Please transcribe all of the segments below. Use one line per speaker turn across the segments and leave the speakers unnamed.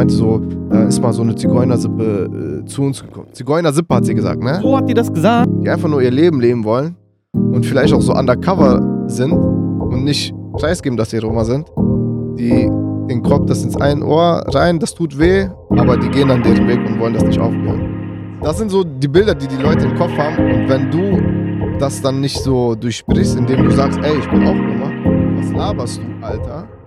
meinte so, da ist mal so eine Zigeunersippe äh, zu uns gekommen. Zigeunersippe hat sie gesagt, ne?
So hat die das gesagt.
Die einfach nur ihr Leben leben wollen und vielleicht auch so undercover sind und nicht preisgeben, dass sie Roma sind. Die den Kopf das ins ein Ohr rein, das tut weh, aber die gehen dann deren Weg und wollen das nicht aufbauen. Das sind so die Bilder, die die Leute im Kopf haben und wenn du das dann nicht so durchsprichst, indem du sagst, ey, ich bin auch Roma, was laberst du, Alter?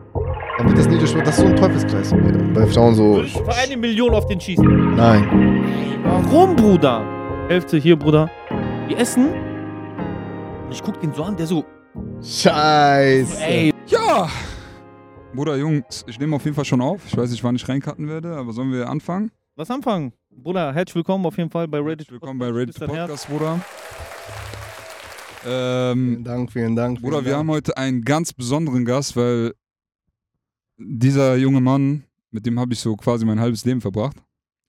Dann wird das nie durchsprochen. Das ist so ein Teufelskreis bei- Frauen so.
Würdest du für eine Million auf den schießen?
Nein.
Warum, Bruder? Hälfte hier, Bruder. Wir essen. Und ich guck den so an, der so,
Scheiße.
ey,
Ja! Bruder, Jungs, ich nehme auf jeden Fall schon auf. Ich weiß nicht, wann ich reincutten werde, aber sollen wir anfangen?
lass anfangen. Bruder, herzlich willkommen auf jeden Fall bei Reddit.
Willkommen bei Reddit. Podcast, Bruder. Ähm,
Vielen Dank, vielen Dank.
Bruder,
vielen
wir
Dank.
haben heute einen ganz besonderen Gast, weil dieser junge Mann, mit dem habe ich so quasi mein halbes Leben verbracht.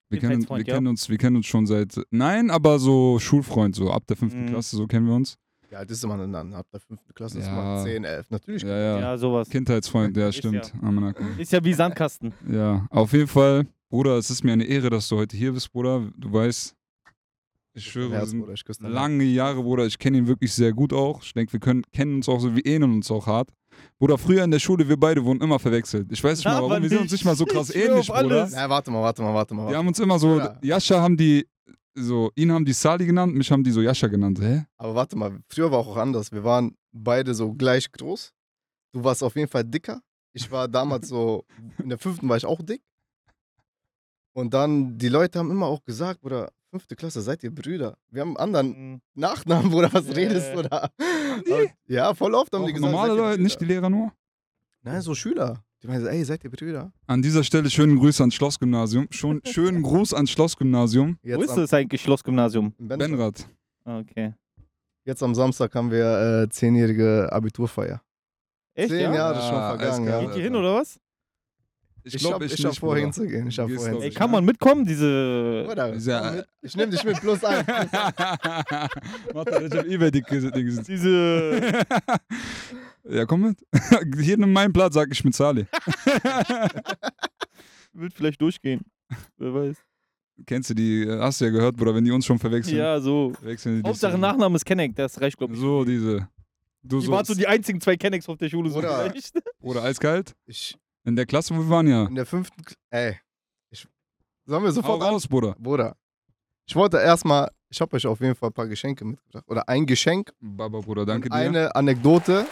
Wir kennen, wir,
ja?
kennen uns, wir kennen uns schon seit, nein, aber so Schulfreund, so ab der fünften
Mhm.
Klasse, so kennen wir uns.
Wie alt ist man denn dann? Ab der fünften Klasse ist
Ja.
man 10, 11. Natürlich.
Ja, ja.
Ja, sowas.
Kindheitsfreund, ja,
Ist
stimmt.
ja. Ist ja wie Sandkasten.
Ja, auf jeden Fall, Bruder, es ist mir eine Ehre, dass du heute hier bist, Bruder. Du weißt, ich schwöre,
Herz,
sind
Bruder, ich
lange Jahre, Bruder. Ich kenne ihn wirklich sehr gut auch. Ich denke, wir können, kennen uns auch so, wir ähneln uns auch hart. Bruder, früher in der Schule, wir beide wurden immer verwechselt. Ich weiß nicht mal warum, wir sind uns nicht mal so krass ähnlich, Bruder.
Na, warte mal, warte mal, warte mal.
Wir haben uns immer so,
Ja.
Jascha haben die, so, ihn haben die Sali genannt, mich haben die so Jascha genannt. Hä?
Aber warte mal, früher war auch anders. Wir waren beide so gleich groß. Du warst auf jeden Fall dicker. Ich war damals so, in der fünften war ich auch dick. Und dann, die Leute haben immer auch gesagt, Bruder, fünfte Klasse, seid ihr Brüder? Wir haben einen anderen
Mhm.
Nachnamen, Bruder, was
Ja,
redest
ja.
du da? Aber- Ja, voll oft haben
Auch
die gesagt.
normale Leute, nicht die? Lehrer nur.
Nein, so Schüler. Die meinen, so, ey, seid ihr Brüder?
An dieser Stelle schönen Grüße ans Schlossgymnasium. Schon schönen Gruß ans Schlossgymnasium.
Wo
Jetzt
ist
am,
das eigentlich, Schlossgymnasium?
in Benrath.
Benrad.
Okay.
Jetzt am Samstag haben wir äh, zehnjährige Abiturfeier.
Echt,
Zehn
ja?
Jahre
Ja,
schon vergangen, ja.
Geht ihr hin, oder was?
Ich
Ich,
glaube, ich,
ich hab
nicht,
vor,
Bruder.
hinzugehen. Ich hab
gehst,
vor,
glaub
Ey, kann man mitkommen, diese...
Komm mit. Ich nehme dich mit plus ein.
Warte, ich hab ebay dick gesehen.
Diese...
Ja, komm mit. Hier in meinem Platz sag ich mit Sali.
Wird vielleicht durchgehen. Wer weiß.
Kennst du die, hast du ja gehört, Bruder, wenn die uns schon verwechseln.
Ja, so.
Verwechseln die
Hauptsache
so.
Nachname ist Kenneck, das reicht, glaube ich.
So, diese. Du
Die
so.
waren so die einzigen zwei Kennecks auf der Schule. So
Bruder.
vielleicht.
Oder eiskalt.
Ich,
In der Klasse, wo wir waren, ja.
in der fünften. Kl- Ey. Ich, sollen wir
Hau
sofort an?
raus, Bruder.
Bruder. Ich wollte erstmal. Ich habe euch auf jeden Fall ein paar Geschenke mitgebracht. Oder ein Geschenk.
Baba, Bruder, danke
und
dir.
eine Anekdote.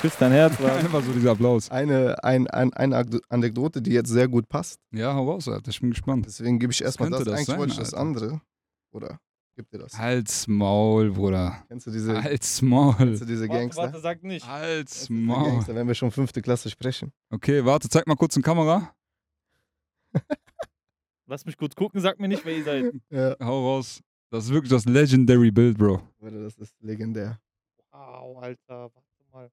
Küss dein Herz. Mann.
Einfach so dieser Applaus.
Eine, ein, ein, eine Anekdote, die jetzt sehr gut passt.
Ja, hau raus, Alter. Ich bin gespannt.
Deswegen gebe ich erstmal das.
das
Eigentlich
sein,
wollte ich das
Alter?
andere. Oder gib dir das.
Halt's Maul, Bruder.
Kennst du diese,
Halt's Maul.
kennst du diese
Warte,
Gangster?
warte, sag nicht.
Halt's Maul.
Gangster, wenn wir schon fünfte Klasse sprechen.
Okay, warte, zeig mal kurz in Kamera.
Lass mich kurz gucken, sag mir nicht, wer ihr seid.
Ja.
Hau raus. Das ist wirklich das Legendary Bild, Bro.
Bruder, das ist legendär.
Wow, Alter, warte mal.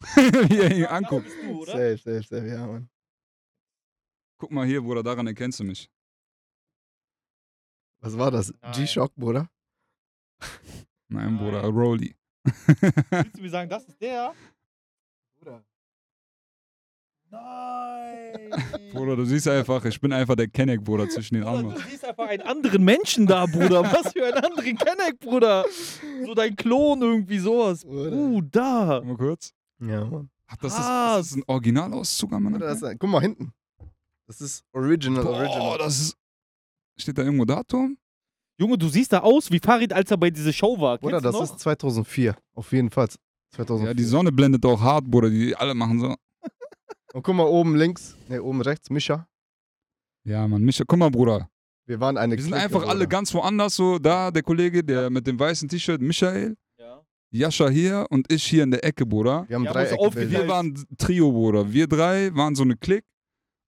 Wie er ihn anguckt.
Du?
Safe, safe, safe. Ja, Mann.
Guck mal hier, Bruder, daran erkennst du mich.
Was war das? G-Shock, Bruder?
Nein, Bruder. Rolly.
Willst du mir sagen, das ist der?
Bruder.
Nein.
Bruder, du siehst einfach, ich bin einfach der Kenneck, Bruder, zwischen den Armen.
du siehst einfach einen anderen Menschen da, Bruder. Was für einen anderen Kenneck, Bruder. So dein Klon, irgendwie sowas.
Bruder.
Uh, da.
Guck mal kurz.
Ja, Mann.
Ach, das ist,
Ah,
das ist ein Originalauszug, Mann.
Bruder, das ist, guck mal hinten. Das ist Original,
Boah,
Original.
das ist. Steht da irgendwo Datum?
Junge, du siehst da aus wie Farid, als er bei dieser Show war. Kennst du
das
noch?
ist 2004. Auf jeden Fall. 2004.
Ja, die Sonne blendet auch hart, Bruder. Die alle machen so.
Und guck mal oben links, ne, oben rechts, Mischa.
Ja, Mann, Micha, guck mal, Bruder.
Wir waren eine
Wir sind
Clique,
einfach alle
Bruder.
ganz woanders so. Da, der Kollege, der mit dem weißen T-Shirt, Michael.
Ja.
Jascha hier und ich hier in der Ecke, Bruder.
Wir haben
haben
drei Ecke.
Wir waren Trio, Bruder. Wir drei waren so eine Clique.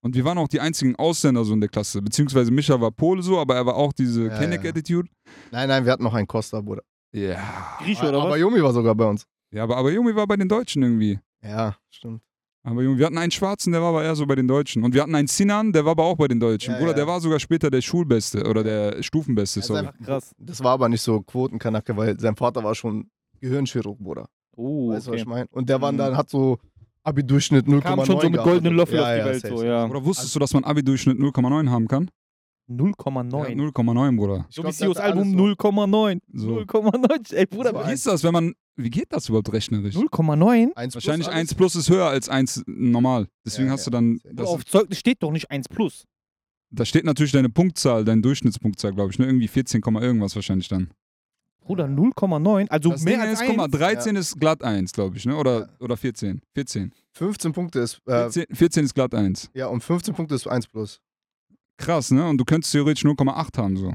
Und wir waren auch die einzigen Ausländer so in der Klasse. Beziehungsweise Micha war Pole so, aber er war auch diese
Ja,
Kenneck-Attitude.
Nein, nein, wir hatten noch einen Costa, Bruder.
Ja.
Grieche oder
aber
was?
Yumi war sogar bei uns.
Ja, aber, aber Junge war bei den Deutschen irgendwie.
Ja, stimmt.
Aber Junge, wir hatten einen Schwarzen, der war aber eher so bei den Deutschen. Und wir hatten einen Sinan, der war aber auch bei den Deutschen.
Ja,
Bruder,
ja.
der war sogar später der Schulbeste oder der Stufenbeste,
Ja,
sorry.
krass.
Das war aber nicht so Quotenkanacke, weil sein Vater war schon Gehirnchirurg, Bruder.
Oh,
Weißt du, was
okay.
ich meine? Und der war
Mhm.
dann, hat so Abi-Durchschnitt 0,9
Kam schon so mit goldenen Löffel
Ja,
auf die
ja,
Welt.
safe,
so, ja.
Oder wusstest du, dass man Abi-Durchschnitt 0,9 haben kann?
0,9.
Ja, 0,9, Bruder.
Ich
so
glaub, alles
Album
so.
0,9.
So.
0,9. Ey, Bruder,
Wie ist das, wenn man. Wie geht das überhaupt rechnerisch?
0,9?
Eins plus
Wahrscheinlich
alles.
1 plus ist höher als 1 normal. Deswegen
Ja,
hast
ja.
du dann. Das,
Auf Zeugnis steht doch nicht 1 plus.
da steht natürlich deine Punktzahl, deine Durchschnittspunktzahl, glaube ich. Ne? Irgendwie 14, Komma irgendwas wahrscheinlich dann.
Bruder, 0,9. Also
das
mehr
Ding
als
ist, guck mal,
1.
13 ist glatt 1, glaube ich. Ne? Oder,
Ja.
oder 14. 14.
15 Punkte ist, äh,
14. 14 ist glatt 1.
ja, und 15 Punkte ist 1 plus.
Krass, ne? Und du könntest theoretisch 0,8 haben, so.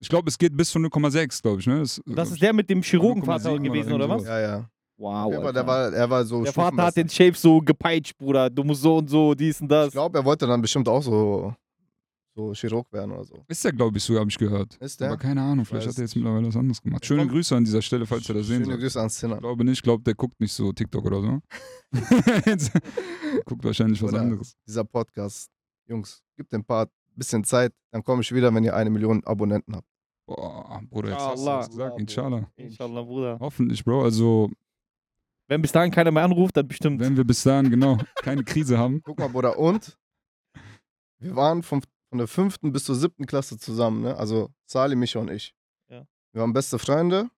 Ich glaube, es geht bis zu 0,6, glaube ich, ne? Das,
Das ist der mit dem Chirurgenvater
0,7
gewesen,
oder
oder was?
Ja, ja.
Wow.
Aber
Alter.
der war, er war so
der Vater hat den Shape so gepeitscht, Bruder. Du musst so und so, dies und das.
Ich glaube, er wollte dann bestimmt auch so, so Chirurg werden oder so.
Ist der, glaube ich, so, habe ich gehört.
Ist der?
Aber keine Ahnung, vielleicht
weiß
hat er jetzt mittlerweile was anderes gemacht. Schöne
Komm.
Grüße an dieser Stelle, falls er das sehen
Schöne
soll.
Grüße ans
Ich
Zinner.
glaube nicht, ich glaube, der guckt nicht so TikTok oder so. Guckt wahrscheinlich was
Oder-
anderes.
Dieser Podcast. Jungs, gibt ein paar bisschen Zeit, dann komme ich wieder, wenn ihr eine Million Abonnenten habt.
Boah, Bruder, jetzt hast du das gesagt. Inshallah.
Inshallah, Bruder.
Hoffentlich, Bro. Also,
Wenn bis dahin keiner mehr anruft, dann bestimmt.
wenn wir bis dahin genau keine Krise haben.
Guck mal, Bruder, und wir waren vom, von der fünften bis zur siebten Klasse zusammen, ne? Also Sali, Micha und ich.
Ja.
Wir waren beste Freunde,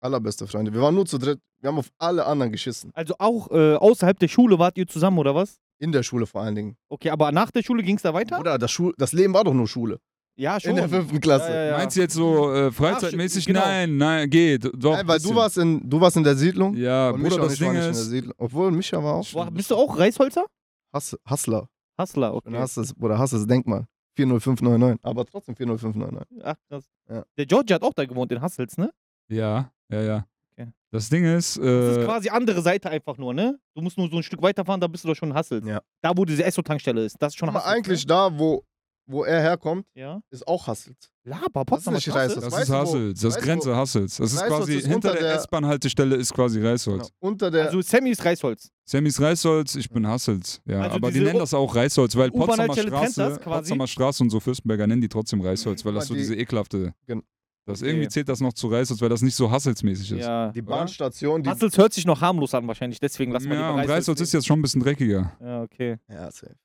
allerbeste Freunde. Wir waren nur zu dritt, wir haben auf alle anderen geschissen.
Also auch äh, außerhalb der Schule wart ihr zusammen, oder was?
In der Schule vor allen Dingen.
Okay, aber nach der Schule ging es da weiter?
Bruder, das, Schul das Leben war doch nur Schule.
Ja, schon.
In der fünften Klasse.
Ja, ja, ja.
Meinst du jetzt so äh, freizeitmäßig?
genau.
Nein, nein, geht. Doch.
Nein, weil du warst, in, du warst in der Siedlung.
Ja,
und
Bruder,
Micha und
das Ding
nicht in der
ist.
Siedlung. Obwohl Micha war auch
Boah, bist du auch Reisholzer?
Hass, Hassler.
Hassler, okay.
hast es, oder hast das Denkmal. 40599. Aber trotzdem 40599.
Ach, krass.
Ja.
Der Georgie hat auch da gewohnt, in Hassels, ne?
Ja, ja, ja.
Okay.
Das Ding ist.
Das
Äh,
ist quasi andere Seite einfach nur, ne? Du musst nur so ein Stück weiterfahren, da bist du doch schon in Hassels.
Ja.
Da, wo diese Esso-Tankstelle ist. Das ist schon
Aber
Hassels.
eigentlich da, wo, wo er herkommt?
Ja.
ist auch Hasselt.
Laber,
Das ist nicht
Straße.
Reis,
das
weißt
ist Hassels. Das ist Grenze Hassels. Das ist
Reisholz
quasi
ist
hinter der
der-
S-Bahn-Haltestelle ist quasi Reisholz.
Genau. Unter der.
Also Sammy ist Reisholz.
Sammys Reisholz, ich bin Hassels. Ja,
Also
aber die nennen das auch Reisholz, weil Potsdamer Straße,
das?
Potsdamer Straße und so Fürstenberger nennen die trotzdem Reisholz, weil
Guck
das so
die-
diese ekelhafte.
Gen-
Das
Okay.
irgendwie zählt das noch zu Reisholz, weil das nicht so Hasselsmäßig ist.
Ja.
die Bahnstation, die.
Hassels hört sich noch harmlos an wahrscheinlich, deswegen lass mal
ja, und Reisholz ist jetzt schon ein bisschen dreckiger.
Ja, okay.
Ja, safe.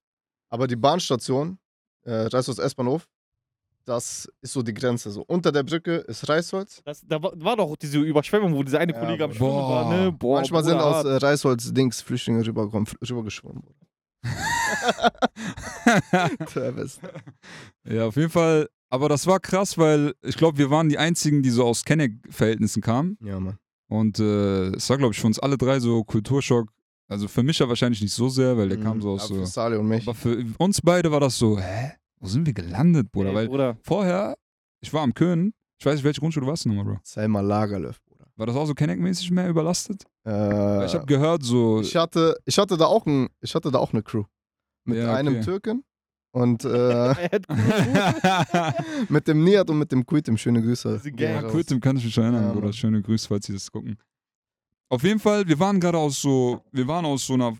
Aber die Bahnstation, äh, Reisholz S-Bahnhof, das ist so die Grenze. So unter der Brücke ist Reisholz.
Das, da war, war doch diese Überschwemmung, wo dieser eine
Ja,
Kollege am. Schwimmen war, ne? Boah,
Manchmal sind aus äh, Reisholz Dings Flüchtlinge rübergeschwommen. Beste.
Ja, auf jeden Fall. Aber das war krass, weil ich glaube, wir waren die einzigen, die so aus Kenneck-Verhältnissen kamen.
Ja, Mann.
Und äh, es war, glaube ich, für uns alle drei so Kulturschock. Also für mich ja wahrscheinlich nicht so sehr, weil der kam so aus
Mhm. Aber
so.
Für Sali und mich.
Aber für uns beide war das so, hä? Wo sind wir gelandet, Bruder?
Ey,
Weil
Bruder.
vorher, ich war am Köhen, ich weiß nicht, welche Grundschule warst du nochmal, Bro?
Selma Lagerlöf, Bruder.
War das auch so Kenneck-mäßig mehr überlastet?
Äh,
ich habe gehört, so.
ich, hatte, ich, hatte da auch ein, ich hatte da auch eine Crew. Mit
Ja, okay.
einem Türken und äh, mit dem Niat und mit dem Kuitim. Schöne Grüße.
Ja. Kuitim kann ich mich erinnern,
Ja,
Bruder. Schöne Grüße, falls Sie das gucken. Auf jeden Fall, wir waren gerade aus so, wir waren aus so einer,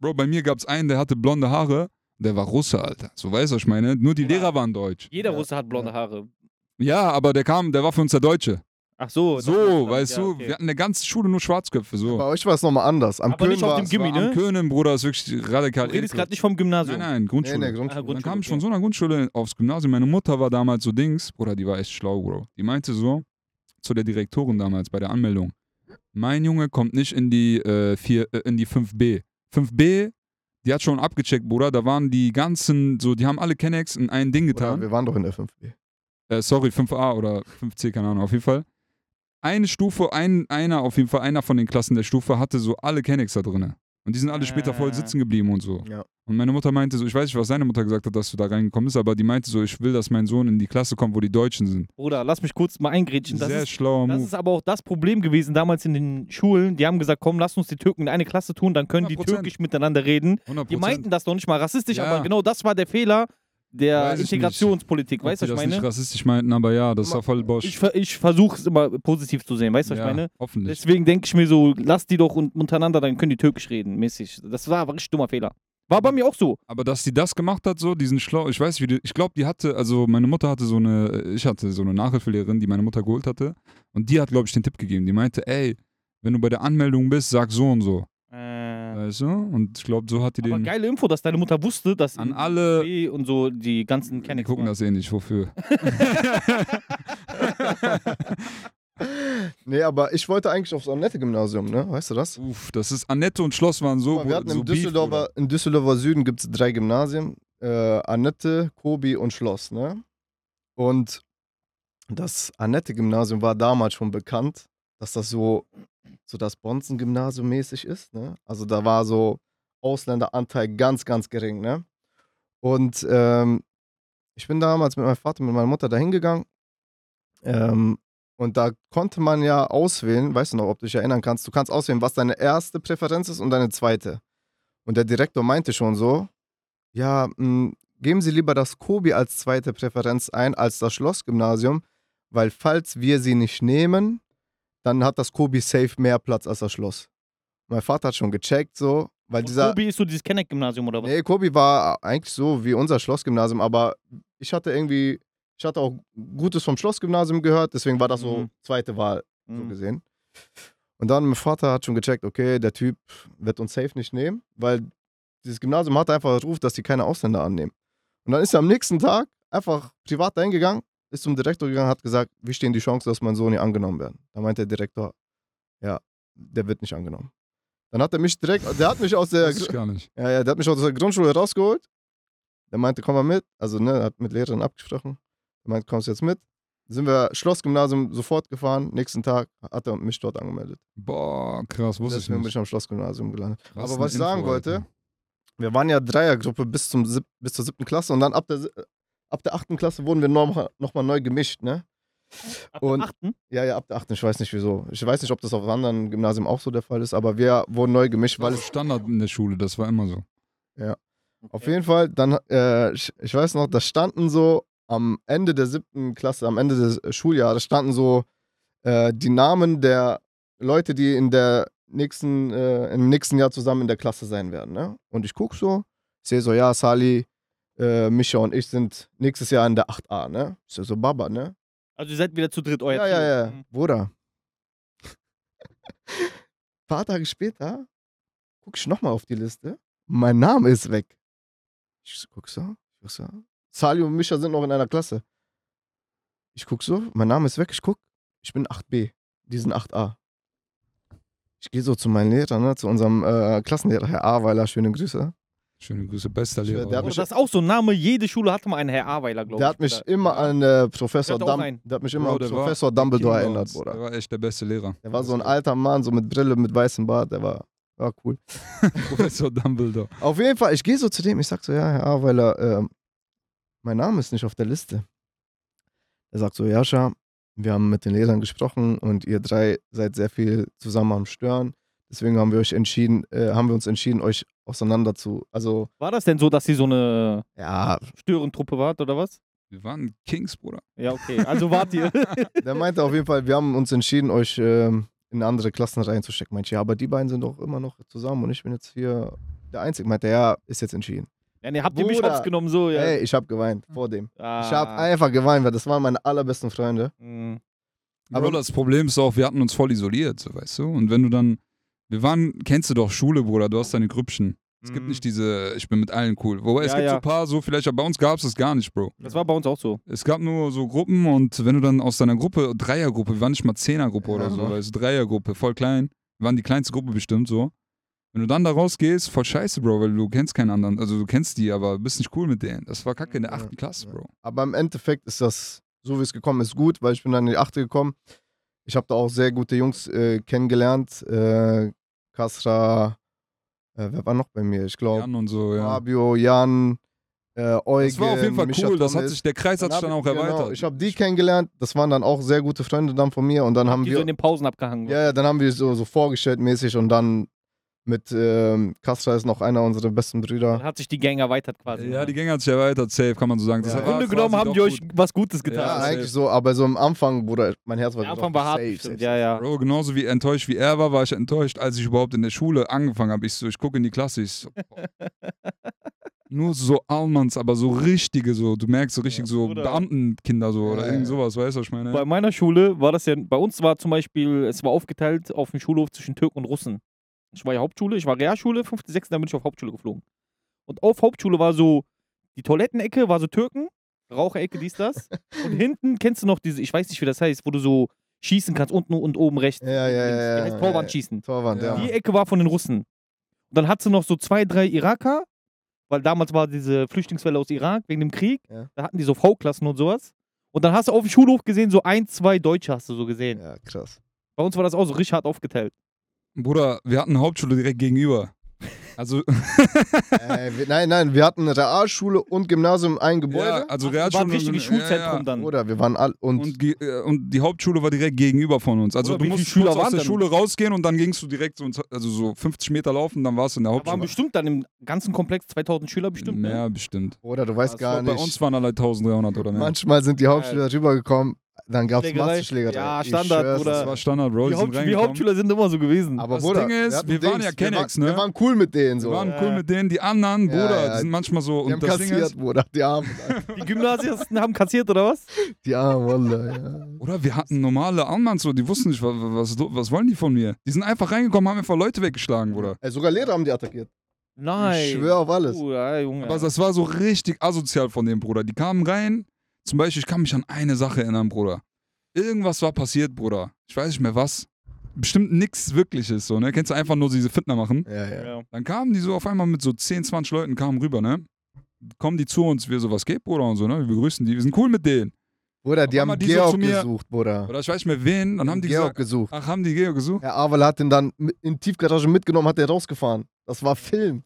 Bro, bei mir gab es einen, der hatte blonde Haare, der war Russe, Alter. So weißt du, was ich meine? Nur die
Bruder.
Lehrer waren deutsch.
Jeder
Ja.
Russe hat blonde Haare.
Ja, aber der kam, der war für uns der Deutsche.
Ach so.
So, weißt
ja,
du,
okay.
wir hatten eine ganze Schule nur Schwarzköpfe, so.
Bei euch war es nochmal anders. Am
Aber nicht
Köln
auf
war
dem
es-
Gimmi, ne?
Am Könen, Bruder, ist wirklich radikal
Du redest gerade nicht vom Gymnasium.
Nein, nein, Grundschule.
Nee, nee,
Ah,
Grundschule.
Und dann
Grundschule,
kam ich von so einer Grundschule aufs Gymnasium. Meine Mutter war damals so Dings, Bruder, die war echt schlau, Bro. Die meinte so zu der Direktorin damals bei der Anmeldung: Mein Junge kommt nicht in die, äh, vier, äh, in die 5B. 5B, die hat schon abgecheckt, Bruder. Da waren die ganzen, so, die haben alle Kennex in ein Ding
Oder
getan.
wir waren doch in der 5B.
Äh, sorry, 5A oder 5C, keine Ahnung, auf jeden Fall. Eine Stufe, ein, einer, auf jeden Fall, einer von den Klassen der Stufe hatte so alle Kennex da drin. Und die sind alle später voll
Ah.
sitzen geblieben und so.
Ja.
Und meine Mutter meinte so, ich weiß nicht, was seine Mutter gesagt hat, dass du da reingekommen bist, aber die meinte so, ich will, dass mein Sohn in die Klasse kommt, wo die Deutschen sind.
Bruder, lass mich kurz mal eingrätschen. Das,
Sehr
ist,
schlauer
das
Move.
ist aber auch das Problem gewesen damals in den Schulen. Die haben gesagt, komm, lass uns die Türken in eine Klasse tun, dann können die
100%.
türkisch miteinander reden.
100%.
Die meinten das doch nicht mal rassistisch,
Ja.
aber genau das war der Fehler der
Weiß ich nicht.
Integrationspolitik. Weißt du, was
das
ich
nicht
meine?
rassistisch meinten, aber ja, das
mal,
war voll Bosch.
Ich, ver- ich versuche es immer positiv zu sehen, weißt du, was
ja,
ich meine?
hoffentlich.
Deswegen denke ich mir so, lass die doch un- untereinander, dann können die türkisch reden, mäßig. Das war aber ein richtig dummer Fehler. War bei mir auch so.
Aber dass die das gemacht hat, so, diesen schlau, ich weiß, wie die, ich glaube, die hatte, also meine Mutter hatte so eine, ich hatte so eine Nachhilfelehrerin, die meine Mutter geholt hatte. Und die hat, glaube ich, den Tipp gegeben. Die meinte, ey, wenn du bei der Anmeldung bist, sag so und so.
Ja.
Weißt du? Und ich glaube, so hat die
Aber
den
geile Info, dass deine Mutter wusste, dass
an alle.
B und so die ganzen
Die
Kennex
gucken das eh nicht, wofür.
Nee, aber ich wollte eigentlich aufs Annette-Gymnasium, ne? Weißt du das?
Uff, das ist Annette und Schloss waren so.
Mal, wir hatten
so
im,
Beef,
Düsseldorfer,
Bruder.
im Düsseldorfer Süden gibt es drei Gymnasien. Äh, Annette, Kobi und Schloss, ne? Und das Annette-Gymnasium war damals schon bekannt, dass das so, so das Bonzen-Gymnasium mäßig ist, ne? Also da war so Ausländeranteil ganz, ganz gering, ne? Und ähm, ich bin damals mit meinem Vater, mit meiner Mutter da hingegangen. Ähm, und da konnte man ja auswählen, weißt du noch, ob du dich erinnern kannst, du kannst auswählen, was deine erste Präferenz ist und deine zweite. Und der Direktor meinte schon so, ja, mh, geben Sie lieber das Kobi als zweite Präferenz ein als das Schlossgymnasium, weil falls wir sie nicht nehmen, dann hat das Kobi safe mehr Platz als das Schloss. Mein Vater hat schon gecheckt so, weil
Und
dieser...
Kobi ist so dieses Kenneck-Gymnasium oder was?
Nee, Kobi war eigentlich so wie unser Schlossgymnasium, aber ich hatte irgendwie, ich hatte auch Gutes vom Schlossgymnasium gehört, deswegen war das so
Mhm.
zweite Wahl, so
Mhm.
gesehen. Und dann mein Vater hat schon gecheckt, okay, der Typ wird uns safe nicht nehmen, weil dieses Gymnasium hat einfach einen Ruf, dass die keine Ausländer annehmen. Und dann ist er am nächsten Tag einfach privat dahin gegangen, ist zum Direktor gegangen, hat gesagt, wie stehen die Chancen, dass mein Sohn hier angenommen wird? Da meinte der Direktor, ja, der wird nicht angenommen. Dann hat er mich direkt, der hat mich aus der,
gar nicht.
ja, ja, der hat mich aus der Grundschule rausgeholt. Der meinte, komm mal mit. Also, ne, hat mit Lehrerin abgesprochen. Der meinte, kommst jetzt mit. Sind wir Schlossgymnasium sofort gefahren. Nächsten Tag hat er mich dort angemeldet.
Boah, krass, wusste ich
Deswegen bin
nicht.
ich am Schlossgymnasium gelandet.
Krass,
Aber was ich sagen
Info,
wollte,
Alter.
wir waren ja Dreiergruppe bis, zum bis zur siebten Klasse und dann ab der, ab der achten Klasse wurden wir nochmal noch mal neu gemischt, ne?
Ab
und-
dem achten?
Ja, ja, ab der achten, ich weiß nicht wieso. Ich weiß nicht, ob das auf anderen Gymnasien auch so der Fall ist, aber wir wurden neu gemischt, weil
Weil
es
Standard in der Schule, das war immer so.
Auf jeden Fall, dann, äh, ich, ich weiß noch, da standen so am Ende der siebten Klasse, am Ende des Schuljahres, standen so äh, die Namen der Leute, die in der nächsten, äh, im nächsten Jahr zusammen in der Klasse sein werden. Ne? Und ich gucke so, sehe so, ja, Sali, äh, Mischa und ich sind nächstes Jahr in der 8a, ne? Ist ja so Baba, ne?
Also ihr seid wieder zu dritt, euer
ja,
Trio.
ja, ja.
Mhm.
Bruder. Ein paar Tage später gucke ich nochmal auf die Liste. Mein Name ist weg. Ich guck so, ich guck so. Sali und Mischa sind noch in einer Klasse. Ich guck so, mein Name ist weg, ich guck, ich bin 8b, die sind 8a. Ich gehe so zu meinem Lehrer, ne, zu unserem äh, Klassenlehrer, Herr Aweiler, schöne Grüße.
Schöne Grüße, bester
Der
Lehrer.
hat
Oder
mich-
das ist auch so ein Name, jede Schule hatte mal einen Herr Aweiler, glaube ich.
Der hat mich immer an äh, Professor,
auch
Dum
rein.
der hat mich immer
Bro,
an
der war
Professor Dumbledore
King
erinnert. Bruder.
Der war echt der beste Lehrer.
Der war so ein alter Mann, so mit Brille, mit weißem Bart, der war, war cool.
Professor Dumbledore.
Auf jeden Fall, ich gehe so zu dem, ich sag so, ja, Herr Aweiler, ähm, mein Name ist nicht auf der Liste. Er sagt so, Jascha, wir haben mit den Lehrern gesprochen und ihr drei seid sehr viel zusammen am Stören. Deswegen haben wir euch entschieden, äh, haben wir uns entschieden, euch auseinander zu, also,
War das denn so, dass sie so eine
ja,
Störentruppe wart oder was?
Wir waren Kings, Bruder.
Ja, okay. Also wart ihr.
der meinte auf jeden Fall, wir haben uns entschieden, euch ähm, in andere Klassen reinzustecken. Meinte, ich, ja, aber die beiden sind doch immer noch zusammen und ich bin jetzt hier der Einzige. Meinte, er, ja, ist jetzt entschieden.
ja, nee, habt ihr mich hops genommen, so, ja.
Ey, ich habe geweint vor dem.
ah.
Ich habe einfach geweint, weil das waren meine allerbesten Freunde.
Mhm.
Aber
Aber-
das Problem ist auch, wir hatten uns voll isoliert, so weißt du. Und wenn du dann, wir waren, kennst du doch Schule, Bruder, du hast deine Grüppchen. Es gibt
Mhm.
nicht diese, ich bin mit allen cool. Wobei es
Ja,
gibt so
ja.
ein paar, so vielleicht, aber bei uns gab es das gar nicht, Bro.
Das war bei uns auch so.
Es gab nur so Gruppen und wenn du dann aus deiner Gruppe, Dreiergruppe, wir waren nicht mal Zehnergruppe oder
Ja,
so,
Mann.
weißt du, Dreiergruppe, voll klein. Wir waren die kleinste Gruppe bestimmt so. Wenn du dann da rausgehst, voll scheiße, Bro, weil du kennst keinen anderen. Also du kennst die, aber bist nicht cool mit denen. Das war kacke in der achten Klasse. Bro.
Aber im Endeffekt ist das, so wie es gekommen ist, gut, weil ich bin dann in die achte gekommen. Ich habe da auch sehr gute Jungs äh, kennengelernt. Äh, Kasra, äh, wer war noch bei mir? Ich glaube,
Jan und so, ja.
Fabio, Jan, äh, Eugen,
Das war auf jeden Fall
Mischa
cool. Das hat sich, der Kreis hat sich dann auch erweitert.
Genau, ich habe die kennengelernt. Das waren dann auch sehr gute Freunde dann von mir. Und dann haben
die so
wir,
in den Pausen abgehangen.
ja, ja, dann haben wir so, so vorgestellt mäßig und dann mit ähm, Kasra ist noch einer unserer besten Brüder.
Dann hat sich die Gang erweitert quasi.
Ja, die Gänge hat sich erweitert, safe, kann man so sagen. Das
Ja.
Im Grunde genommen haben die euch
gut.
was Gutes
Ja,
getan.
safe.
eigentlich so, aber so am Anfang, Bruder, mein Herz war
Anfang war hart.
Safe, safe,
Ja, ja.
Bro, genauso wie enttäuscht wie er war, war ich enttäuscht, als ich überhaupt in der Schule angefangen habe. Ich so, ich gucke in die Klasse, ich so. Nur so Almans, aber so richtige, so, du merkst so richtig
Ja,
so. Beamtenkinder so oder
Ja,
irgend
ja.
sowas, weißt du, was ich meine?
Bei meiner Schule war das ja, bei uns war zum Beispiel, es war aufgeteilt auf dem Schulhof zwischen Türken und Russen. Ich war ja Hauptschule, ich war Realschule, fünfte, sechste, dann bin ich auf Hauptschule geflogen. Und auf Hauptschule war so, die Toilettenecke war so Türken, Raucherecke, dies, das. und hinten kennst du noch diese, ich weiß nicht, wie das heißt, wo du so schießen kannst, unten und oben rechts.
Ja, ja, ja. ja,
heißt Torwand
ja.
schießen.
Torwand, ja.
Ja.
Die Ecke war von den Russen. Und dann hat sie noch so zwei, drei Iraker, weil damals war diese Flüchtlingswelle aus Irak wegen dem Krieg.
Ja.
Da hatten die so V-Klassen und sowas. Und dann hast du auf dem Schulhof gesehen, so ein, zwei Deutsche hast du so gesehen.
Ja, krass.
Bei uns war das auch so richtig hart aufgeteilt.
Bruder, wir hatten eine Hauptschule direkt gegenüber. Also,
äh, wir, nein, nein, wir hatten eine Realschule und Gymnasium in einem Gebäude.
ja, also
Ach, war
Realschule.
ein richtiges
ja, ja,
Schulzentrum dann.
Oder wir waren all und,
Und, äh, und die Hauptschule war direkt gegenüber von uns. Also
Oder
du musst
Schüler
aus der? Schule rausgehen und dann gingst du direkt so, also so 50 Meter laufen, dann warst du in der
Da waren
Hauptschule.
bestimmt dann im ganzen Komplex 2000 Schüler bestimmt. Ne?
Mehr bestimmt.
oder du weißt
Das
gar nicht.
Bei uns waren alle 1300 oder mehr.
Manchmal sind die Hauptschüler rübergekommen, dann gab es
Schlägerei.
Massenschlägerei.
Ja, Standard,
schwör's,
Bruder.
das war Standard, Bro.
Die, Haupt die. Hauptschüler sind immer so gewesen.
Aber
Das
Bruder,
Ding ist,
hatten
wir waren
Dings,
ja Kennex,
wir,
ne?
wir waren cool mit denen so.
Wir waren
Ja.
cool mit denen. Die anderen,
Ja,
Bruder,
ja.
die sind manchmal so.
Die
Und
haben
das Ding
kassiert,
ist,
Bruder. Die Armen.
Die Gymnasiasten haben kassiert oder was?
Die Armen, Wallah, ja.
oder wir hatten normale Anmanns, so, die wussten nicht, was, was, was wollen die von mir? Die sind einfach reingekommen, haben einfach Leute weggeschlagen, Bruder.
Ey, sogar Lehrer haben die attackiert.
Nein.
Ich schwöre auf alles.
Bruder, Junge.
Aber das war so richtig asozial von dem Bruder. Die kamen rein. Zum Beispiel, ich kann mich an eine Sache erinnern, Bruder. Irgendwas war passiert, Bruder. Ich weiß nicht mehr was. Bestimmt nichts Wirkliches, so, ne? Kennst du einfach nur diese Fitner machen?
Ja, ja.
ja.
Dann kamen die so auf einmal mit so 10, 20 Leuten, kamen rüber, ne? Kommen die zu uns, wir so, was geht, Bruder? Und so, ne? Wir begrüßen die, wir sind cool mit denen.
Bruder, die haben
die so
Georg
zu mir-
gesucht, Bruder.
Oder ich weiß nicht mehr wen. Dann haben die
Georg
gesagt,
gesucht.
ach, haben die Geo gesucht?
Herr Avel hat den dann in die Tiefgarage mitgenommen, hat der rausgefahren. Das war Film.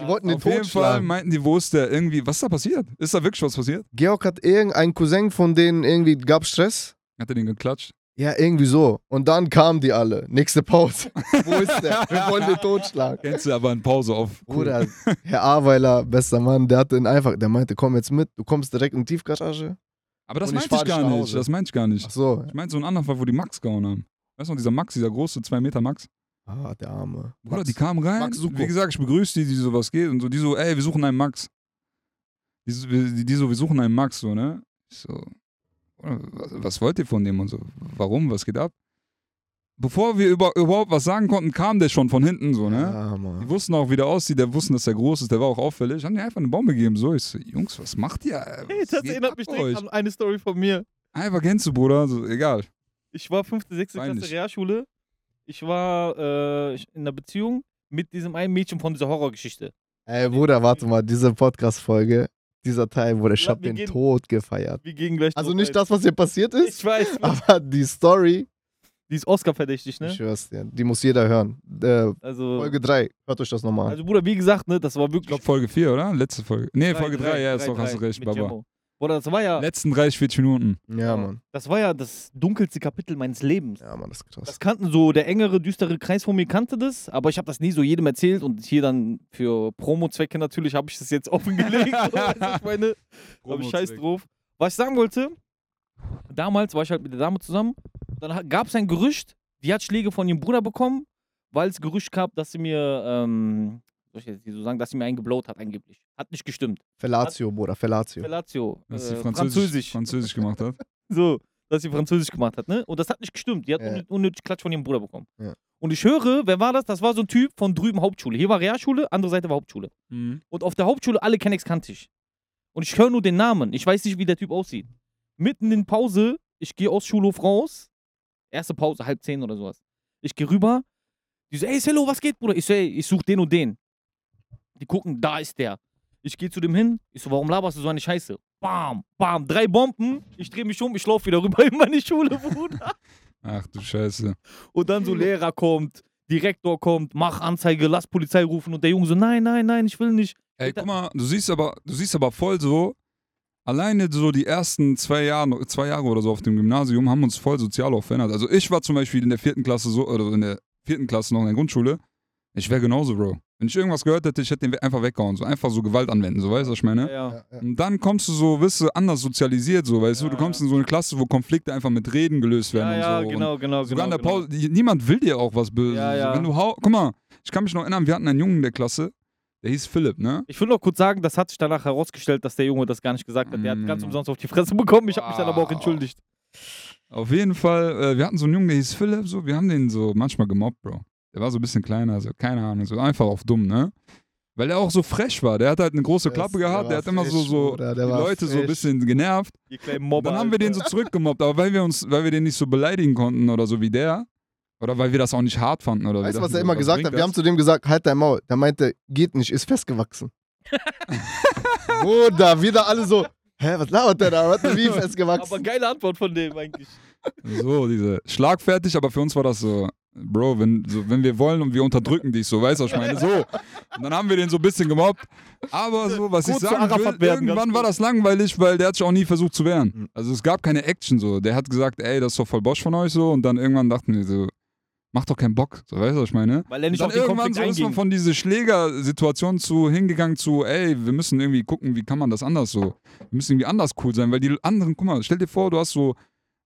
Die wollten den
Auf jeden Fall
totschlagen.
meinten die, wo ist der irgendwie, was ist da passiert? Ist da wirklich was passiert?
Georg hat irgendein Cousin von denen irgendwie, gab Stress.
Hat er den geklatscht?
Ja, irgendwie so. Und dann kamen die alle. Nächste Pause. Wo ist der? Wir wollen den totschlagen.
Kennst du aber in Pause auf. Cool.
Bruder, Herr Aweiler, bester Mann, der hatte ihn einfach, der meinte, komm jetzt mit, du kommst direkt in die Tiefgarage.
Aber das
Und ich
meinte
fahr
ich
dich
gar
nach
nicht.
Hause.
Das meinte ich gar nicht.
Ach so.
Ich meinte so einen anderen Fall, wo die Max gehauen haben. Weißt du noch, dieser Max, dieser große 2 Meter Max?
Ah, der Arme.
Bruder,
Max.
die kamen rein.
Max Suko.
Wie gesagt, ich begrüße die, die so, was geht. Und so, die so, ey, wir suchen einen Max. Die, so- die, die so, wir suchen einen Max, so, ne? Ich so, was, was wollt ihr von dem und so? Warum? Was geht ab? Bevor wir über, überhaupt was sagen konnten, kam der schon von hinten, so, ne?
Ja,
Die
Mann.
wussten auch, wie der aussieht, der wussten, dass der groß ist, der war auch auffällig. Haben die einfach eine Bombe gegeben, so. Ich so, Jungs, was macht ihr?
Hey,
Was
das
geht
erinnert mich direkt
euch?
an eine Story von mir.
Einfach kennst du, Bruder, so, egal.
Ich war fünfte, sechste Klasse. Realschule. Ich war äh, in einer Beziehung mit diesem einen Mädchen von dieser Horrorgeschichte.
Ey, Bruder, warte mal, diese Podcast-Folge, dieser Teil, ich
Ja,
hab
wir
den
gehen-
Tod gefeiert.
Wir gehen gleich
Also nicht das, was hier passiert ist,
Ich weiß,
aber die Story,
die ist Oscar-verdächtig,
ich
ne?
schwör's dir, die muss jeder hören. Äh,
Also,
Folge 3, hört euch das nochmal an.
also Bruder, wie gesagt, ne, das war
Ich
wirklich.
glaube Folge 4, oder? Letzte Folge. Nee,
drei,
Folge 3, ja, ist doch, hast du
drei
recht,
mit
Baba.
Jemmo. Bruder, das war ja,
Letzten 30, 40 Minuten.
Ja, Mann.
das war ja das dunkelste Kapitel meines Lebens.
Ja, Mann, das ist krass.
Das kannten so, der engere, düstere Kreis von mir kannte das, aber ich habe das nie so jedem erzählt und hier dann für Promo-Zwecke natürlich habe ich das jetzt offengelegt. so, weißt du, ich meine, hab ich scheiß drauf. Was ich sagen wollte, damals war ich halt mit der Dame zusammen, dann gab es ein Gerücht, die hat Schläge von ihrem Bruder bekommen, weil es Gerücht gab, dass sie mir, ähm, soll ich jetzt so sagen, dass sie mir einen geblowt hat angeblich. Hat nicht gestimmt.
Fellatio, Bruder, Fellatio.
Fellatio.
Dass sie
äh,
Französisch,
Französisch.
Französisch gemacht hat.
So, dass sie Französisch gemacht hat, ne? Und das hat nicht gestimmt. Die hat
Ja.
unnötig, unnötig Klatsch von ihrem Bruder bekommen.
Ja.
Und ich höre, wer war das? Das war so ein Typ von drüben Hauptschule. Hier war Realschule, andere Seite war Hauptschule.
Mhm.
Und auf der Hauptschule alle Kennex kannte ich. Und ich höre nur den Namen. Ich weiß nicht, wie der Typ aussieht. Mitten in Pause, ich gehe aus Schulhof raus. Erste Pause, halb zehn oder sowas. Ich gehe rüber. Die so, ey, Cello, was geht, Bruder? Ich so, ey, ich suche den und den. Die gucken, da ist der. Ich gehe zu dem hin. Ich so, warum laberst du so eine Scheiße? Bam, bam, drei Bomben. Ich drehe mich um, ich laufe wieder rüber in meine Schule, Bruder.
Ach du Scheiße.
Und dann so Lehrer kommt, Direktor kommt, mach Anzeige, lass Polizei rufen. Und der Junge so, nein, nein, nein, ich will nicht.
Ey, guck mal, du siehst aber, du siehst aber voll so, alleine so die ersten zwei Jahre, zwei Jahre oder so auf dem Gymnasium haben uns voll sozial auch verändert. Also ich war zum Beispiel in der vierten Klasse so, oder in der vierten Klasse noch in der Grundschule, ich wäre genauso, Bro. Wenn ich irgendwas gehört hätte, ich hätte den einfach weggehauen, so einfach so Gewalt anwenden, so weißt du, was ich meine?
Ja,
Ja.
Und dann kommst du so, wirst du anders sozialisiert, so, weißt du, du
Ja,
kommst
ja.
in so eine Klasse, wo Konflikte einfach mit Reden gelöst werden
ja,
und
ja
so. Und
genau, genau,
Sogar
genau.
der Pause, die- niemand will dir auch was Böses.
Ja,
So. Wenn du hau guck mal, ich kann mich noch erinnern, wir hatten einen Jungen in der Klasse, der hieß Philipp, ne?
Ich will noch kurz sagen, das hat sich danach herausgestellt, dass der Junge das gar nicht gesagt hat. Der hat ganz
Mm.
umsonst auf die Fresse bekommen. Ich habe mich dann aber auch entschuldigt.
Auf jeden Fall, äh, wir hatten so einen Jungen, der hieß Philipp, so, wir haben den so manchmal gemobbt, Bro. Der war so ein bisschen kleiner, also keine Ahnung, so einfach auf dumm, ne? Weil er auch so frech war. Der hat halt eine große
Der
Klappe
der
gehabt, der
war
hat immer so, so
Bruder,
die
der
Leute so ein bisschen genervt.
Mobber.
dann haben wir den so zurückgemobbt, aber weil wir uns, weil wir den nicht so beleidigen konnten oder so wie der, oder weil wir das auch nicht hart fanden oder
Weißt du, was er immer gesagt hat? Wir haben zu dem gesagt, halt dein Maul. Der meinte, geht nicht, ist festgewachsen. Bruder, wieder alle so, hä, was labert der da? Was, wie
Aber
festgewachsen?
geile Antwort von dem eigentlich.
So, diese schlagfertig, aber für uns war das so, Bro, wenn, so, wenn wir wollen und wir unterdrücken dich, so, weißt du, was ich meine? So. Und dann haben wir den so ein bisschen gemobbt. Aber so, was
Kurz
ich sagen will,
werden,
irgendwann war das langweilig, weil der hat sich auch nie versucht zu wehren.
Mhm.
Also es gab keine Action so. Der hat gesagt, ey, das ist doch voll Bosch von euch so. Und dann irgendwann dachten wir so, macht doch keinen Bock. So, weißt du, was ich meine?
Weil er nicht
dann
auf den
irgendwann
Konflikt
so ist man von dieser Schlägersituation zu hingegangen zu, ey, wir müssen irgendwie gucken, wie kann man das anders so. Wir müssen irgendwie anders cool sein, weil die anderen, guck mal, stell dir vor, du hast so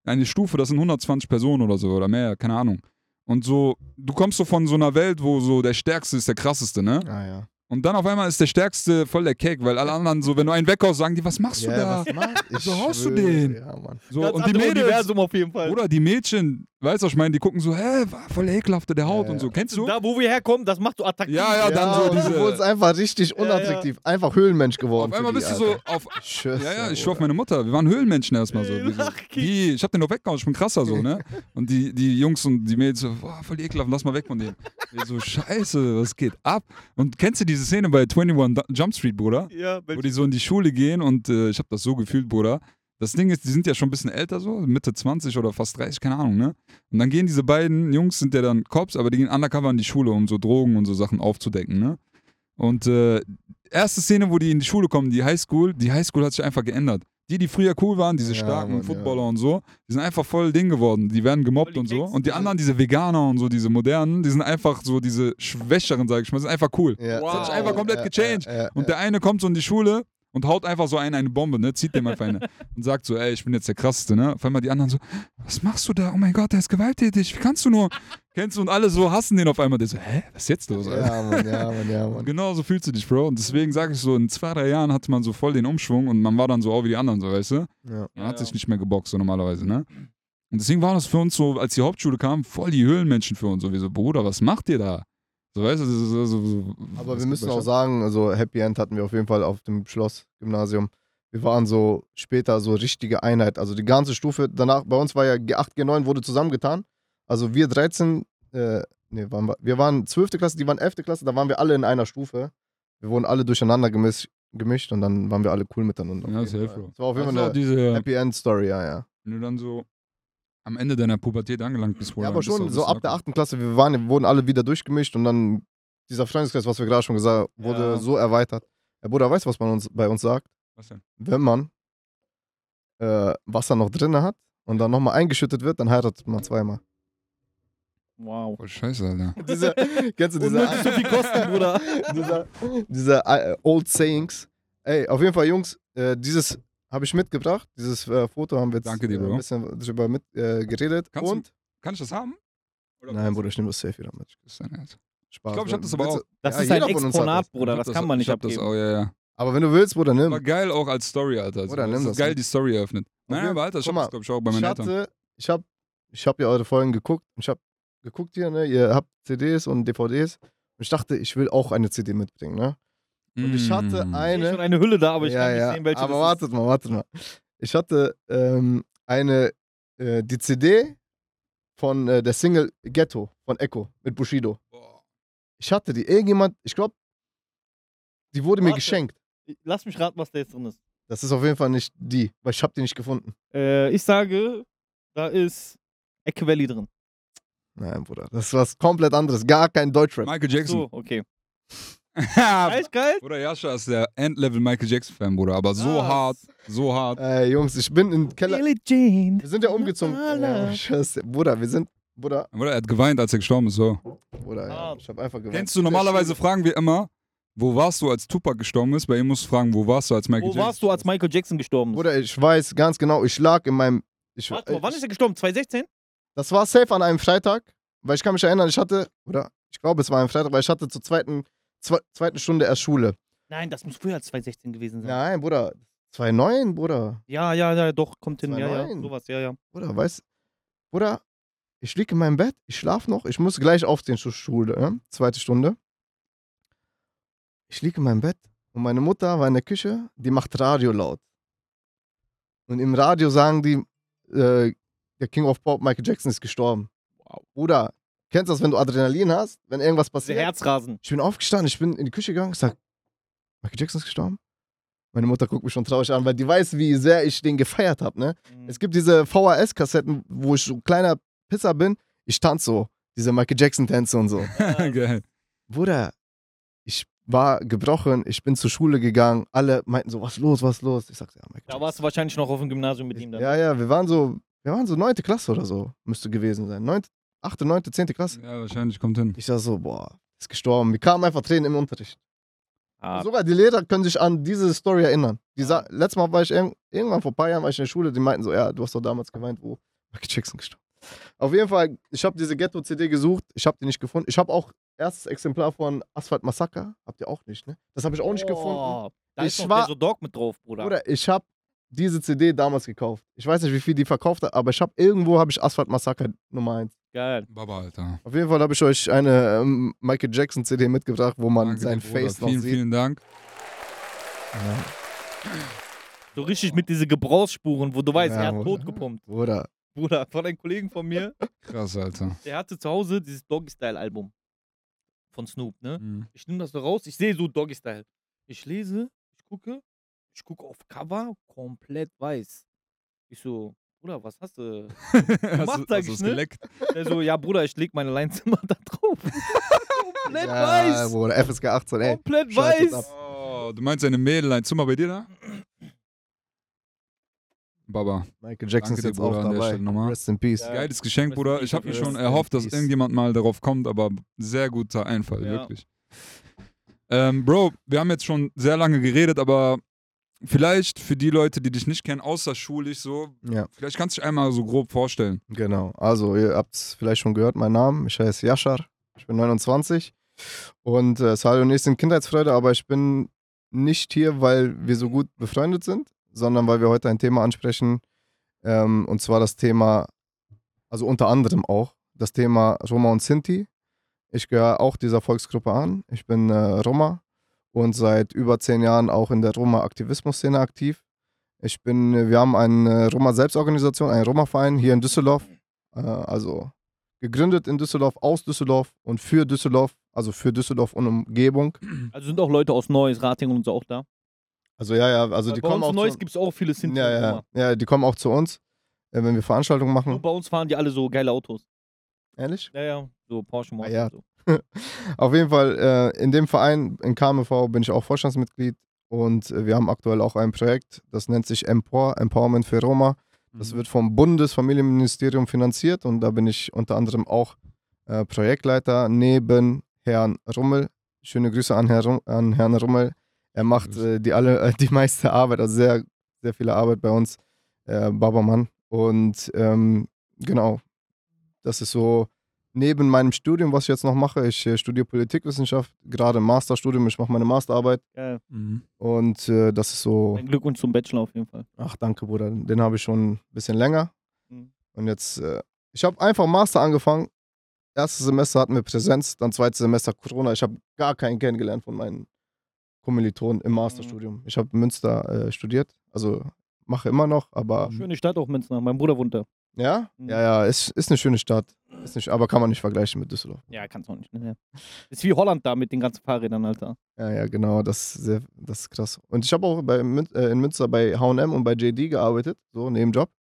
eine Stufe, das sind 120 Personen oder so oder mehr, keine Ahnung. Und so, du kommst so von so einer Welt, wo so der Stärkste ist der Krasseste, ne?
Ah, ja.
Und dann auf einmal ist der Stärkste voll der Cake, weil alle anderen so, wenn du einen weghaust, sagen die, was machst du
Ja,
da?
was macht? Ich
So haust du den.
Ja, Mann.
So,
Ganz
und die Mädels,
Universum auf jeden Fall.
oder die Mädchen, weißt du, was ich meine, die gucken so, hä, war voll ekelhaft, der Haut
Ja,
und so. Kennst du?
Da, wo wir herkommen, das macht so attraktiv.
Ja, ja, dann so diese-
Du wurdest einfach richtig
Ja, ja.
unattraktiv. Einfach Höhlenmensch geworden.
Auf einmal bist du so auf.
Schwör's
Ja, ja, ich schwör auf meine Mutter. Wir waren Höhlenmenschen erstmal so. Wir so wie, ich hab den doch weggehauen, ich bin krasser so, ne? Und die, die Jungs und die Mädels so, boah, voll ekelhaft, lass mal weg von denen. Wir so, scheiße, was geht ab? Und kennst du diese Szene bei 21 Du- Jump Street, Bruder?
Ja,
Wo die so in die Schule gehen und äh, ich hab das so gefühlt, Bruder. Das Ding ist, die sind ja schon ein bisschen älter so, Mitte 20 oder fast 30, keine Ahnung, ne? Und dann gehen diese beiden Jungs, sind ja dann Cops, aber die gehen undercover in die Schule, um so Drogen und so Sachen aufzudecken, ne? Und äh, erste Szene, wo die in die Schule kommen, die Highschool, die Highschool hat sich einfach geändert. Die, die früher cool waren, diese
Ja,
starken
Mann,
Footballer
ja.
und so, die sind einfach voll Ding geworden. Die werden gemobbt und so. Und die anderen, diese Veganer und so, diese modernen, die sind einfach so diese Schwächeren, sag ich mal, sind einfach cool.
Ja.
Das hat sich
einfach komplett gechanged. Und der eine kommt so in die Schule und haut einfach so einen eine Bombe, ne? Zieht dem einfach eine und sagt so, ey, ich bin jetzt der krasseste, ne? Auf einmal die anderen so, was machst du da? Oh mein Gott, der ist gewalttätig. Wie kannst du nur? Kennst du? Und alle so hassen den auf einmal. Der so, hä? Was ist jetzt los? Alter?
ja, Mann, ja, Mann, ja, Mann.
genau so fühlst du dich, Bro. Und deswegen sage ich so, in zwei, drei Jahren hatte man so voll den Umschwung und man war dann so auch wie die anderen, so, weißt du?
Ja.
Man hat
Ja.
sich nicht mehr geboxt, so normalerweise, ne? Und deswegen war das für uns so, als die Hauptschule kam, voll die Höhlenmenschen für uns. So wie so, Bruder, was macht ihr da? So, weißt du, so, so,
Aber wir müssen auch sagen, also Happy End hatten wir auf jeden Fall auf dem Schloss-Gymnasium. Wir waren so später so richtige Einheit. Also die ganze Stufe danach, bei uns war ja G8, G9 wurde zusammengetan. Also wir 13, äh, nee, waren wir, wir waren 12. Klasse, die waren 11. Klasse, da waren wir alle in einer Stufe. Wir wurden alle durcheinander gemischt, gemischt und dann waren wir alle cool miteinander.
Ja,
Fall.
Bro.
Das war auf jeden Fall eine
diese,
Happy End Story, ja, ja.
wenn du dann so am Ende deiner Pubertät angelangt bist,
Ja, aber schon so ab der
awkward.
8. Klasse, wir waren, wir wurden alle wieder durchgemischt und dann dieser Freundeskreis, was wir gerade schon gesagt haben, wurde
Ja.
so erweitert. Ja, Bruder, weißt du, was man uns bei uns sagt?
Was denn?
Wenn man äh, Wasser noch drin hat und dann nochmal eingeschüttet wird, dann heiratet man zweimal.
Wow.
Voll scheiße, Alter.
Diese, kennst du diese,
so viel Kosten, Bruder.
diese, diese äh, Old Sayings? Ey, auf jeden Fall, Jungs, äh, dieses habe ich mitgebracht. Dieses äh, Foto haben wir jetzt
Danke dir,
äh, ein bisschen drüber mit, äh, geredet.
Kannst du-
und?
Kann ich das haben? Oder
Nein, Bruder, ich nehme das safe wieder mit.
Das ist dein Ernst.
Spaß.
Ich glaube, ich habe das aber auch.
du-
Das
Ja,
ist ein Exponat,
das.
Bruder.
Ich hab
Das kann man nicht
ich hab das
abgeben.
auch, ja, ja.
Aber wenn du willst, Bruder, nimm.
Aber geil auch als Story, Alter. So,
Oder nimm
das ist
das,
geil, die Story eröffnet. Nein,
jeden-
aber Alter, ich
guck
hab
mal,
das, glaube ich, auch bei
ich
meinen Eltern.
hatte, ich habe ich hab ja eure Folgen geguckt. Ich habe geguckt hier, ne? Ihr habt CDs und DVDs. Und ich dachte, ich will auch eine CD mitbringen, ne? Und ich hatte
Mm.
Ich hab schon
eine.
eine Hülle da, aber ich
ja,
kann nicht
ja.
sehen, welche
Aber
das
wartet mal, wartet mal. Ich hatte ähm, eine, äh, die CD von äh, der Single Ghetto von Echo mit Bushido.
Boah.
Ich hatte die. Irgendjemand, ich glaube, die wurde mir
Warte.
geschenkt.
ist. Lass mich raten, was da jetzt drin ist.
Das ist auf jeden Fall nicht die, weil ich habe die nicht gefunden.
Äh, ich sage, da ist Ecke Valley drin.
Nein, Bruder, das ist was komplett anderes. Gar kein Deutschrap.
Michael Jackson.
So, okay.
Ja,
Echt geil?
Bruder, Jascha ist der Endlevel Michael Jackson-Fan, Bruder. Aber so
Was?
hart, so hart.
Ey, Jungs, ich bin im Keller.
Billie Jean.
Wir sind ja umgezogen. Ja, scheiße. Bruder, wir sind. Bruder,
Bruder, er hat geweint, als er gestorben ist. So.
Bruder, ja, ich hab einfach geweint.
Kennst du, normalerweise fragen wir immer, wo warst du, als Tupac gestorben ist? Bei ihm musst du fragen, wo warst du, als Michael
Wo
Jackson
warst du, als Michael Jackson gestorben ist?
Bruder, ich weiß ganz genau, ich lag in meinem. Ich,
Warte mal, wann ist er gestorben? 2016?
Das war safe an einem Freitag, weil ich kann mich erinnern, ich hatte, oder ich glaube, es war ein Freitag, weil ich hatte zur zweiten, zwe zweiten Stunde erst Schule.
Nein, das muss früher als 2016 gewesen sein.
Nein, Bruder, 2,9, Bruder.
Ja, ja, ja, doch, kommt hin. Ja, ja,
2009.
sowas, ja, ja.
Bruder, weißt Bruder, ich liege in meinem Bett, ich schlafe noch, ich muss gleich aufstehen zur Schule, ne? zweite Stunde. Ich liege in meinem Bett und meine Mutter war in der Küche, die macht Radio laut. Und im Radio sagen die, äh, der King of Pop, Michael Jackson, ist gestorben.
Wow.
Bruder, kennst du das, wenn du Adrenalin hast, wenn irgendwas
Der
passiert?
Herzrasen.
Ich bin aufgestanden, ich bin in die Küche gegangen, ich sag, Michael Jackson ist gestorben? Meine Mutter guckt mich schon traurig an, weil die weiß, wie sehr ich den gefeiert habe, ne?
Mhm.
Es gibt diese VHS-Kassetten, wo ich so ein kleiner Pisser bin. Ich tanze so. Diese Michael Jackson-Tänze und so.
Geil.
Bruder, ich war gebrochen, ich bin zur Schule gegangen. Alle meinten so, was los, was los? Ich sagte, ja, Michael
da warst du wahrscheinlich noch auf dem Gymnasium mit ihm dann.
Ja, ja, wir waren so, wir waren so neunte Klasse oder so, müsste gewesen sein. Neunte, achte, neunte, zehnte Klasse.
Ja, wahrscheinlich kommt hin.
Ich sag so, boah, ist gestorben. Mir kamen einfach Tränen im Unterricht.
Ah,
Sogar die Lehrer können sich an diese Story erinnern. Die sa Letztes Mal war ich irg irgendwann vor ein paar Jahren war ich in der Schule, die meinten so, ja, du hast doch damals geweint, wo Michael Jackson gestorben. Auf jeden Fall, ich habe diese Ghetto-CD gesucht, ich habe die nicht gefunden. Ich habe auch erstes Exemplar von Asphalt Massaker, habt ihr auch nicht, ne? Das habe ich auch nicht gefunden.
Boah, Da
Ich
ist noch
war-
der so Dog mit drauf, Bruder.
Oder ich habe diese CD damals gekauft. Ich weiß nicht, wie viel die verkauft hat, aber ich habe irgendwo habe ich Asphalt Massaker Nummer 1.
Geil.
Baba, Alter.
Auf jeden Fall habe ich euch eine ähm, Michael Jackson CD mitgebracht, wo man
Danke
sein
Bruder.
Face noch
Vielen,
sieht.
vielen Dank.
Ja.
So richtig mit diese Gebrauchsspuren, wo du weißt,
Ja,
er hat
Bruder.
tot gepumpt.
Bruder,
Bruder, von einem Kollegen von mir,
Krass, Alter.
der hatte zu Hause dieses Doggy-Style-Album von Snoop, ne?
Mhm.
Ich nehme das so raus, ich sehe so Doggy-Style. Ich lese, ich gucke, ich gucke auf Cover, komplett weiß. Ich so, Bruder, was hast du?
Hast
Macht,
du-
sag ich, ne?
geleckt?
Der so, ja, Bruder, ich leg meine Leinzimmer da drauf. komplett
ja,
weiß.
Bruder, FSK 18, ey.
Komplett
Schaltet
weiß.
Oh, du meinst eine Mädel, ein Zimmer bei dir da? Baba.
Michael Jackson
Danke
ist
dir,
jetzt
Bruder,
auch
an der
dabei.
Stelle nochmal.
Rest in Peace.
Ja.
Geiles Geschenk,
Rest
Bruder. Ich habe mir schon erhofft, dass irgendjemand mal darauf kommt, aber sehr guter Einfall,
Ja.
wirklich. Ähm, Bro, wir haben jetzt schon sehr lange geredet, aber vielleicht für die Leute, die dich nicht kennen, außerschulisch so,
Ja,
vielleicht kannst du dich einmal so grob vorstellen.
genau. Also, ihr habt es vielleicht schon gehört, mein Name. Ich heiße Yashar. Ich bin 29. Und äh, Sali und ich sind Kindheitsfreude, aber ich bin nicht hier, weil wir so gut befreundet sind, sondern weil wir heute ein Thema ansprechen. Ähm, und zwar das Thema, also unter anderem auch, das Thema Roma und Sinti. Ich gehöre auch dieser Volksgruppe an. Ich bin äh, Roma und seit über zehn Jahren auch in der Roma-Aktivismus-Szene aktiv. Ich bin, wir haben eine Roma-Selbstorganisation, einen Roma-Verein hier in Düsseldorf, äh, also gegründet in Düsseldorf, aus Düsseldorf und für Düsseldorf, also für Düsseldorf und Umgebung.
Also sind auch Leute aus Neuss, Ratingen und so auch da.
Also ja, ja, also
Weil
die
bei
kommen
uns
auch zu,
gibt es auch viele Sinti.
ja,
und
ja, ja, die kommen auch zu uns, äh, wenn wir Veranstaltungen machen.
bei uns fahren die alle so geile Autos.
Ehrlich?
Ja, ja, so Porsche
Ah,
Motor
ja.
und so.
Auf jeden Fall, äh, in dem Verein, in KMV, bin ich auch Vorstandsmitglied und äh, wir haben aktuell auch ein Projekt, das nennt sich Empower, Empowerment für Roma. Das
Mhm.
wird vom Bundesfamilienministerium finanziert und da bin ich unter anderem auch äh, Projektleiter neben Herrn Rummel. Schöne Grüße an, Herr Rum, an Herrn Rummel. Er macht äh, die, alle, die meiste Arbeit, also sehr, sehr viele Arbeit bei uns, äh, Babamann. Und ähm, genau, das ist so neben meinem Studium, was ich jetzt noch mache. Ich äh, studiere Politikwissenschaft, gerade im Masterstudium. Ich mache meine Masterarbeit
Geil.
Mhm.
und äh, das ist so.
Ein Glückwunsch zum Bachelor auf jeden Fall.
Ach, danke, Bruder. Den habe ich schon ein bisschen länger.
Mhm.
Und jetzt, äh, ich habe einfach Master angefangen. Erstes Semester hatten wir Präsenz, dann zweites Semester Corona. Ich habe gar keinen kennengelernt von meinen Kommilitonen im Masterstudium. Ich habe Münster äh, studiert, also mache immer noch, aber
Schöne Stadt auch Münster. Mein Bruder wohnt da.
Ja,
Mhm.
ja, ja, ist, ist eine schöne Stadt. Ist nicht, aber kann man nicht vergleichen mit Düsseldorf.
Ja, kannst du auch nicht. Ne? Ist wie Holland da mit den ganzen Fahrrädern, Alter.
Ja, ja, genau, das ist, sehr, das ist krass. Und ich habe auch bei, äh, in Münster bei HM und bei JD gearbeitet, so neben Job.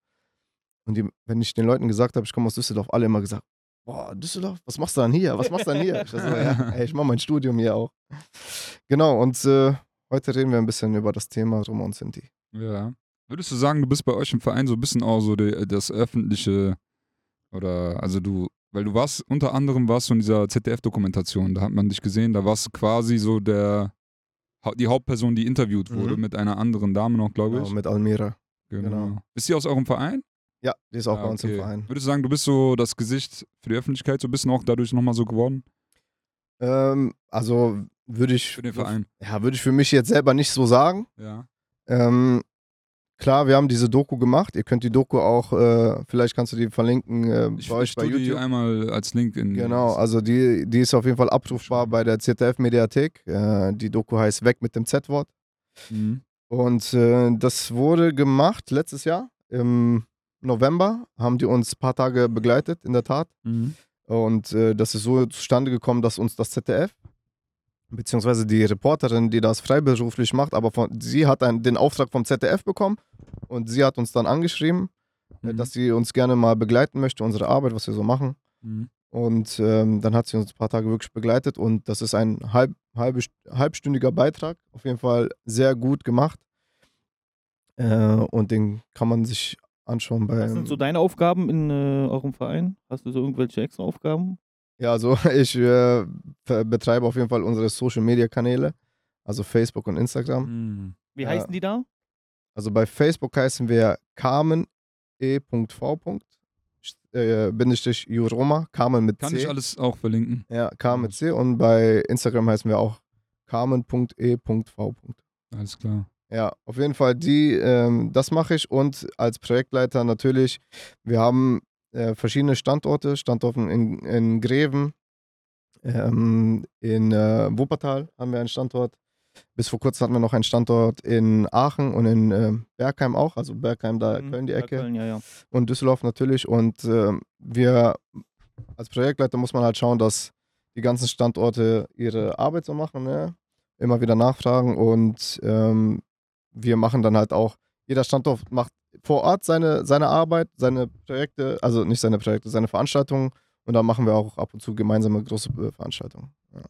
Und die, wenn ich den Leuten gesagt habe, ich komme aus Düsseldorf, alle immer gesagt, boah, Düsseldorf, was machst du dann hier? Was machst du dann hier? Ich, so, ja, ey, ich mache mein Studium hier auch. Genau, und äh, heute reden wir ein bisschen über das Thema Roma und Sinti.
Ja. Würdest du sagen, du bist bei euch im Verein so ein bisschen auch so die, das öffentliche oder also du, weil du warst unter anderem warst du in dieser ZDF-Dokumentation, da hat man dich gesehen, da warst du quasi so der die Hauptperson, die interviewt wurde
Mhm.
mit einer anderen Dame noch, glaube
Genau,
ich.
mit Almira.
Genau.
genau.
Ist sie aus eurem Verein?
Ja, die ist auch
Ah,
bei uns im
okay.
Verein.
Würdest du sagen, du bist so das Gesicht für die Öffentlichkeit so ein bisschen auch dadurch nochmal so geworden?
Ähm, also würde ich.
Für den Verein.
Ja, würde ich für mich jetzt selber nicht so sagen.
Ja.
Ähm, klar, wir haben diese Doku gemacht. Ihr könnt die Doku auch, äh, vielleicht kannst du die verlinken äh,
Ich,
bei euch bei
tu die
YouTube.
einmal als Link in.
Genau, also die, die ist auf jeden Fall abrufbar bei der ZDF-Mediathek. Äh, die Doku heißt Weg mit dem Z-Wort.
Mhm.
Und äh, das wurde gemacht letztes Jahr im November. Haben die uns ein paar Tage begleitet, in der Tat.
Mhm.
Und äh, das ist so zustande gekommen, dass uns das ZDF, beziehungsweise die Reporterin, die das freiberuflich macht, aber von, sie hat einen, den Auftrag vom ZDF bekommen und sie hat uns dann angeschrieben, äh,
Mhm.
dass sie uns gerne mal begleiten möchte, unsere Arbeit, was wir so machen.
Mhm.
Und ähm, dann hat sie uns ein paar Tage wirklich begleitet und das ist ein halb, halbe, halbstündiger Beitrag. Auf jeden Fall sehr gut gemacht. Äh, und den kann man sich anschauen bei.
Was sind so deine Aufgaben in äh, eurem Verein? Hast du so irgendwelche extra Aufgaben?
Ja, also ich äh, betreibe auf jeden Fall unsere Social Media Kanäle, also Facebook und Instagram.
Mhm.
Wie
Ja.
heißen die da?
Also bei Facebook heißen wir Carmen E.V. Äh, Bindestrich Juroma, Carmen mit
Kann
C.
ich alles auch verlinken.
Ja, Carmen mit C und bei Instagram heißen wir auch Carmen.e.v.
Alles klar.
Ja, auf jeden Fall die, ähm, das mache ich und als Projektleiter natürlich, wir haben äh, verschiedene Standorte, Standorte in, in Greven, ähm, in äh, Wuppertal haben wir einen Standort, bis vor kurzem hatten wir noch einen Standort in Aachen und in äh, Bergheim auch, also Bergheim da,
Mhm,
Köln die Ecke
Köln, ja, ja.
und Düsseldorf natürlich und ähm, wir als Projektleiter muss man halt schauen, dass die ganzen Standorte ihre Arbeit so machen, ne? immer wieder nachfragen und ähm, wir machen dann halt auch, jeder Standort macht vor Ort seine, seine Arbeit, seine Projekte, also nicht seine Projekte, seine Veranstaltungen und dann machen wir auch ab und zu gemeinsame große äh, Veranstaltungen. Ja.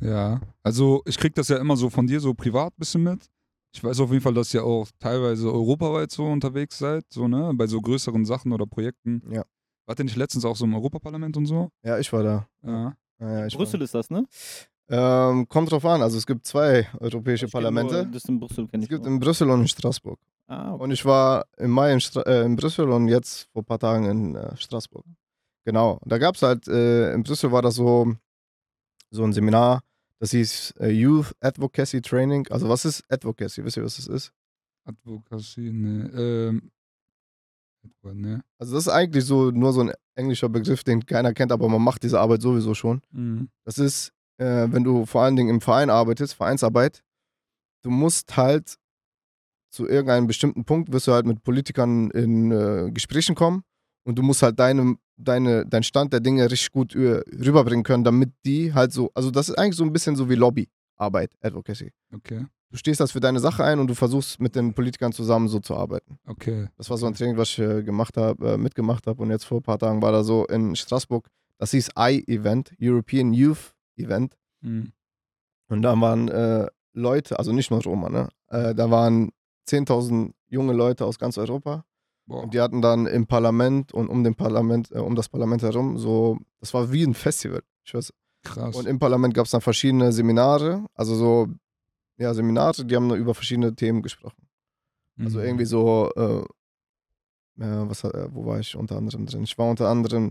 Ja, also ich krieg das ja immer so von dir so privat ein bisschen mit. Ich weiß auf jeden Fall, dass ihr auch teilweise europaweit so unterwegs seid, so, ne, bei so größeren Sachen oder Projekten.
Ja.
Wart ihr nicht letztens auch so im Europaparlament und so?
ja, ich war da.
Ja.
Ja, ja, ich
Brüssel ist das, ne?
War. Ähm, kommt drauf an, also es gibt zwei europäische Parlamente.
Nur, das in Brüssel kenne
Es
ich.
gibt
nur.
in Brüssel und in Straßburg.
Ah, okay.
Und ich war im Mai in, Stra äh, in Brüssel und jetzt vor ein paar Tagen in äh, Straßburg. Genau. Da gab es halt, äh, in Brüssel war das so, so ein Seminar, das hieß äh, Youth Advocacy Training. Also was ist Advocacy? Wisst ihr, was das ist?
Advocacy, ne, ähm, ne.
Also das ist eigentlich so nur so ein englischer Begriff, den keiner kennt, aber man macht diese Arbeit sowieso schon.
Mhm.
Das ist, äh, wenn du vor allen Dingen im Verein arbeitest, Vereinsarbeit, du musst halt zu irgendeinem bestimmten Punkt, wirst du halt mit Politikern in äh, Gesprächen kommen und du musst halt deine, deine, deinen Stand der Dinge richtig gut äh, rüberbringen können, damit die halt so, also das ist eigentlich so ein bisschen so wie Lobbyarbeit, Advocacy.
Okay,
Du stehst das für deine Sache ein und du versuchst mit den Politikern zusammen so zu arbeiten.
okay.
Das war so ein Training, was ich äh, gemacht habe, äh, mitgemacht habe und jetzt vor ein paar Tagen war da so in Straßburg, das hieß I-Event, European Youth Event.
Mhm.
Und da waren äh, Leute, also nicht nur Roma, ne? Äh, da waren 10.000 junge Leute aus ganz Europa.
Boah.
Und die hatten dann im Parlament und um den Parlament, äh, um das Parlament herum so, das war wie ein Festival. Ich weiß.
Krass.
Und im Parlament gab es dann verschiedene Seminare, also so, ja, Seminare, die haben über verschiedene Themen gesprochen. Also
Mhm.
irgendwie so, äh, äh, was, äh, wo war ich unter anderem drin? Ich war unter anderem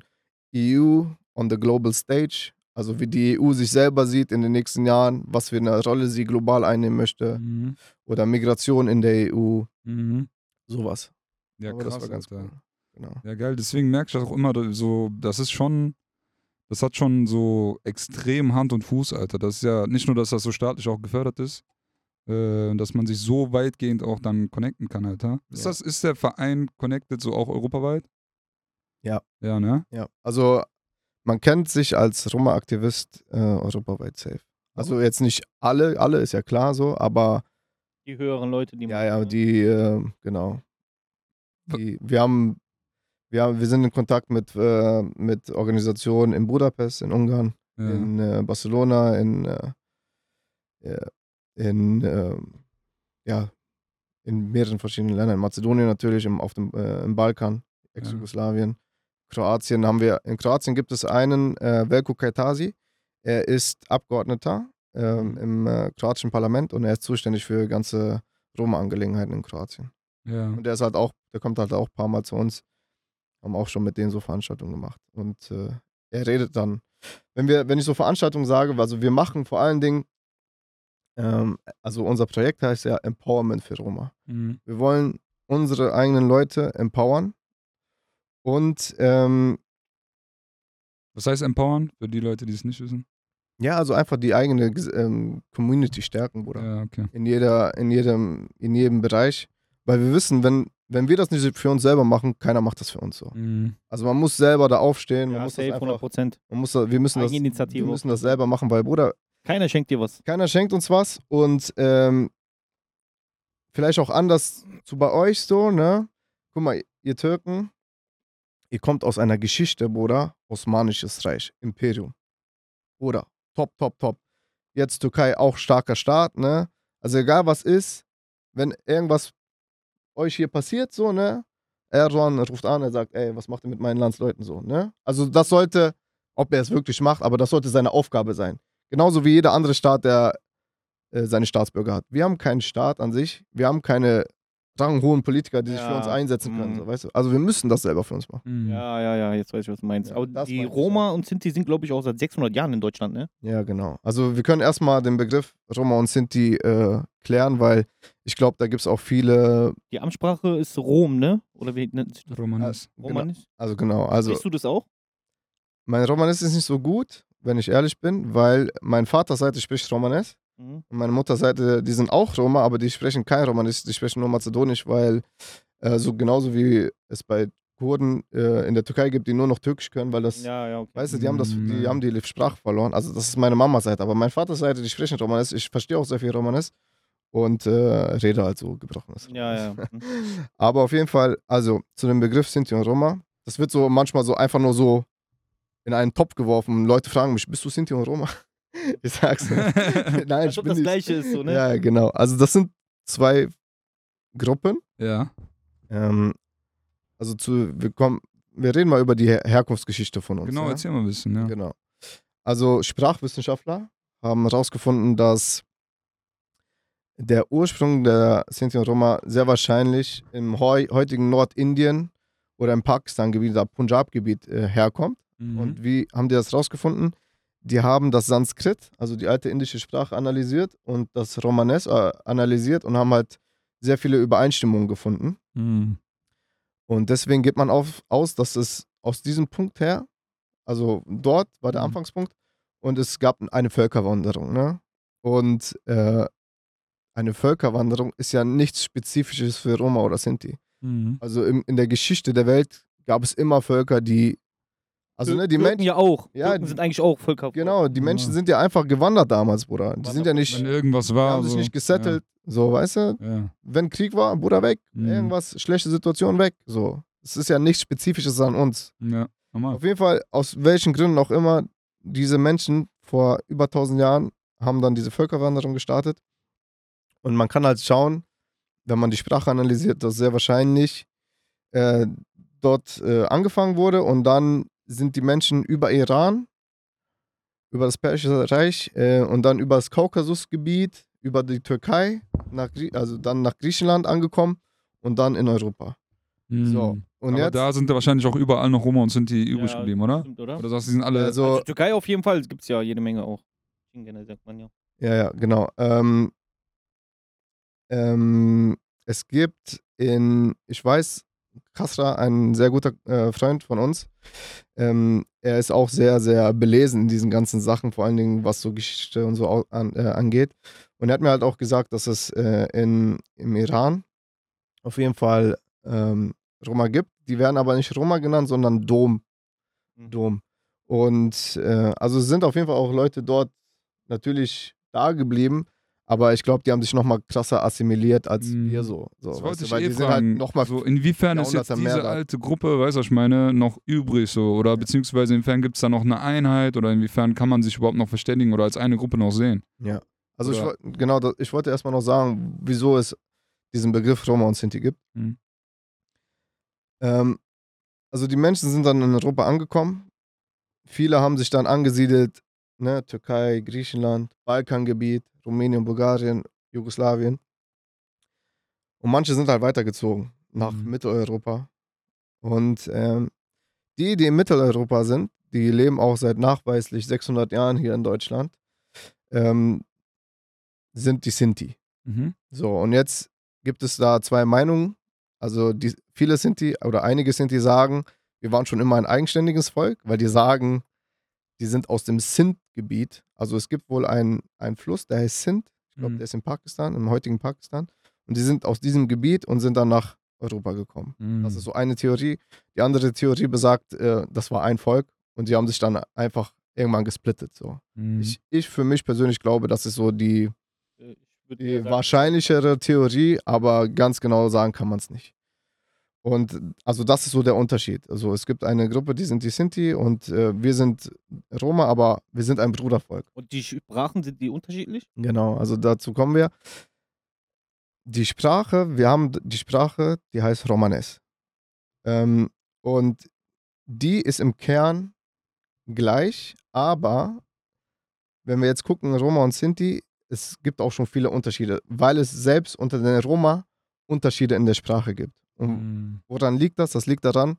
EU on the Global Stage, also wie die EU sich selber sieht in den nächsten Jahren, was für eine Rolle sie global einnehmen möchte
Mhm.
oder Migration in der EU,
Mhm.
sowas.
Ja,
Aber
krass,
das war ganz
Alter.
cool. Genau.
Ja, geil. Deswegen merke ich auch immer so, das ist schon, das hat schon so extrem Hand und Fuß, Alter. Das ist ja nicht nur, dass das so staatlich auch gefördert ist, äh, dass man sich so weitgehend auch dann connecten kann, Alter. Ist
Ja.
das, ist der Verein connected so auch europaweit?
Ja.
Ja, ne?
Ja, also man kennt sich als Roma-Aktivist äh, europaweit safe. Also jetzt nicht alle, alle ist ja klar so, aber
Die höheren Leute, die
Ja,
man-
ja, die, äh, genau. Die, wir haben, wir haben, wir sind in Kontakt mit, äh, mit Organisationen in Budapest, in Ungarn,
Ja.
in äh, Barcelona, in, äh, in, ähm, ja, in mehreren verschiedenen Ländern. In Mazedonien natürlich, im, auf dem, äh, im Balkan, Ex-Jugoslawien. Kroatien haben wir, in Kroatien gibt es einen, äh, Velko Kajtasi. Er ist Abgeordneter ähm,
Mhm.
im äh, kroatischen Parlament und er ist zuständig für ganze Roma-Angelegenheiten in Kroatien.
ja.
Und der ist halt auch, der kommt halt auch ein paar Mal zu uns. Haben auch schon mit denen so Veranstaltungen gemacht. Und äh, er redet dann. Wenn wir, wenn ich so Veranstaltungen sage, also wir machen vor allen Dingen, ähm, also unser Projekt heißt ja Empowerment für Roma.
Mhm.
Wir wollen unsere eigenen Leute empowern und ähm,
Was heißt empowern, für die Leute, die es nicht wissen?
ja, also einfach die eigene ähm, Community stärken, Bruder.
Ja, okay.
In jeder, in jedem, in jedem Bereich. Weil wir wissen, wenn, wenn wir das nicht für uns selber machen, keiner macht das für uns so.
Mhm.
Also man muss selber da aufstehen, man
Ja,
muss das
safe, 100
einfach,
Prozent.
man muss, wir müssen das, wir müssen das selber machen, weil Bruder,
Keiner schenkt dir was.
keiner schenkt uns was und ähm, vielleicht auch anders zu bei euch so, ne? Guck mal, ihr Türken, ihr kommt aus einer Geschichte, Bruder, Osmanisches Reich, Imperium. Bruder, top, top, top. Jetzt Türkei auch starker Staat, ne? Also egal was ist, wenn irgendwas euch hier passiert, so, ne? Erdogan ruft an, er sagt, ey, was macht ihr mit meinen Landsleuten so, ne? Also das sollte, ob er es wirklich macht, aber das sollte seine Aufgabe sein. Genauso wie jeder andere Staat, der äh, seine Staatsbürger hat. Wir haben keinen Staat an sich, wir haben keine ranghohen Politiker, die sich für
Ja,
uns einsetzen können,
mm.
so, weißt du? Also wir müssen das selber für uns machen.
Mhm.
Ja, ja, ja, jetzt weiß ich, was du meinst.
Ja,
Aber
das
die Roma und Sinti sind, glaube ich, auch seit 600 Jahren in Deutschland, ne?
Ja, genau. Also wir können erstmal den Begriff Roma und Sinti äh, klären, weil ich glaube, da gibt es auch viele,
Die Amtssprache ist Rom, ne? Oder wie nennt sich das?
Romanes.
genau,
Romanisch?
also genau, also
Siehst du das auch?
mein Romanes ist nicht so gut, wenn ich ehrlich bin, weil mein Vater Seite spricht Romanes
Mhm.
meine Mutter Seite, die sind auch Roma, aber die sprechen kein Romanisch, die sprechen nur Mazedonisch, weil äh, so genauso wie es bei Kurden äh, in der Türkei gibt, die nur noch Türkisch können, weil das
Ja, ja, okay.
Weißt du, die haben, das, die
Mm.
haben die Sprache verloren. Also das ist meine Mamas Seite. Aber mein Vaters Seite, die sprechen Romanes. Ich verstehe auch sehr viel Romanes und äh, rede halt so gebrochenes.
Ja, ja. Mhm.
Aber auf jeden Fall, also zu dem Begriff Sinti und Roma, das wird so manchmal so einfach nur so in einen Topf geworfen. Leute fragen mich, bist du Sinti und Roma? Ich sag's. Nein,
Als
ich
ob das
nicht.
Gleiche ist, so, ne?
Ja, genau. Also das sind zwei Gruppen.
Ja.
Ähm, also zu, wir kommen, wir reden mal über die Her Herkunftsgeschichte von uns.
Genau,
ja?
erzähl mal ein bisschen, ja.
Genau. Also Sprachwissenschaftler haben herausgefunden, dass der Ursprung der Sinti und Roma sehr wahrscheinlich im heu heutigen Nordindien oder im Pakistan-Gebiet, da Punjab-Gebiet äh, herkommt.
Mhm.
Und wie haben die das herausgefunden? Die haben das Sanskrit, also die alte indische Sprache, analysiert und das Romanes äh, analysiert und haben halt sehr viele Übereinstimmungen gefunden.
Mhm.
Und deswegen geht man auf, aus, dass es aus diesem Punkt her, also dort war der
Mhm.
Anfangspunkt, und es gab eine Völkerwanderung. Ne? Und äh, eine Völkerwanderung ist ja nichts Spezifisches für Roma oder Sinti.
Mhm.
Also im, in der Geschichte der Welt gab es immer Völker, die. Also, ne, die Menschen.
ja auch.
Ja,
Türken sind eigentlich auch Völker.
Genau, die
Ja.
Menschen sind ja einfach gewandert damals, Bruder. Die sind ja nicht.
Wenn irgendwas
Die
war.
haben sich
so.
nicht gesettelt. So, weißt du?
Ja. ja.
Wenn Krieg war, Bruder weg.
Mhm.
Irgendwas, schlechte Situation weg. So. Es ist ja nichts Spezifisches an uns.
Ja, normal.
Auf jeden Fall, aus welchen Gründen auch immer, diese Menschen vor über 1000 Jahren haben dann diese Völkerwanderung gestartet. Und man kann halt schauen, wenn man die Sprache analysiert, dass sehr wahrscheinlich äh, dort äh, angefangen wurde und dann sind die Menschen über Iran, über das Persische Reich äh, und dann über das Kaukasusgebiet, über die Türkei, nach, also dann nach Griechenland angekommen und dann in Europa.
Mhm.
So, und
Aber
jetzt.
da sind da wahrscheinlich auch überall noch Roma und Sinti übrig
Ja,
geblieben, oder?
Stimmt, oder?
Oder sagst du, die sind alle.
also,
Also Türkei auf jeden Fall gibt es ja jede Menge auch. Sagt man ja.
Ja, ja, genau. Ähm, ähm, es gibt in, ich weiß, Kasra, ein sehr guter äh, Freund von uns. Ähm, er ist auch sehr, sehr belesen in diesen ganzen Sachen, vor allen Dingen was so Geschichte und so an, äh, angeht. Und er hat mir halt auch gesagt, dass es äh, in, im Iran auf jeden Fall ähm, Roma gibt. Die werden aber nicht Roma genannt, sondern Dom.
Mhm.
Dom. Und äh, also sind auf jeden Fall auch Leute dort natürlich da geblieben, aber ich glaube, die haben sich nochmal krasser assimiliert als
Mhm.
wir so. so
das
weißt
wollte
du,
ich
weil
eh
die sind halt
fragen.
nochmal
so, inwiefern ist jetzt diese alte Gruppe, weißt du, was ich meine, noch übrig so? Oder beziehungsweise inwiefern gibt es da noch eine Einheit oder inwiefern kann man sich überhaupt noch verständigen oder als eine Gruppe noch sehen?
Also ich,
Oder-
genau, ich wollte erstmal noch sagen, wieso es diesen Begriff Roma und Sinti gibt.
Mhm.
Ähm, also die Menschen sind dann in Europa angekommen. Viele haben sich dann angesiedelt, ne, Türkei, Griechenland, Balkangebiet, Rumänien, Bulgarien, Jugoslawien. Und manche sind halt weitergezogen nach
Mhm.
Mitteleuropa. Und ähm, die, die in Mitteleuropa sind, die leben auch seit nachweislich 600 Jahren hier in Deutschland, ähm, sind die Sinti.
Mhm.
So, und jetzt gibt es da zwei Meinungen Also die, viele Sinti oder einige Sinti sagen, wir waren schon immer ein eigenständiges Volk, weil die sagen, die sind aus dem Sindh-Gebiet. Also es gibt wohl einen, einen Fluss, der heißt Sindh. Ich glaube,
Mhm.
der ist in Pakistan, im heutigen Pakistan. Und die sind aus diesem Gebiet und sind dann nach Europa gekommen.
Mhm.
Das ist so eine Theorie. Die andere Theorie besagt, äh, das war ein Volk und die haben sich dann einfach irgendwann gesplittet. So.
Mhm.
Ich, ich für mich persönlich glaube, das ist so die,
Äh,
die wahrscheinlichere Theorie, aber ganz genau sagen kann man es nicht. Und also das ist so der Unterschied. Also es gibt eine Gruppe, die sind die Sinti und äh, wir sind Roma, aber wir sind ein Brudervolk.
Und die Sprachen sind die unterschiedlich?
Genau, also dazu kommen wir. Die Sprache, wir haben die Sprache, die heißt Romanes. Ähm, und die ist im Kern gleich, aber wenn wir jetzt gucken, Roma und Sinti, es gibt auch schon viele Unterschiede, weil es selbst unter den Roma Unterschiede in der Sprache gibt. Und
Mhm.
woran liegt das? Das liegt daran,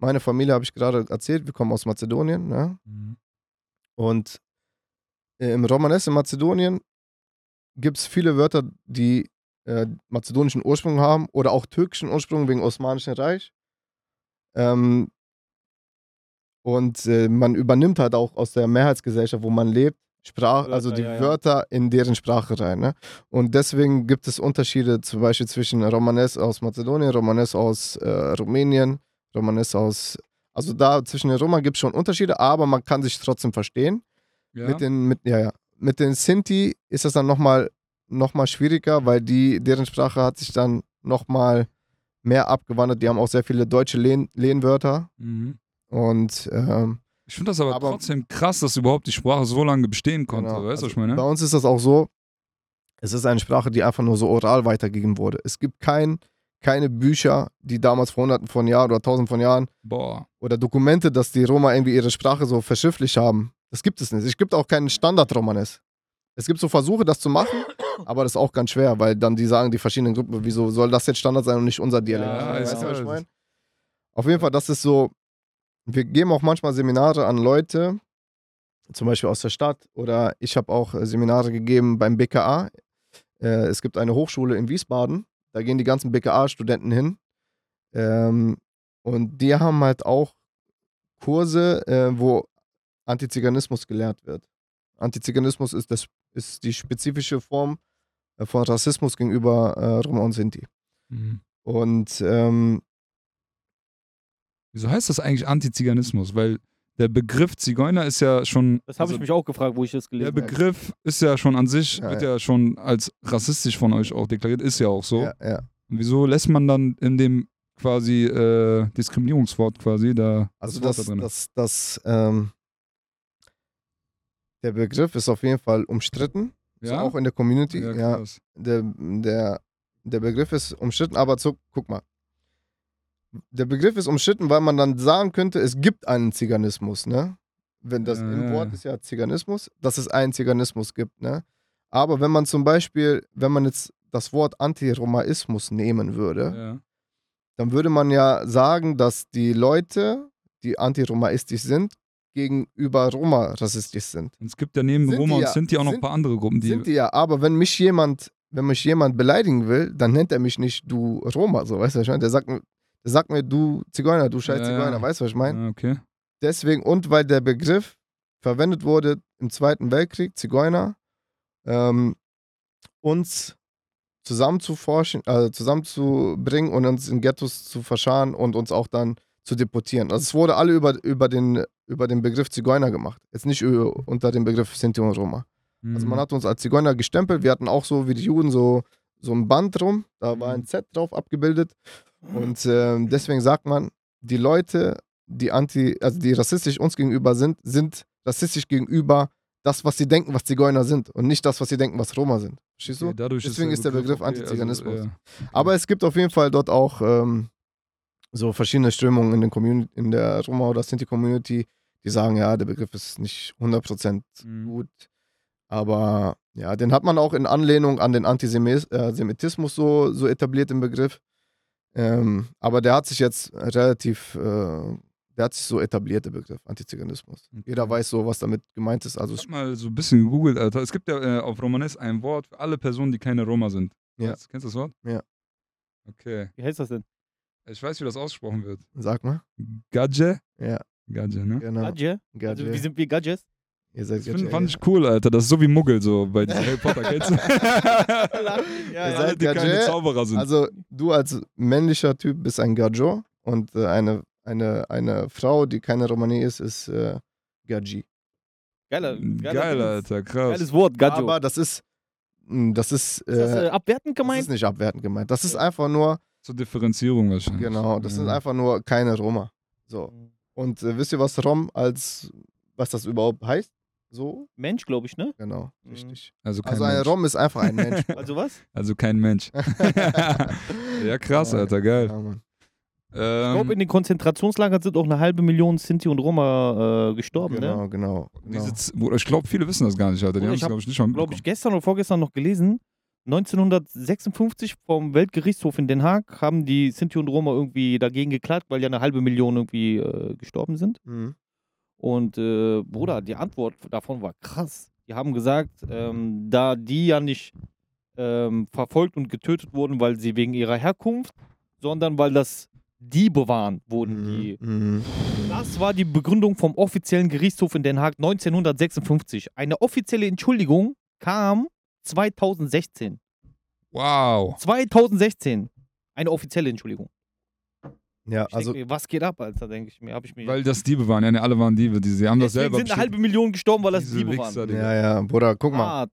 meine Familie habe ich gerade erzählt, wir kommen aus Mazedonien, ne?
Mhm.
Und äh, im Romanes in Mazedonien gibt es viele Wörter, die äh, mazedonischen Ursprung haben oder auch türkischen Ursprung wegen Osmanischen Reich. Ähm, und äh, man übernimmt halt auch aus der Mehrheitsgesellschaft, wo man lebt, Sprach,
Wörter,
also die
ja, ja.
Wörter in deren Sprache rein. Ne? Und deswegen gibt es Unterschiede zum Beispiel zwischen Romanes aus Mazedonien, Romanes aus äh, Rumänien, Romanes aus. Also da zwischen den Roma gibt es schon Unterschiede, aber man kann sich trotzdem verstehen.
Ja.
Mit den, mit, ja, ja. Mit den Sinti ist das dann nochmal noch mal schwieriger, weil die, deren Sprache hat sich dann nochmal mehr abgewandert. Die haben auch sehr viele deutsche Lehn, Lehnwörter.
Mhm.
Und ähm,
Ich finde das aber,
Aber-
trotzdem krass, dass überhaupt die Sprache so lange bestehen konnte.
genau,
weißt du, was
also
ich meine?
bei uns ist das auch so, es ist eine Sprache, die einfach nur so oral weitergegeben wurde. Es gibt kein, keine Bücher, die damals vor hunderten von Jahren oder tausend von Jahren
Boah.
oder Dokumente, dass die Roma irgendwie ihre Sprache so verschriftlich haben. Das gibt es nicht. Es gibt auch keinen Standard-Romanes. Es gibt so Versuche, das zu machen, aber das ist auch ganz schwer, weil dann die sagen, die verschiedenen Gruppen, wieso soll das jetzt Standard sein und nicht unser Dialekt?
Ja,
weißt du, was ich meine? Auf jeden Fall, das ist so, wir geben auch manchmal Seminare an Leute, zum Beispiel aus der Stadt, oder ich habe auch äh, Seminare gegeben beim BKA. Äh, es gibt eine Hochschule in Wiesbaden, da gehen die ganzen BKA-Studenten hin. Ähm, und die haben halt auch Kurse, äh, wo Antiziganismus gelehrt wird. Antiziganismus ist, das, ist die spezifische Form von Rassismus gegenüber Roma und Sinti.
Mhm.
Und ähm,
Wieso heißt das eigentlich Antiziganismus? Weil der Begriff Zigeuner ist ja schon.
Das habe
also
ich mich auch gefragt, wo ich das
Der
gelesen habe.
Begriff ist ja schon an sich,
Ja,
wird
ja.
ja schon als rassistisch von euch auch deklariert, ist ja auch so.
ja, ja.
Und wieso lässt man dann in dem quasi äh, Diskriminierungswort quasi da
Also
Wort
das,
da drin?
das, das, ähm, der Begriff ist auf jeden Fall umstritten,
ja?
auch in der Community.
ja,
der, der, der Begriff ist umstritten, aber zu, guck mal. Der Begriff ist umstritten, weil man dann sagen könnte, es gibt einen Ziganismus, ne? Wenn das
Ja,
im
ja,
Wort ist ja Ziganismus, dass es einen Ziganismus gibt, ne? Aber wenn man zum Beispiel, wenn man jetzt das Wort Antiromaismus nehmen würde,
Ja.
dann würde man ja sagen, dass die Leute, die antiromaistisch sind, gegenüber Roma rassistisch sind.
Und es gibt ja neben
Sind
Roma und
ja-
Sinti auch noch ein
sind-
paar andere Gruppen, die.
sind die ja, aber wenn mich jemand, wenn mich jemand beleidigen will, dann nennt er mich nicht du Roma, so weißt du? Der sagt, sagt mir, du Zigeuner, du scheiß
Ja,
Zigeuner,
ja.
weißt du, was ich meine?
Ah, okay.
Deswegen, und weil der Begriff verwendet wurde im Zweiten Weltkrieg, Zigeuner, ähm, uns zusammenzuforschen, also zusammenzubringen und uns in Ghettos zu verscharen und uns auch dann zu deportieren. Also es wurde alle über, über, den, über den Begriff Zigeuner gemacht. Jetzt nicht ö- unter dem Begriff Sinti und Roma. Also
Mhm.
man hat uns als Zigeuner gestempelt. Wir hatten auch so wie die Juden so, so ein Band drum. Da war ein
Mhm.
Z drauf abgebildet. Und ähm, deswegen sagt man, die Leute, die anti, also die rassistisch uns gegenüber sind, sind rassistisch gegenüber das, was sie denken, was Zigeuner sind und nicht das, was sie denken, was Roma sind. Verstehst du?
Okay, dadurch
Deswegen ist der Begriff
okay,
Antiziganismus.
Also, ja.
Aber es gibt auf jeden Fall dort auch ähm, so verschiedene Strömungen in, den Community, in der Roma- oder Sinti-Community, die sagen, ja, der Begriff ist nicht 100%
Mhm.
gut. Aber ja, den hat man auch in Anlehnung an den Antisemitismus so, so etabliert im Begriff. Ähm, aber der hat sich jetzt relativ, äh, der hat sich so etabliert, der Begriff Antiziganismus.
Okay.
Jeder weiß so, was damit gemeint ist. Also
Ich hab mal so ein bisschen gegoogelt, Alter. Es gibt ja äh, auf Romanes ein Wort für alle Personen, die keine Roma sind.
Ja.
Weißt- Kennst du das Wort?
Ja.
Okay.
Wie heißt das denn?
Ich weiß, wie das ausgesprochen wird.
Sag mal.
Gadje?
Ja,
Gadje, ne?
genau.
Gadje? Also,
Gadget.
wie sind wir Gadgets?
Ihr seid
Das find, fand ich cool, Alter. Das ist so wie Muggel, so bei diesen Harry Potter Kids.
ja,
Ihr
ja.
seid
die keine. Zauberer sind.
Also, du als männlicher Typ bist ein Gajo und äh, eine, eine, eine Frau, die keine Romani ist, ist äh, Gaji.
Geiler, geiler
Geil. Alter, krass.
Geiles Wort, Gadjo.
Aber das ist, mh, das ist,
ist das
äh,
äh, abwertend
das
gemeint?
ist nicht abwertend gemeint. Das ist
Ja.
einfach nur,
Zur Differenzierung wahrscheinlich.
genau, das sind
Ja.
einfach nur keine Roma. So. Und äh, wisst ihr, was Rom als, was das überhaupt heißt? So?
Mensch, glaube ich, ne?
Genau,
Mhm.
richtig.
Also kein
Also ein
Mensch.
Rom ist einfach ein Mensch.
Also was?
Also kein Mensch. ja, krass, Alter, geil.
Ja, Mann.
Ich glaube,
Ähm,
in den Konzentrationslagern sind auch eine halbe Million Sinti und Roma äh, gestorben, ne?
Genau, genau. genau.
diese Z- Bruder, ich glaube, viele wissen das gar nicht, Alter. Die haben
ich
es, glaube ich, nicht mal
Glaube ich, gestern oder vorgestern noch gelesen. 1956 vom Weltgerichtshof in Den Haag haben die Sinti und Roma irgendwie dagegen geklagt, weil ja eine halbe Million irgendwie äh, gestorben sind.
Mhm.
Und äh, Bruder, die Antwort davon war krass. Die haben gesagt, ähm, da die ja nicht ähm, verfolgt und getötet wurden, weil sie wegen ihrer Herkunft, sondern weil das Diebe waren, wurden die.
Mhm.
Das war die Begründung vom offiziellen Gerichtshof in Den Haag 1956. Eine offizielle Entschuldigung kam 2016.
Wow.
2016. Eine offizielle Entschuldigung.
Ja,
Ich
also
mir, was geht ab, Alter, denke ich mir. Hab ich mir
Weil das Diebe waren. Ja, ne, alle waren Diebe. Die, sie haben das selber
sind eine halbe Million gestorben, weil das Diebe
Wichser,
waren.
Digga.
Ja, ja, Bruder, guck mal.
Hart.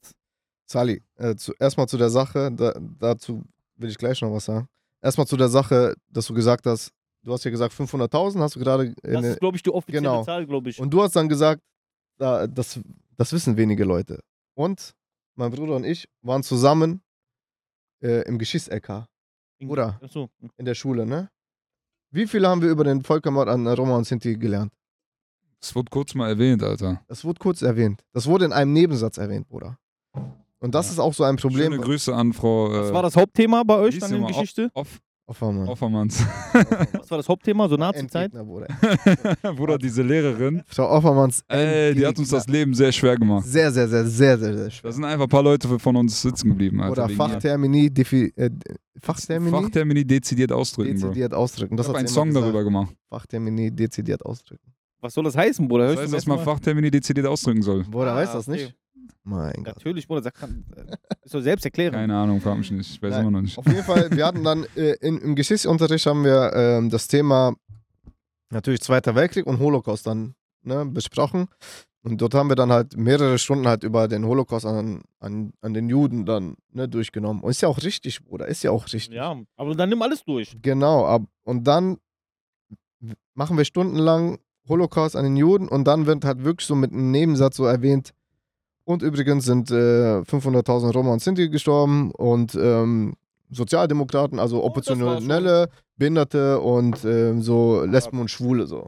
Sally, äh, zu, erstmal zu der Sache, da, dazu will ich gleich noch was sagen. Erstmal zu der Sache, dass du gesagt hast, du hast ja gesagt 500.000, hast du gerade. in
Das ist, glaube ich, die offizielle
genau.
Zahl, glaube ich.
Und du hast dann gesagt, da, das, das wissen wenige Leute. Und mein Bruder und ich waren zusammen äh, im Geschichts-LK Bruder.
Achso.
in der Schule, ne? Wie viel haben wir über den Völkermord an Roma und Sinti gelernt?
Es wurde kurz mal erwähnt, Alter.
Das wurde kurz erwähnt. Das wurde in einem Nebensatz erwähnt, Bruder. Und das
Ja.
ist auch so ein Problem.
Schöne Grüße an Frau
Was
äh,
war das Hauptthema bei euch dann in
auf.
Geschichte?
Off
Einmal.
Offermanns.
Was war das Hauptthema? So Nazi-Zeit?
Bruder.
Bruder, diese Lehrerin.
Frau Offermanns.
Ey, die hat uns das Leben sehr schwer gemacht.
Sehr, sehr, sehr, sehr, sehr, sehr
Da
schwer.
sind einfach ein paar Leute von uns sitzen geblieben, Alter.
Oder. Fachtermini, defi, äh, Fachtermini,
Fachtermini dezidiert ausdrücken, Bro.
dezidiert ausdrücken. Das
ich habe
hat
einen Song darüber gemacht.
Fachtermini, dezidiert ausdrücken.
Was soll das heißen, Bruder? Hör
Das
ich
heißt,
zum
dass man. Fachtermini dezidiert ausdrücken soll.
Bruder,
Ah,
weißt du das
okay.
nicht? Mein Gott.
Natürlich, Bruder. Sag, kann, ist doch selbst erklären.
Keine Ahnung, frag mich nicht. Ich weiß
Nein.
immer noch nicht.
Auf jeden Fall, wir hatten dann äh, in, im Geschichtsunterricht haben wir ähm, das Thema natürlich Zweiter Weltkrieg und Holocaust dann ne, besprochen. Und dort haben wir dann halt mehrere Stunden halt über den Holocaust an, an, an den Juden dann ne, durchgenommen. Und ist ja auch richtig, Bruder, ist ja auch richtig.
Ja, aber dann nimm alles durch.
Genau, ab, und dann machen wir stundenlang Holocaust an den Juden und dann wird halt wirklich so mit einem Nebensatz so erwähnt, und übrigens sind äh, 500.000 Roma und Sinti gestorben und ähm, Sozialdemokraten, also
Oh,
Oppositionelle, Behinderte und ähm, so Lesben und Schwule so.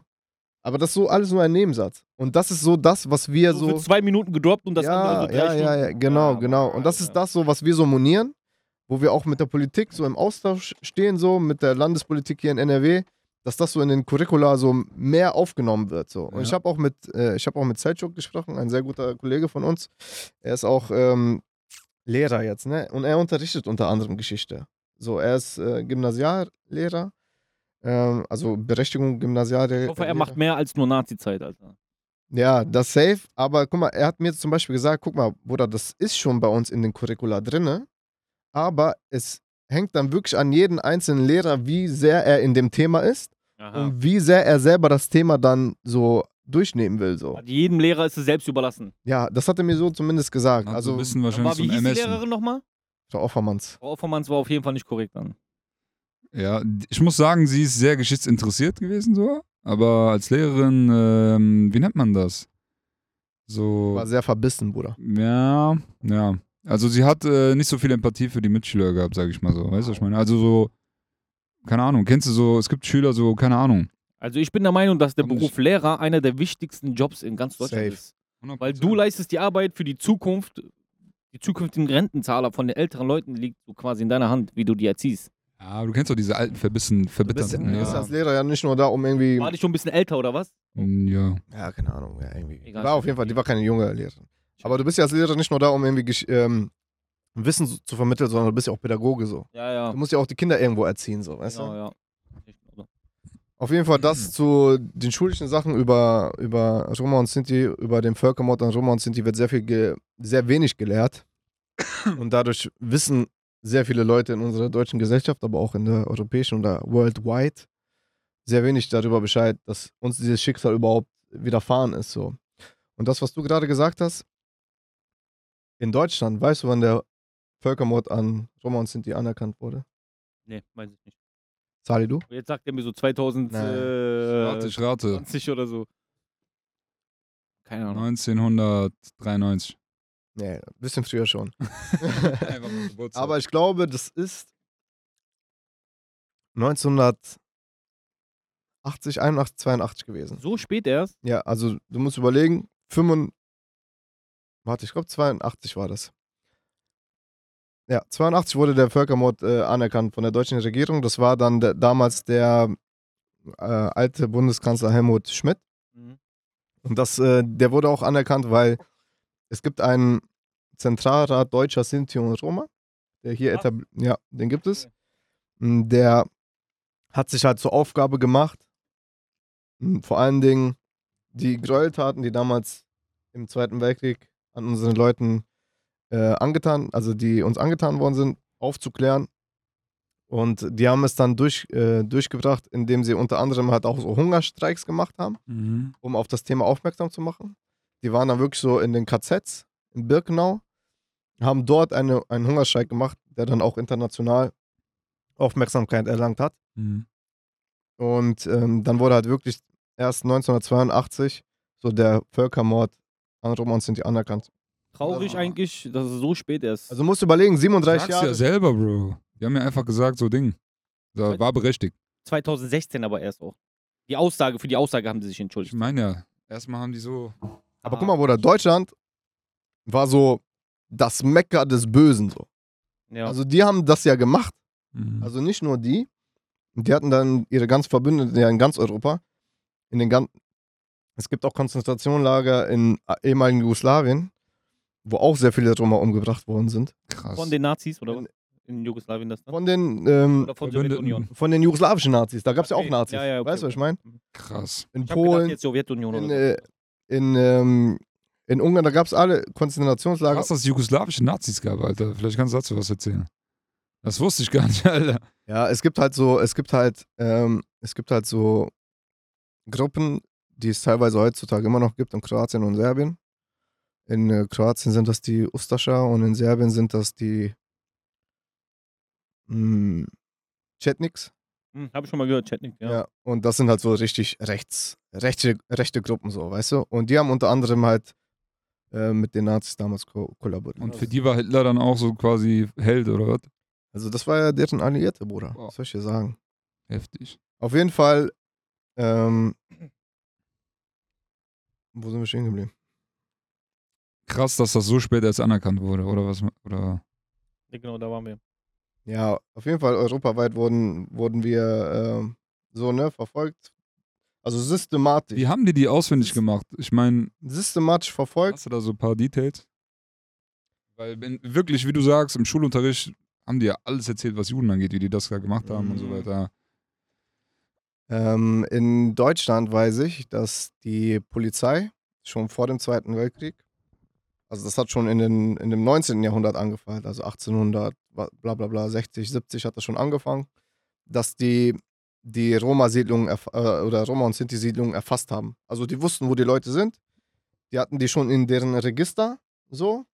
Aber das ist so alles nur ein Nebensatz. Und das ist so das, was wir
So,
so.
für zwei Minuten gedroppt und das
ja,
andere so drei
ja,
Stunden.
ja, ja, genau,
Ja,
genau. Und das ist das so, was wir so monieren, wo wir auch mit der Politik so im Austausch stehen, so mit der Landespolitik hier in NRW, dass das so in den Curricula so mehr aufgenommen wird. So. Und
Ja.
ich habe auch mit, äh, ich habe auch mit Selçuk gesprochen, ein sehr guter Kollege von uns. Er ist auch ähm, Lehrer jetzt, ne? Und er unterrichtet unter anderem Geschichte. So, er ist äh, Gymnasiallehrer, ähm, also Berechtigung Gymnasiallehrer.
Ich hoffe, er macht mehr als nur Nazi-Zeit, Alter.
Ja, das safe. Aber guck mal, er hat mir zum Beispiel gesagt, guck mal, Bruder, das ist schon bei uns in den Curricula drinne, aber es hängt dann wirklich an jeden einzelnen Lehrer, wie sehr er in dem Thema ist
Aha.
und wie sehr er selber das Thema dann so durchnehmen will. So.
Jedem Lehrer ist es selbst überlassen.
Ja, das hat er mir so zumindest gesagt.
Hat
Also,
so ein bisschen wahrscheinlich
war,
so
wie
ein
hieß die. Lehrerin nochmal?
Frau Offermanns.
Frau Offermanns war auf jeden Fall nicht korrekt dann.
Ja, ich muss sagen, sie ist sehr geschichtsinteressiert gewesen, so. Aber als Lehrerin, ähm, wie nennt man das? So.
War sehr verbissen, Bruder.
Ja, ja. Also sie hat äh, nicht so viel Empathie für die Mitschüler gehabt, sag ich mal so. Weißt du, was ich meine? Also so, keine Ahnung, kennst du so, es gibt Schüler so, keine Ahnung.
Also ich bin der Meinung, dass der
Und
Beruf Lehrer einer der wichtigsten Jobs in ganz Deutschland
Safe.
ist. Weil du leistest die Arbeit für die Zukunft, die zukünftigen Rentenzahler von den älteren Leuten liegt so quasi in deiner Hand, wie du die erziehst.
Ja, aber du kennst doch diese alten, verbissen, verbitterten
Du bist
Lehrer.
als Lehrer ja nicht nur da, um irgendwie.
War die schon ein bisschen älter oder was?
Mm, Ja.
Ja, keine Ahnung. Ja, irgendwie.
Egal.
War auf jeden Fall, die war keine junge Lehrerin. Aber du bist ja als Lehrer nicht nur da, um irgendwie ähm, Wissen zu vermitteln, sondern du bist ja auch Pädagoge so.
Ja, ja.
Du musst ja auch die Kinder irgendwo erziehen, so, weißt
genau,
du?
ja. Ich glaube.
Auf jeden Fall
Mhm.
das zu den schulischen Sachen über, über Roma und Sinti, über den Völkermord an Roma und Sinti wird sehr viel, sehr wenig gelehrt. Und dadurch wissen sehr viele Leute in unserer deutschen Gesellschaft, aber auch in der europäischen oder worldwide, sehr wenig darüber Bescheid, dass uns dieses Schicksal überhaupt widerfahren ist. So. Und das, was du gerade gesagt hast, in Deutschland, weißt du, wann der Völkermord an Roma und Sinti anerkannt wurde?
Nee, weiß ich nicht.
Sali, du?
Jetzt sagt er mir so 2020
Warte, ich rate.
oder so. Keine Ahnung.
1993.
Nee, ein bisschen früher schon. Aber ich glaube, das ist 1980, 81, 82 gewesen.
So spät erst?
Ja, also du musst überlegen, 5, warte, ich glaube 82 war das. Ja, 82 wurde der Völkermord äh, anerkannt von der deutschen Regierung. Das war dann der, damals der äh, alte Bundeskanzler Helmut Schmidt.
Mhm.
Und das, äh, der wurde auch anerkannt, weil es gibt einen Zentralrat Deutscher Sinti und Roma, der hier etabliert, ja, den gibt es. Mm, Der hat sich halt zur Aufgabe gemacht, mm, vor allen Dingen die Gräueltaten, die damals im Zweiten Weltkrieg an unseren Leuten äh, angetan, also die uns angetan worden sind, aufzuklären. Und die haben es dann durch, äh, durchgebracht, indem sie unter anderem halt auch so Hungerstreiks gemacht haben
Mhm.
um auf das Thema aufmerksam zu machen. Die waren dann wirklich so in den KZs in Birkenau, haben dort eine, einen Hungerstreik gemacht, der dann auch international Aufmerksamkeit erlangt hat.
Mhm.
Und ähm, dann wurde halt wirklich erst 1982 so der Völkermord an Roma und Sinti anerkannt.
Traurig
Ja.
eigentlich, dass es so spät ist.
Also musst du überlegen, 37
Sagst
Jahre.
ja selber, Bro. Die haben ja einfach gesagt, so Ding. Da war berechtigt.
2016 aber erst auch. Die Aussage, für die Aussage haben sie sich
Ich
entschuldigt.
meine ja, erstmal haben die so.
Aber guck mal, Bruder, Deutschland war so das Mekka des Bösen so.
Ja.
Also die haben das ja gemacht.
Mhm.
Also nicht nur die. Die hatten dann ihre ganz Verbündeten ja in ganz Europa. In den gan es gibt auch Konzentrationslager in ehemaligen Jugoslawien, wo auch sehr viele Roma umgebracht worden sind.
krass.
von den Nazis oder
In-
was? In Jugoslawien das dann?
Von den, ähm,
Oder von. Sowjetunion?
von den jugoslawischen Nazis. Da gab es ja auch. Nazis.
Ja, ja, okay,
weißt du, was ich meine?
krass.
In
Ich gedacht,
Polen,
jetzt Sowjetunion
in,
oder
äh, in, ähm, in Ungarn, da gab es alle Konzentrationslager.
Krass, dass es jugoslawische Nazis gab, Alter. Vielleicht kannst du dazu was erzählen. Das wusste ich gar nicht, Alter.
Ja, es gibt halt so, es gibt halt, ähm, es gibt halt so Gruppen, die es teilweise heutzutage immer noch gibt in Kroatien und Serbien. In äh, Kroatien sind das die Ustascha und in Serbien sind das die mh, Chetniks.
Hm, hab ich schon mal gehört, Chatnik, ja.
Ja. Und das sind halt so richtig rechts, rechte, rechte Gruppen so, weißt du? Und die haben unter anderem halt äh, mit den Nazis damals ko kollaboriert.
Und für die war Hitler dann auch so quasi Held, oder was?
also das war ja deren Alliierte, Bruder.
Wow.
Was soll ich dir sagen?
Heftig.
Auf jeden Fall, ähm, wo sind wir stehen geblieben?
Krass, dass das so spät erst anerkannt wurde, oder was? Oder
Ja, Genau, da waren wir.
Ja, auf jeden Fall europaweit wurden, wurden wir ähm, so, ne, verfolgt. Also systematisch.
wie haben die die auswendig gemacht? Ich meine,
Systematisch verfolgt.
hast du da so ein paar Details? Weil wenn, wirklich, wie du sagst, im Schulunterricht haben die ja alles erzählt, was Juden angeht, wie die das da gemacht haben und so
Mhm.
weiter.
Ähm, in Deutschland weiß ich, dass die Polizei schon vor dem Zweiten Weltkrieg, also das hat schon in, den, in dem 19. Jahrhundert angefangen, also 1800, wa- bla bla bla, 60, 70 hat das schon angefangen, dass die die Roma-Siedlungen äh, oder Roma- und Sinti-Siedlungen erfasst haben. Also die wussten, wo die Leute sind. Die hatten die schon in deren Register so.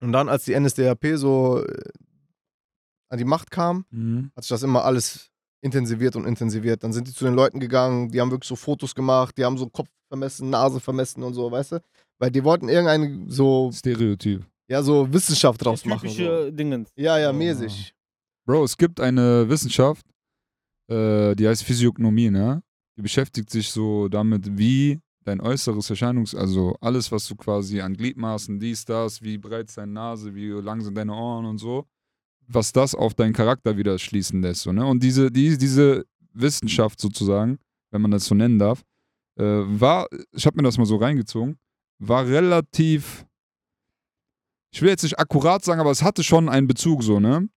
Und dann, als die NSDAP so äh, an die Macht kam,
Mhm.
hat sich das immer alles intensiviert und intensiviert. Dann sind die zu den Leuten gegangen, die haben wirklich so Fotos gemacht, die haben so Kopf vermessen, Nase vermessen und so, weißt du? Weil die wollten irgendeine so,
Stereotyp.
ja, so Wissenschaft draus machen. So.
typische Dingens.
Ja, ja,
Oh.
mäßig.
Bro, es gibt eine Wissenschaft, äh, die heißt Physiognomie, ne? Die beschäftigt sich so damit, wie dein äußeres Erscheinungs-, also alles, was du quasi an Gliedmaßen, dies, das, wie breit ist deine Nase, wie lang sind deine Ohren und so, was das auf deinen Charakter wieder schließen lässt, so, ne? Und diese, die, diese Wissenschaft sozusagen, wenn man das so nennen darf, äh, war, ich habe mir das mal so reingezogen, war relativ ich will jetzt nicht akkurat sagen, aber es hatte schon einen Bezug so, ne?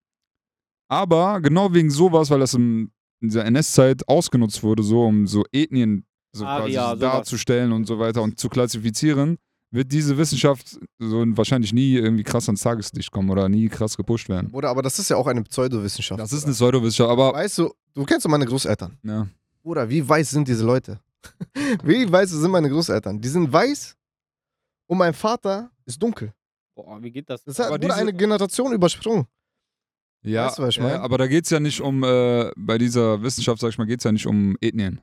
Aber genau wegen sowas, weil das in, in dieser NS-Zeit ausgenutzt wurde, so um so Ethnien so
Ah,
quasi
ja,
darzustellen und so weiter und zu klassifizieren, wird diese Wissenschaft so wahrscheinlich nie irgendwie krass ans Tageslicht kommen oder nie krass gepusht werden.
Bruder, aber das ist ja auch eine Pseudowissenschaft.
Das ist eine Pseudowissenschaft, aber
Weißt du, du kennst doch meine Großeltern.
ja.
Bruder, wie weiß sind diese Leute? wie weiß sind meine Großeltern? Die sind weiß und mein Vater ist dunkel.
Boah, wie geht das?
Das hat
Aber
wurde
diese-
eine Generation übersprungen.
Ja,
Weißt du, was ich
äh,
meine?
aber da geht es ja nicht um, äh, bei dieser Wissenschaft, sag ich mal, geht es ja nicht um Ethnien.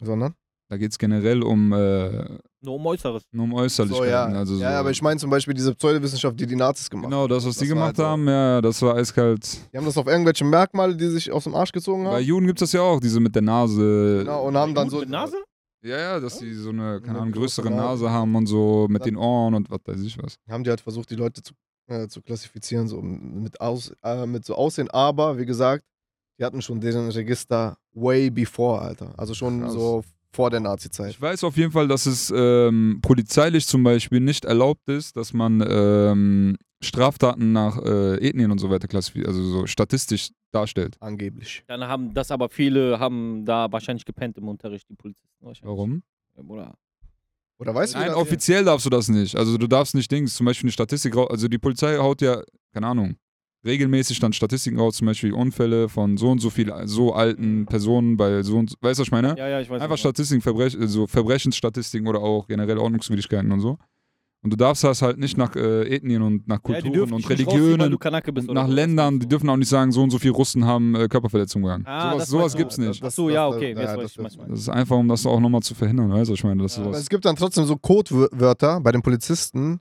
Sondern?
Da geht es generell um, äh,
Nur um Äußeres.
nur um
So,
Äußerlichkeiten.
ja.
Also so.
ja, aber ich meine zum Beispiel diese Pseudowissenschaft, die die Nazis gemacht
Genau, das, was die
Das war
gemacht
halt so.
haben, ja, das war eiskalt.
Die haben das auf irgendwelche Merkmale, die sich aus dem Arsch gezogen
Bei
haben.
Juden gibt es das ja auch, diese mit der Nase.
Genau, und haben dann so.
mit Nase?
Ja, ja, dass die so eine, keine
Eine
Ahnung, größere
Nase.
Haben und so mit den Ohren und was weiß ich was.
Haben die halt versucht, die Leute zu, äh, zu klassifizieren, so mit, aus, äh, mit so Aussehen. Aber, wie gesagt, die hatten schon deren Register way before, Alter. Also schon
Krass.
so vor der Nazi-Zeit.
Ich weiß auf jeden Fall, dass es ähm, polizeilich zum Beispiel nicht erlaubt ist, dass man ähm, Straftaten nach äh, Ethnien und so weiter klassifiziert, also so statistisch darstellt.
Angeblich.
Dann haben das aber viele haben da wahrscheinlich gepennt im Unterricht, die Polizisten. wahrscheinlich.
Warum?
Ja, Bruder.
Oder weißt du, wie
Nein,
das-
offiziell darfst du das nicht. Also du darfst nicht Dings, zum Beispiel eine Statistik raus. Also die Polizei haut ja, keine Ahnung, regelmäßig dann Statistiken raus, zum Beispiel Unfälle von so und so viel so alten Personen bei so und so, weißt du, was ich meine?
Ja, ja, ich weiß.
Einfach
du
Statistiken, Verbrech so Verbrechensstatistiken oder auch generell Ordnungswidrigkeiten und so. Und du darfst das halt nicht nach äh, Ethnien und nach.
Ja,
Kulturen
dürfen
und Religionen
bist
und nach Ländern, die dürfen auch nicht sagen, so und so viele Russen haben äh, Körperverletzungen gegangen.
Ah,
sowas
das
sowas
du.
gibt's nicht.
Ach so, ja,
das-
okay.
ja,
weiß
das
du meinst.
Das ist einfach, um das auch nochmal zu verhindern, weißt du, was ich meine? Das
Ja.
Es gibt dann trotzdem so Codewörter bei den Polizisten,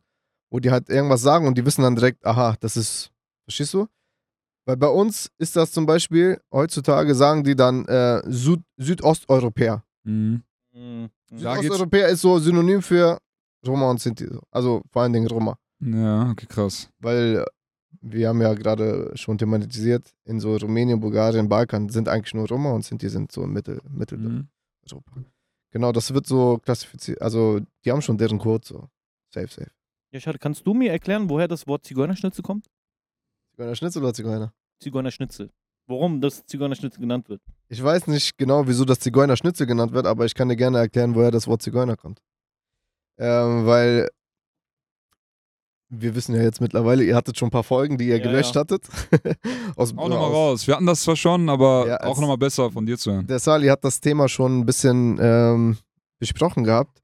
wo die halt irgendwas sagen und die wissen dann direkt, aha, das ist, verstehst du? Weil bei uns ist das zum Beispiel, heutzutage sagen die dann äh, Süd Südosteuropäer.
Mhm.
Mhm.
Südosteuropäer ist so Synonym für Roma und Sinti. so. Also vor allen Dingen Roma.
Ja, okay, krass.
Weil wir haben ja gerade schon thematisiert, in so Rumänien, Bulgarien, Balkan sind eigentlich nur Roma und Sinti sind so Mittel, Mitteleuropa.
Mhm.
Genau, das wird so klassifiziert. Also die haben schon deren Code so. Safe, safe.
Ja, schade. Kannst du mir erklären, woher das Wort Zigeunerschnitzel kommt?
Zigeuner Schnitzel oder Zigeuner?
Zigeunerschnitzel. Warum das Zigeunerschnitzel genannt wird?
Ich weiß nicht genau, wieso das Zigeuner Schnitzel genannt wird, aber ich kann dir gerne erklären, woher das Wort Zigeuner kommt. Ähm, weil wir wissen ja jetzt mittlerweile, ihr hattet schon ein paar Folgen, die ihr
Ja,
gelöscht
ja.
hattet. aus,
Auch nochmal
aus-
raus. Wir hatten das zwar schon, aber
Ja,
auch nochmal besser von dir zu hören.
Der Sali hat das Thema schon ein bisschen ähm, besprochen gehabt.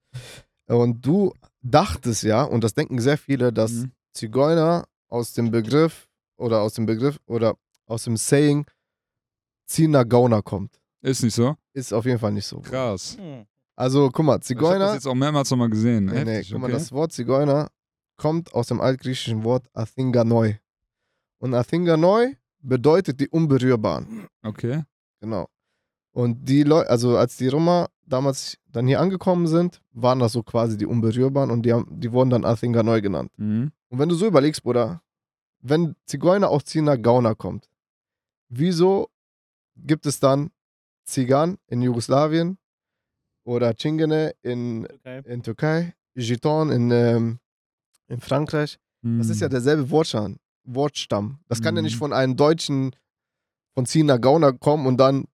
Und du dachtest ja, und das denken sehr viele, dass
Mhm.
Zigeuner aus dem Begriff oder aus dem Begriff oder aus dem Saying Zina Gauner kommt.
Ist nicht so?
Ist auf jeden Fall nicht so.
Krass.
Hm.
Also guck mal,
Ich habe
Zigeuner.
das jetzt auch mehrmals nochmal gesehen.
Nee, nee,
Heftig,
guck mal,
okay.
das Wort Zigeuner kommt aus dem altgriechischen Wort Athinganoi. Und Athinganoi bedeutet die Unberührbaren.
okay.
Genau. Und die Leute, also als die Roma damals dann hier angekommen sind, waren das so quasi die Unberührbaren und die, haben, die wurden dann Athinganoi genannt.
Mhm.
Und wenn du so überlegst, Bruder, wenn Zigeuner aus Zina Gauner kommt, wieso gibt es dann Zigan in Jugoslawien oder Chingene in
Okay.
in Türkei, Giton in, ähm, in Frankreich. Das ist ja
Mhm.
derselbe Wortstamm. Wortstamm. Das kann ja nicht
Mhm.
von einem Deutschen von Zina Gauner kommen und dann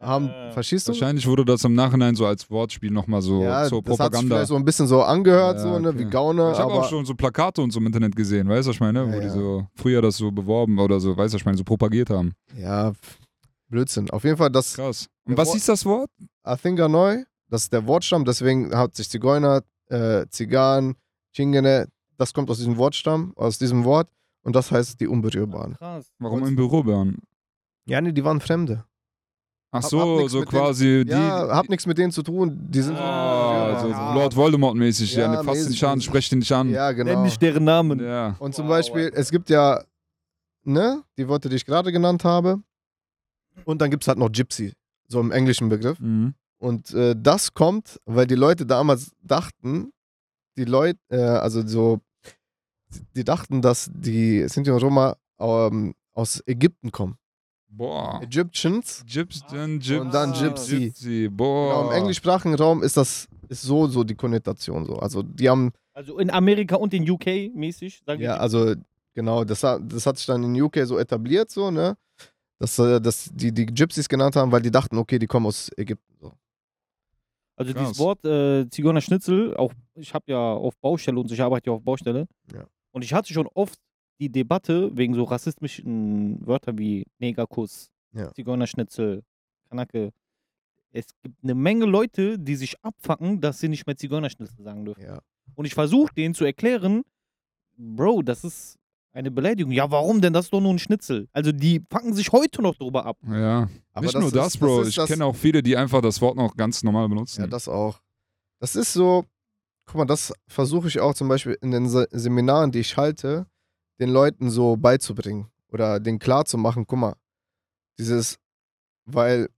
haben,
Äh,
verstehst du?
Wahrscheinlich wurde das im Nachhinein so als Wortspiel nochmal so
ja,
zur
das hat sich
Propaganda.
vielleicht so ein bisschen so angehört,
Ja,
so, ne,
okay.
wie Gauner,
ich habe
aber
auch schon so Plakate und so im Internet gesehen, weißt du, was ich meine? Wo
Ja,
die
ja.
so früher das so beworben oder so, weißt du, was ich meine, so propagiert haben.
ja, Blödsinn. Auf jeden Fall, das
Krass. Und was
Wort-
hieß das Wort?
Athinganoi, das ist der Wortstamm, deswegen hat sich Zigeuner, äh, Zigan, Chingene, das kommt aus diesem Wortstamm, aus diesem Wort und das heißt die Unberührbaren.
Krass.
Warum im Büro?
Ja, nee, die waren Fremde.
Ach
Hab-
so,
hab
so
mit denen-
quasi die.
Ja, hab nichts mit denen zu tun. Die sind
Ah, so,
Ja.
so Lord Voldemort-mäßig. Ja,
Ja,
ne, dich an,
mäßig.
sprecht ihn nicht an.
Ja, genau.
Nenn nicht deren Namen.
Ja.
Und zum
Wow,
Beispiel,
Alter.
es gibt ja, ne, die Worte, die ich gerade genannt habe. Und dann gibt es halt noch Gypsy, so im englischen Begriff.
Mhm.
Und äh, das kommt, weil die Leute damals dachten, die Leute, äh, also so, die dachten, dass die Sinti und Roma ähm, aus Ägypten kommen.
Boah.
Egyptians.
Gyps, dann Gyps,
Und dann
Gypsy.
Gypsy. Boah.
Genau, Im englischsprachigen Raum ist das ist so, so die Konnotation so. Also die haben,
Also in Amerika und in UK mäßig, sagen
ja, also genau, das, hat- das hat sich dann in UK so etabliert, so, ne? Dass, äh, dass die die Gypsies genannt haben, weil die dachten, okay, die kommen aus Ägypten. So.
Also
Krass.
dieses Wort äh, Zigeuner Schnitzel, auch ich habe ja auf Baustelle und so, ich arbeite ja auf Baustelle.
Ja.
Und ich hatte schon oft die Debatte wegen so rassistischen Wörtern wie Negerkuss,
Ja.
Zigeuner Schnitzel, Kanake. Es gibt eine Menge Leute, die sich abfacken, dass sie nicht mehr Zigeunerschnitzel sagen dürfen.
Ja.
Und ich versuche denen zu erklären, Bro, das ist eine Beleidigung. Ja, warum denn? Das ist doch nur ein Schnitzel. Also die facken sich heute noch drüber ab.
Ja.
Aber
Nicht nur
ist-
das, Bro.
ist
ich
das-
kenne auch viele, die einfach das Wort noch ganz normal benutzen.
Ja, das auch. Das ist so, guck mal, das versuche ich auch zum Beispiel in den Se Seminaren, die ich halte, den Leuten so beizubringen oder denen klarzumachen, guck mal, dieses, weil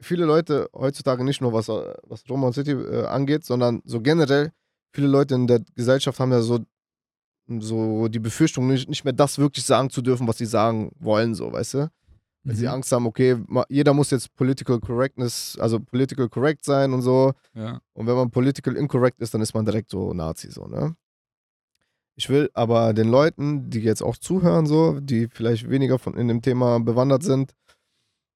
viele Leute heutzutage nicht nur was, äh, was Roma und City äh, angeht, sondern so generell, viele Leute in der Gesellschaft haben ja so, so die Befürchtung, nicht, nicht mehr das wirklich sagen zu dürfen, was sie sagen wollen, so, weißt du? Weil sie
Mhm.
Angst haben, okay, jeder muss jetzt political correctness, also political correct sein und so.
Ja.
Und wenn man political incorrect ist, dann ist man direkt so Nazi, so, ne? Ich will aber den Leuten, die jetzt auch zuhören, so, die vielleicht weniger von in dem Thema bewandert sind,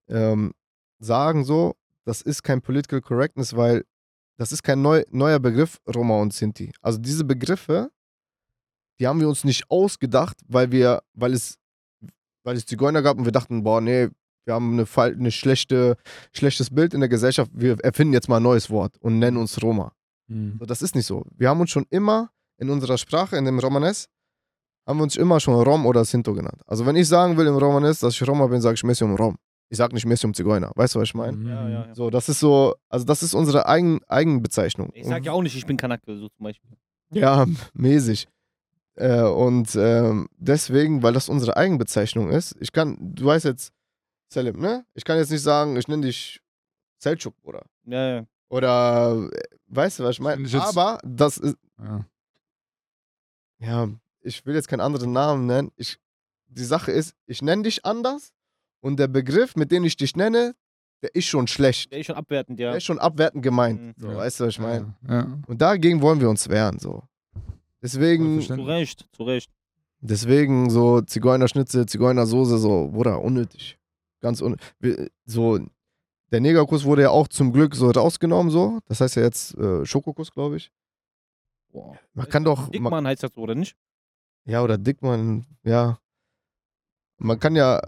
ähm, sagen so, das ist kein political correctness, weil das ist kein neu, neuer Begriff, Roma und Sinti. Also diese Begriffe, die haben wir uns nicht ausgedacht, weil wir, weil es, weil es Zigeuner gab und wir dachten, boah, nee, wir haben eine, eine schlechte, schlechtes Bild in der Gesellschaft, wir erfinden jetzt mal ein neues Wort und nennen uns Roma.
Mhm.
So, das ist nicht so. Wir haben uns schon immer in unserer Sprache, in dem Romanes, haben wir uns immer schon Rom oder Sinto genannt. Also wenn ich sagen will im Romanes, dass ich Roma bin, sage ich Messium Rom. Ich sage nicht Messium Zigeuner. Weißt du, was ich meine?
Mhm.
Ja, ja, ja.
So, das ist so, also das ist unsere eigen, Eigenbezeichnung.
Ich sage ja auch nicht, ich bin Kanake, so zum Beispiel.
Ja, mäßig. Äh, und ähm, deswegen, weil das unsere Eigenbezeichnung ist, ich kann, du weißt jetzt, Selim, ne? Ich kann jetzt nicht sagen, ich nenne dich Selçuk, oder?
Ja, ja.
Oder, äh, weißt du, was ich meine? Aber das ist,
Ja.
ja, ich will jetzt keinen anderen Namen nennen. Ich, die Sache ist, ich nenne dich anders und der Begriff, mit dem ich dich nenne, der ist schon schlecht.
Der ist schon abwertend, ja.
Der ist schon abwertend gemeint.
Mhm.
So,
Ja.
Weißt du, was ich meine?
Ja.
Und dagegen wollen wir uns wehren. So. Deswegen,
Zu Recht, zu Recht.
deswegen so Zigeunerschnitzel, Zigeunersoße, so, Bruder, unnötig. Ganz unnötig. So, der Negerkuss wurde ja auch zum Glück so rausgenommen, so. Das heißt ja jetzt äh, Schokokuss, glaube ich.
Boah.
Man kann doch. Man,
Dickmann heißt das so, oder nicht?
ja, oder Dickmann, ja. Man kann ja.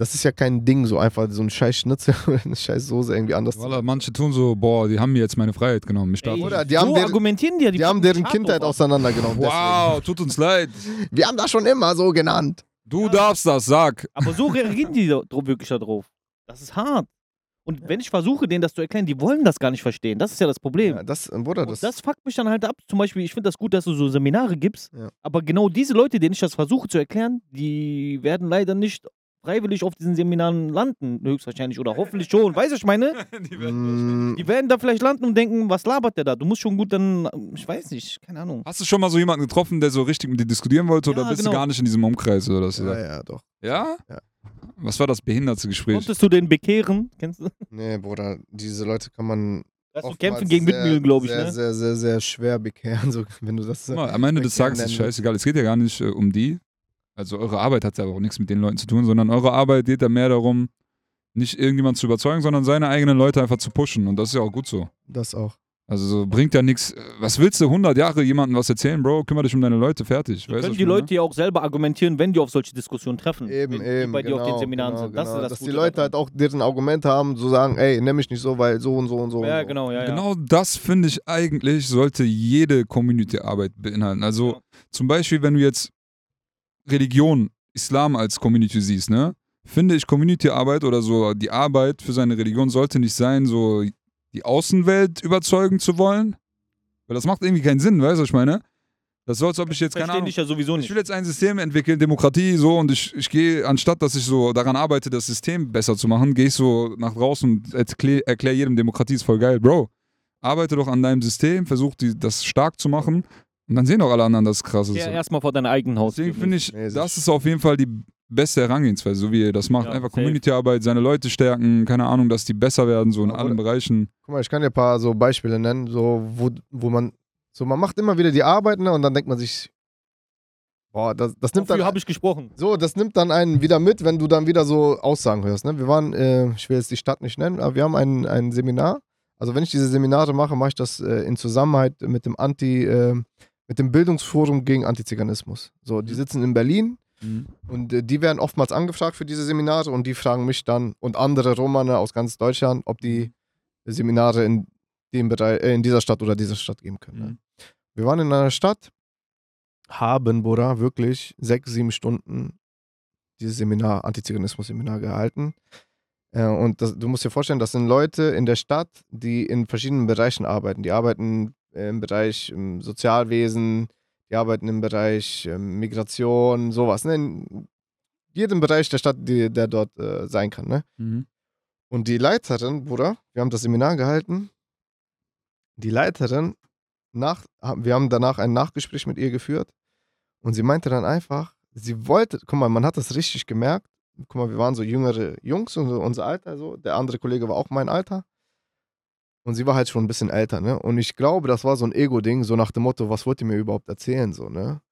Das ist ja kein Ding, so einfach so ein scheiß Schnitzel oder eine scheiß Soße irgendwie anders zu
Voilà, manche tun so, boah, die haben mir jetzt meine Freiheit genommen. Ich darf
Ey.
Oder die
so
haben deren-
argumentieren die ja.
Die haben
packen
deren Kindheit
drauf.
auseinandergenommen.
Wow, tut uns leid.
Deswegen. Wir haben das schon immer so genannt.
Du
Ja.
darfst das, sag.
Aber so reagieren die wirklich da drauf. Das ist hart. Und wenn ich versuche, denen das zu erklären, die wollen das gar nicht verstehen. Das ist ja das Problem.
Ja, das, Bruder,
Und
das,
das fuckt mich dann halt ab. Zum Beispiel, ich finde das gut, dass du so Seminare gibst.
Ja.
Aber genau diese Leute, denen ich das versuche zu erklären, die werden leider nicht freiwillig auf diesen Seminaren landen, höchstwahrscheinlich. Oder hoffentlich schon. Weißt du, was ich meine?
Mm,
Die werden da vielleicht landen und denken, was labert der da? Du musst schon gut dann, ich weiß nicht, keine Ahnung.
Hast du schon mal so jemanden getroffen, der so richtig mit dir diskutieren wollte oder
Ja,
bist
genau.
du gar nicht in diesem Umkreis oder was?
ja,
Ja?
doch.
ja?
Ja.
Was war das behinderte Gespräch?
Konntest du den bekehren? Kennst du?
Nee, Bruder, diese Leute kann man.
So
oftmals
Kämpfen gegen
sehr,
Windmühlen, glaube ich,
sehr,
ne?
Sehr, sehr, sehr schwer bekehren, so, wenn du das.
Mal, am Ende des Tages ist
nennen
scheißegal. Es geht ja gar nicht äh, um die. Also eure Arbeit hat ja auch nichts mit den Leuten zu tun, sondern eure Arbeit geht ja mehr darum, nicht irgendjemand zu überzeugen, sondern seine eigenen Leute einfach zu pushen. Und das ist ja auch gut so.
Das auch.
Also so bringt ja nichts. Was willst du 100 Jahre jemandem was erzählen, Bro? Kümmere dich um deine Leute, fertig. Weißt
können die
meine?
Leute ja auch selber argumentieren, wenn die auf solche Diskussionen treffen.
Eben,
wenn
eben.
Die bei dir
genau,
auf den Seminaren
genau,
sind. Das
genau.
ist das
Dass die Leute
daran.
halt auch deren Argument haben, so sagen, ey, nenn mich nicht so, weil so und so und so.
Ja,
und so.
genau, ja, ja.
Genau das finde ich eigentlich, sollte jede Community-Arbeit beinhalten. Also
Ja.
zum Beispiel, wenn du jetzt Religion, Islam als Community siehst, ne? Finde ich Community-Arbeit oder so, die Arbeit für seine Religion sollte nicht sein, so die Außenwelt überzeugen zu wollen. Weil das macht irgendwie keinen Sinn, weißt du, was ich meine? Das ist so, als ob ich jetzt, keine Ahnung,
dich ja sowieso
ich
nicht.
will jetzt ein System entwickeln, Demokratie, so, und ich, ich gehe, anstatt dass ich so daran arbeite, das System besser zu machen, gehe ich so nach draußen und erkläre erklär jedem, Demokratie ist voll geil. Bro, arbeite doch an deinem System, versuch die, das stark zu machen und dann sehen auch alle anderen, dass es krass ist.
Ja, erstmal vor deinem eigenen Haus.
Deswegen finde ich,
Mäßig.
das ist auf jeden Fall die beste Herangehensweise, so wie ihr das macht.
Ja,
Einfach. Community-Arbeit, seine Leute stärken, keine Ahnung, dass die besser werden, so in
Aber-
allen Bereichen.
Guck mal, ich kann dir ein paar so Beispiele nennen, so, wo, wo man, so, man macht immer wieder die Arbeit, ne, und dann denkt man sich, boah, das, das nimmt
Dafür
dann,
habe ich gesprochen.
so, das nimmt dann einen wieder mit, wenn du dann wieder so Aussagen hörst, ne. Wir waren, äh, ich will jetzt die Stadt nicht nennen, aber wir haben ein, ein Seminar. Also, wenn ich diese Seminare mache, mache ich das äh, in Zusammenhalt mit dem Anti, äh, mit dem Bildungsforum gegen Antiziganismus. So, die
Mhm.
sitzen in Berlin,
Mhm.
und äh, die werden oftmals angefragt für diese Seminare und die fragen mich dann und andere Romane aus ganz Deutschland, ob die Seminare in, dem Bereich, äh, in dieser Stadt oder dieser Stadt geben können. Ne?
Mhm.
Wir waren in einer Stadt, haben, Bruder, wirklich sechs, sieben Stunden dieses Seminar, Antiziganismus-Seminar gehalten. Äh, und das, du musst dir vorstellen, das sind Leute in der Stadt, die in verschiedenen Bereichen arbeiten. Die arbeiten im Bereich Sozialwesen, die arbeiten im Bereich ähm, Migration, sowas. Ne? In jedem Bereich der Stadt, die, der dort äh, sein kann. Ne?
Mhm.
Und die Leiterin, Bruder, wir haben das Seminar gehalten. Die Leiterin, nach, wir haben danach ein Nachgespräch mit ihr geführt. Und sie meinte dann einfach, sie wollte, guck mal, man hat das richtig gemerkt. Guck mal, wir waren so jüngere Jungs, und so unser Alter, so. Der andere Kollege war auch mein Alter. Und sie war halt schon ein bisschen älter, ne? Und ich glaube, das war so ein Ego-Ding, so nach dem Motto, was wollt ihr mir überhaupt erzählen, so, ne?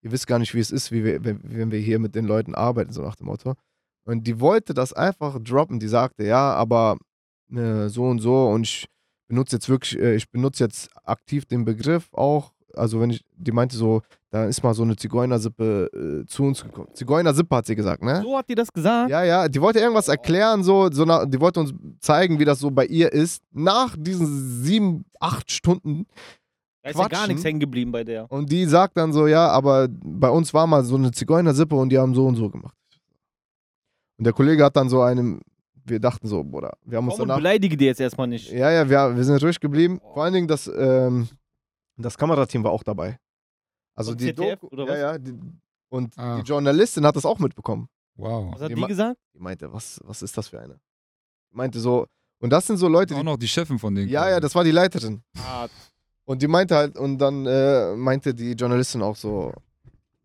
Ihr wisst gar nicht, wie es ist, wie wir, wenn, wir hier mit den Leuten arbeiten, so nach dem Motto. Und die wollte das einfach droppen. Die sagte, ja, aber äh, so und so und ich benutze jetzt wirklich, äh, ich benutze jetzt aktiv den Begriff auch. Also wenn ich, die meinte so, da ist mal so eine Zigeunersippe äh, zu uns gekommen. Zigeunersippe hat sie gesagt, ne?
So hat die das gesagt.
Ja, ja, die wollte irgendwas erklären, so, so nach, die wollte uns zeigen, wie das so bei ihr ist. Nach diesen sieben, acht Stunden.
Da ist ja gar nichts hängen geblieben bei der.
Und die sagt dann so, ja, aber bei uns war mal so eine Zigeunersippe und die haben so und so gemacht. Und der Kollege hat dann so einem, wir dachten so, Bruder, wir haben uns
Warum und
danach.
beleidige die jetzt erstmal nicht?
Ja, ja, wir, wir sind ruhig geblieben. Vor allen Dingen das, ähm, das Kamerateam war auch dabei. Also
Von
die
ZDF
Doku,
oder
ja,
was?
ja, die, und
Ah.
die Journalistin hat das auch mitbekommen.
Wow.
Was hat
Die
die gesagt?
Die meinte, was, was ist das für eine? Die meinte so, und das sind so Leute,
Auch
die,
noch die Chefin von denen.
ja, ja, das war die Leiterin.
Ah,
Und die meinte halt, und dann äh, meinte die Journalistin auch so,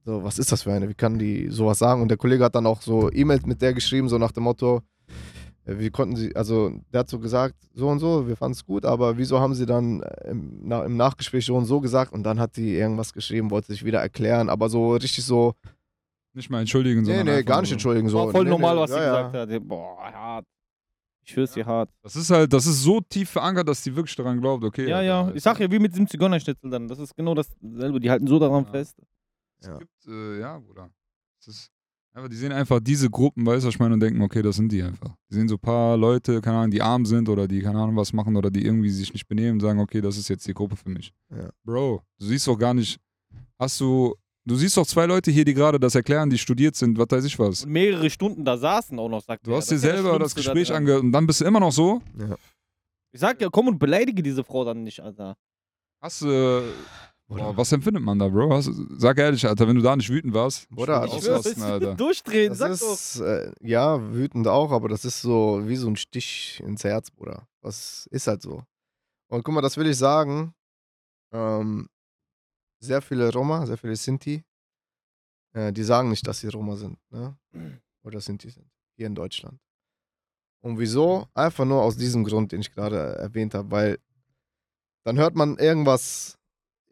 so, was ist das für eine? Wie kann die sowas sagen? Und der Kollege hat dann auch so E-Mails mit der geschrieben, so nach dem Motto, äh, wie konnten sie, also der hat so gesagt, so und so, wir fanden es gut, aber wieso haben sie dann äh, im, na, im Nachgespräch so und so gesagt? Und dann hat die irgendwas geschrieben, wollte sich wieder erklären, aber so richtig so,
Nicht mal entschuldigen,
nee,
sondern.
nee,
einfach
gar nicht entschuldigen. So.
war voll
nee,
normal,
nee,
was
ja,
sie
ja.
gesagt hat. Boah, hart. Ich schwör's dir hart.
Das ist halt, das ist so tief verankert, dass die wirklich daran glaubt, okay.
Ja, ja.
es
Ich sag ja, wie mit diesem Zigeunerschnitzel dann. Das ist genau dasselbe. Die halten so daran
Ja.
fest.
Ja.
gibt, äh, ja, Bruder. Es ist, einfach, die sehen einfach diese Gruppen, weißt du, was ich meine, und denken, okay, das sind die einfach. Die sehen so ein paar Leute, keine Ahnung, die arm sind oder die, keine Ahnung, was machen oder die irgendwie sich nicht benehmen und sagen, okay, das ist jetzt die Gruppe für mich.
Ja.
Bro, du siehst doch gar nicht, hast du, du siehst doch zwei Leute hier, die gerade das erklären, die studiert sind, was weiß ich was.
Und mehrere Stunden da saßen auch noch, sagt
Du
er.
hast dir
ja
selber das Gespräch
daran.
angehört und dann bist du immer noch so.
Ich sag ja, komm und beleidige diese Frau dann nicht, Alter.
Hast du, boah, was empfindet man da, Bro? Hast, sag ehrlich, Alter, wenn du da nicht wütend warst.
Bruder,
ich ausrasten, Alter.
Durchdrehen, sag
Das
doch.
ist, äh, ja, wütend auch, aber das ist so wie so ein Stich ins Herz, Bruder. Das ist halt so. Und guck mal, das will ich sagen. Ähm, sehr viele Roma, sehr viele Sinti, äh, die sagen nicht, dass sie Roma sind, ne? Oder Sinti sind, hier in Deutschland. Und wieso? Einfach nur aus diesem Grund, den ich gerade erwähnt habe, weil dann hört man irgendwas,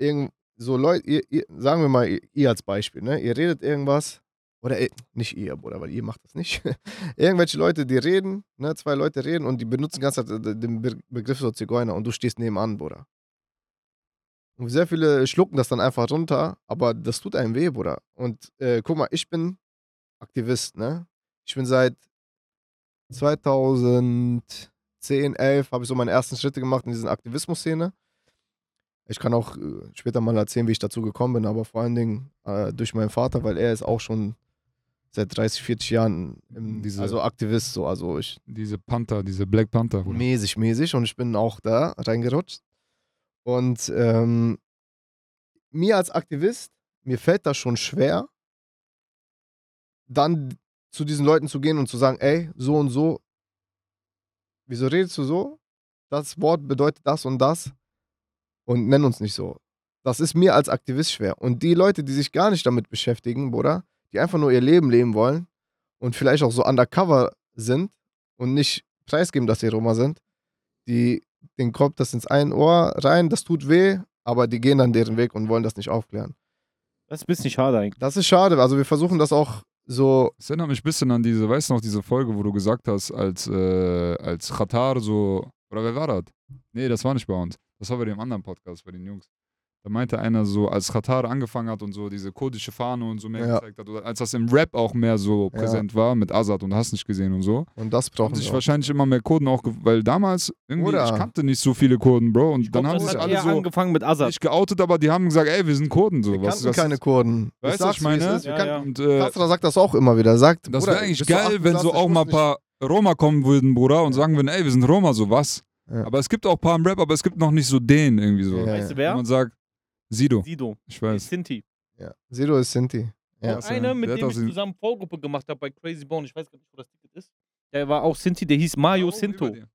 irgend, so Leute, ihr, ihr, sagen wir mal, ihr, als Beispiel, ne? Ihr redet irgendwas, oder eh, nicht ihr, Bruder, weil ihr macht das nicht. Irgendwelche Leute, die reden, ne, zwei Leute reden und die benutzen Zeit äh, den Be Begriff so Zigeuner und du stehst nebenan, Bruder. Und sehr viele schlucken das dann einfach runter, aber das tut einem weh, Bruder. Und äh, guck mal, ich bin Aktivist, ne? Ich bin seit 2010, 11 habe ich so meine ersten Schritte gemacht in dieser Aktivismus-Szene. Ich kann auch äh, später mal erzählen, wie ich dazu gekommen bin, aber vor allen Dingen äh, durch meinen Vater, weil er ist auch schon seit 30, 40 Jahren im,
Diese-
also Aktivist, so, also ich
Diese Panther, diese Black Panther, Bruder.
mäßig, mäßig und ich bin auch da reingerutscht. Und ähm, mir als Aktivist, mir fällt das schon schwer, dann zu diesen Leuten zu gehen und zu sagen, ey, so und so, wieso redest du so? Das Wort bedeutet das und das und nenn uns nicht so. Das ist mir als Aktivist schwer. Und die Leute, die sich gar nicht damit beschäftigen, Bruder, die einfach nur ihr Leben leben wollen und vielleicht auch so undercover sind und nicht preisgeben, dass sie Roma sind, die den kommt das ins ein Ohr rein, das tut weh, aber die gehen dann deren Weg und wollen das nicht aufklären.
Das ist ein bisschen schade eigentlich.
Das ist schade. Also wir versuchen das auch so.
Das erinnert mich ein bisschen an diese, weißt du noch, diese Folge, wo du gesagt hast, als, äh, als Qatar so, oder wer war das? Nee, das war nicht bei uns. Das war bei dem anderen Podcast, bei den Jungs. Da meinte einer so, als Qatar angefangen hat und so diese kurdische Fahne und so mehr
Ja.
gezeigt hat, oder als das im Rap auch mehr so
Ja.
präsent war, mit Azad und hast nicht gesehen und so,
Und das brauchen
haben sich
auch.
wahrscheinlich immer mehr Kurden auch, weil damals irgendwie,
Oder?
ich kannte nicht so viele Kurden, Bro, und dann
Guck,
haben sich alle so
angefangen mit Azad.
nicht geoutet, aber die haben gesagt, ey, wir sind Kurden, so.
Wir
Was,
kannten
was,
keine Kurden.
Weißt du, ich meine?
Ja, ja.
Und, äh,
sagt das auch immer wieder. Sagt,
das wäre eigentlich geil, wenn so
28,
auch mal ein paar Roma kommen würden, Bruder, und sagen würden, ey, wir sind Roma, so was.
Ja.
Aber es gibt auch ein paar im Rap, aber es gibt noch nicht so den irgendwie so.
Ja,
Weißt du wer?
man sagt, Sido,
Sido.
ich weiß.
Sinti.
nicht. Ja. Sido ist Sinti. Ja.
Einer,
äh,
mit dem ich zusammen Vorgruppe gemacht habe bei Crazy Bone. Ich weiß gar nicht, wo das Ticket ist. Der war auch Sinti, der hieß Mario
Oh,
Sinto.
dir.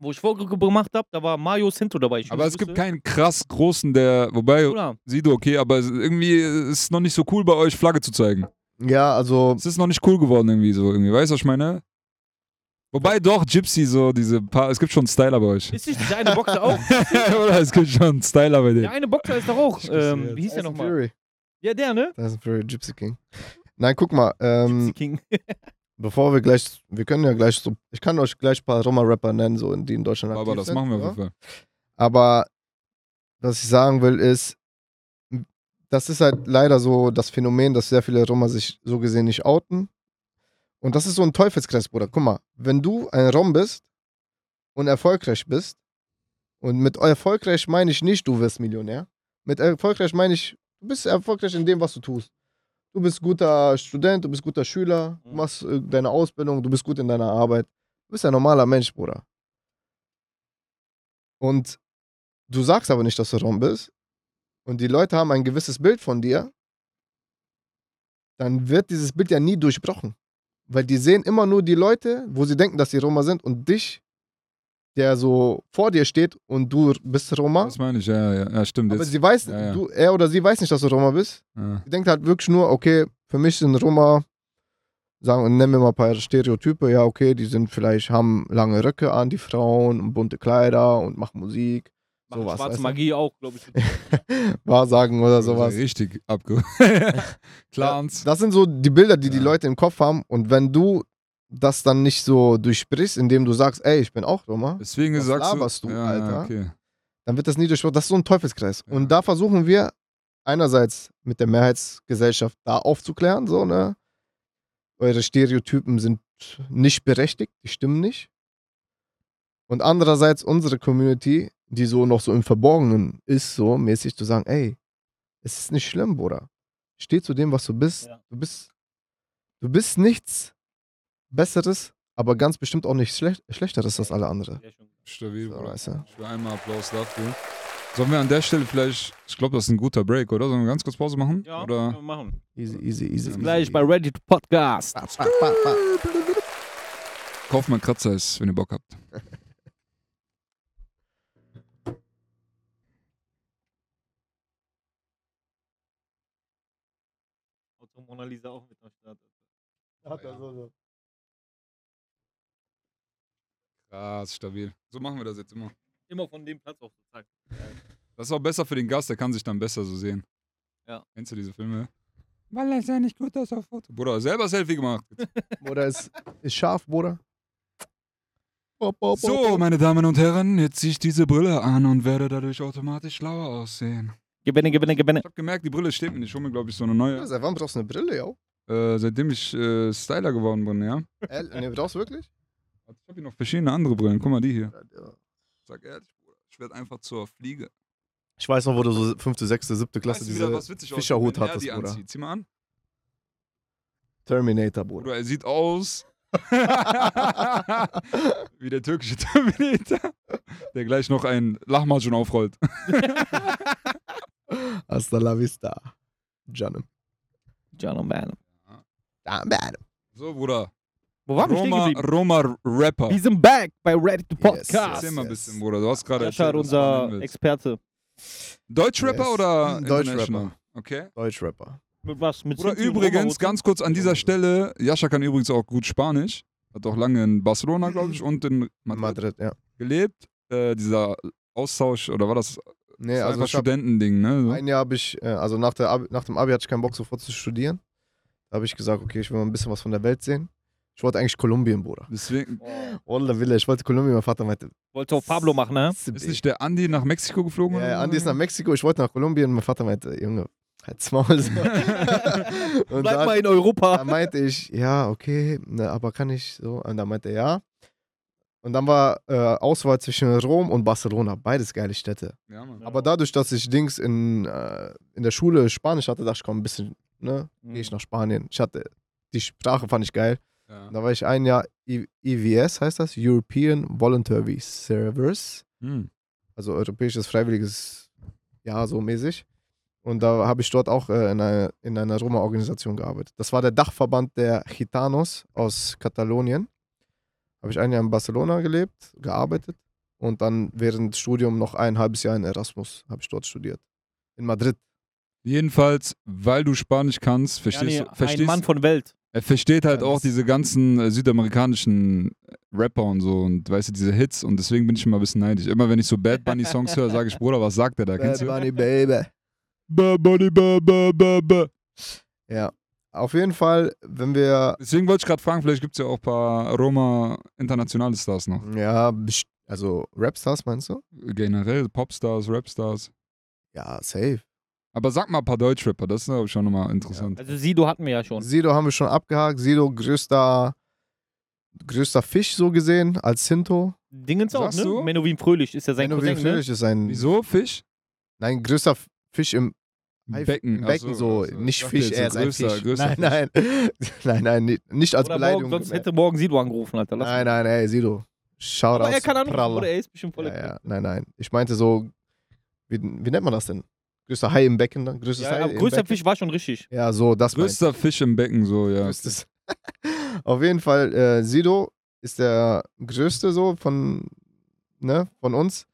Wo ich Vorgruppe gemacht habe, da war Mario Sinto dabei. Ich
Aber es gibt keinen krass großen, der, wobei,
Bruder,
Sido, okay, aber irgendwie ist es noch nicht so cool bei euch, Flagge zu zeigen.
ja, also
Es ist noch nicht cool geworden irgendwie so, irgendwie, weißt du, was ich meine? Wobei doch, Gypsy, so diese paar, es gibt schon Styler bei euch.
Ist nicht der eine Boxer auch?
Oder es gibt schon Styler bei
Der
denen.
eine Boxer ist doch auch. Ähm, wie hieß der nochmal?
Fury.
Ja, der, ne?
Tyson Fury, Gypsy King. Nein, guck mal, ähm,
Gypsy King.
bevor wir gleich, wir können ja gleich so, ich kann euch gleich ein paar Roma-Rapper nennen, so, die in Deutschland
Aber das
sind,
machen wir auf jeden Fall.
Aber was ich sagen will, ist, das ist halt leider so das Phänomen, dass sehr viele Roma sich so gesehen nicht outen. Und das ist so ein Teufelskreis, Bruder. Guck mal, wenn du ein Rom bist und erfolgreich bist, und mit erfolgreich meine ich nicht, du wirst Millionär. Mit erfolgreich meine ich, du bist erfolgreich in dem, was du tust. Du bist guter Student, du bist guter Schüler, du
Mhm.
machst äh, deine Ausbildung, du bist gut in deiner Arbeit. Du bist ein normaler Mensch, Bruder. Und du sagst aber nicht, dass du Rom bist. Und die Leute haben ein gewisses Bild von dir. Dann wird dieses Bild ja nie durchbrochen. Weil die sehen immer nur die Leute, wo sie denken, dass sie Roma sind und dich, der so vor dir steht und du bist Roma.
Das meine ich, ja, ja, ja stimmt.
Aber
Jetzt,
sie weiß,
ja, ja.
Du, er oder sie weiß nicht, dass du Roma bist.
ja.
Sie denkt halt wirklich nur, okay, für mich sind Roma, sagen, nennen wir mal ein paar Stereotype, ja, okay, die sind vielleicht, haben lange Röcke an, die Frauen, und bunte Kleider und machen Musik,
Machen
sowas,
Schwarze
weißt du?
Magie auch, glaube ich.
Wahrsagen oder
Also
sowas.
Richtig abge... Clans.
Das sind so die Bilder, die die
Ja.
Leute im Kopf haben und wenn du das dann nicht so durchsprichst, indem du sagst, ey, ich bin auch Roma,
Deswegen
Was
sagst
laberst du,
ja,
Alter?
Okay.
dann wird das nie durchbrochen. Das ist so ein Teufelskreis.
Ja.
Und da versuchen wir einerseits mit der Mehrheitsgesellschaft da aufzuklären, so, ne? Eure Stereotypen sind nicht berechtigt, die stimmen nicht. Und andererseits unsere Community, die so noch so im Verborgenen ist, so mäßig zu sagen, ey, es ist nicht schlimm, Bruder. Steh zu dem, was du bist.
Ja.
Du bist, du bist nichts Besseres, aber ganz bestimmt auch nicht schlech Schlechteres als alle anderen.
Stabil,
So,
Bruder.
weißt du?
Ich will einmal Applaus dafür. Sollen wir an der Stelle vielleicht, ich glaube, das ist ein guter Break, oder? Sollen wir ganz kurz Pause machen?
Ja,
Oder?
können wir machen.
Easy, easy, easy.
Bis
Gleich bei Ready to Podcast.
Ba, ba.
Kauft mal Kratzeis, wenn ihr Bock habt.
Und Mona Lisa auch mit am Start.
Hat er so, so.
Krass, stabil. So machen wir das jetzt immer.
Immer von dem Platz auf so zack.
Das ist auch besser für den Gast, der kann sich dann besser so sehen.
Ja.
Kennst du diese Filme? Weil er ja nicht gut aus auf Foto. Bruder, selber Selfie gemacht.
Bruder ist, ist scharf, Bruder.
So, meine Damen und Herren, jetzt ziehe ich diese Brille an und werde dadurch automatisch schlauer aussehen.
Gewinne, gewinne, gewinne.
Ich habe gemerkt, die Brille steht mir nicht. Ich hole mir, glaube ich, so eine neue.
Seit wann brauchst du eine Brille, yo?
Äh, seitdem ich äh, Styler geworden bin, ja.
Äh, ne, brauchst du wirklich?
Ich habe hier noch verschiedene andere Brillen. Guck mal, die hier.
Ja.
Sag ehrlich, Bruder. Ich werde einfach zur Fliege.
Ich weiß noch, wo du so fünfte, sechste, siebte Klasse
Weißt du wieder,
diese Fischerhut
aussieht, er
hattest,
die
Bruder.
anzieht? Zieh mal an.
Terminator, Bruder.
Bruder, er sieht aus wie der türkische Terminator, der gleich noch ein Lachmarschin aufrollt.
Hasta la vista. Janum.
Gentleman.
So, Bruder.
Wo waren wir stehen
Roma,
geblieben?
Roma Rapper.
Wir sind back bei Ready to
Yes,
Podcast.
Erzähl mal ein
yes.
bisschen, Bruder. Du hast gerade erzählt,
unser. Experte.
Deutschrapper
Yes.
oder
Deutschrapper.
Okay.
Deutschrapper.
Mit was? Mit und
übrigens, ganz kurz an dieser Stelle, Jascha kann übrigens auch gut Spanisch. Hat auch lange in Barcelona, glaube ich, und in Madrid.
Madrid, ja.
gelebt, äh, dieser Austausch, oder war das,
Nee,
das war
also hab,
Studentending, ne? So.
ein Jahr habe ich, äh, also nach, der Abi, nach dem Abi hatte ich keinen Bock sofort zu studieren. Da habe ich gesagt, okay, ich will mal ein bisschen was von der Welt sehen. Ich wollte eigentlich Kolumbien, Bruder.
Deswegen
Oh.
Wallah, Wille, ich wollte Kolumbien. Mein Vater meinte,
Wolltest auf Pablo machen, ne?
ist nicht der Andi nach Mexiko geflogen?
Ja? Andi ist nach Mexiko, ich wollte nach Kolumbien. Mein Vater meinte, Junge, halt's Maul. So.
Bleib
dann,
mal in Europa.
dann meinte ich, ja, okay, ne, aber kann ich so? Und dann meinte er, ja. Und dann war äh, Auswahl zwischen Rom und Barcelona, beides geile Städte.
Ja, Mann.
Aber dadurch, dass ich Dings in, äh, in der Schule Spanisch hatte, dachte ich, komm, ein bisschen, ne, gehe ich
Mhm.
nach Spanien. Ich hatte, die Sprache fand ich geil.
Ja.
Da war ich ein Jahr EVS, heißt das, European Voluntary Service
Hm.
also europäisches freiwilliges Jahr so mäßig. Und da habe ich dort auch äh, in, einer, in einer Roma-Organisation gearbeitet. Das war der Dachverband der Gitanos aus Katalonien. Habe ich ein Jahr in Barcelona gelebt, gearbeitet und dann während des Studiums noch ein halbes Jahr in Erasmus habe ich dort studiert. In Madrid.
Jedenfalls, weil du Spanisch kannst, verstehst
Ja,
du,
nee, ein
verstehst,
Mann von Welt.
er versteht halt
Ja,
auch diese ganzen äh, südamerikanischen Rapper und so und weißt du, diese Hits und deswegen bin ich immer ein bisschen neidisch. Immer wenn ich so Bad Bunny Songs höre, sage ich, Bruder, was sagt der da? Kennst du?
Bunny Baby.
Bad Bunny, ba, ba, ba, ba.
Ja. Auf jeden Fall, wenn wir
Deswegen wollte ich gerade fragen, vielleicht gibt es ja auch ein paar Roma internationale Stars noch.
ja, also Rapstars meinst du?
Generell Popstars, Rapstars.
Ja, safe.
Aber sag mal ein paar Deutschrapper, das ist glaube ich schon nochmal interessant.
Also Sido hatten wir ja schon.
Sido haben wir schon abgehakt. Sido größter, größter Fisch so gesehen als Sinto.
Dingens auch, ne?
du?
Menowin Fröhlich ist ja sein
Menno
Cousin, ne?
Fröhlich ist ein
Wieso? Fisch?
nein größter Fisch im
Becken.
Im Becken
Ach
so,
ach
nicht Fisch, er ist ein
größer,
Fisch.
größer
nein, nein, nein, nein, nicht, als
Oder
Beleidigung.
morgen, sonst hätte morgen Sido angerufen, Alter. Lass
nein, nein, ey, Sido. Schau
Aber
raus.
er kann anrufen,
Praller.
oder er ist bestimmt voll
Ja, ja, nein, nein. Ich meinte so, wie, wie nennt man das denn? Größter Hai im Becken dann? Größtes
Ja,
Hai
aber
im
größter
Becken?
Fisch war schon richtig.
Ja, so, das
Größter Fisch im Becken, so, ja.
Größtes. Auf jeden Fall, äh, Sido ist der größte so von, ne, von uns.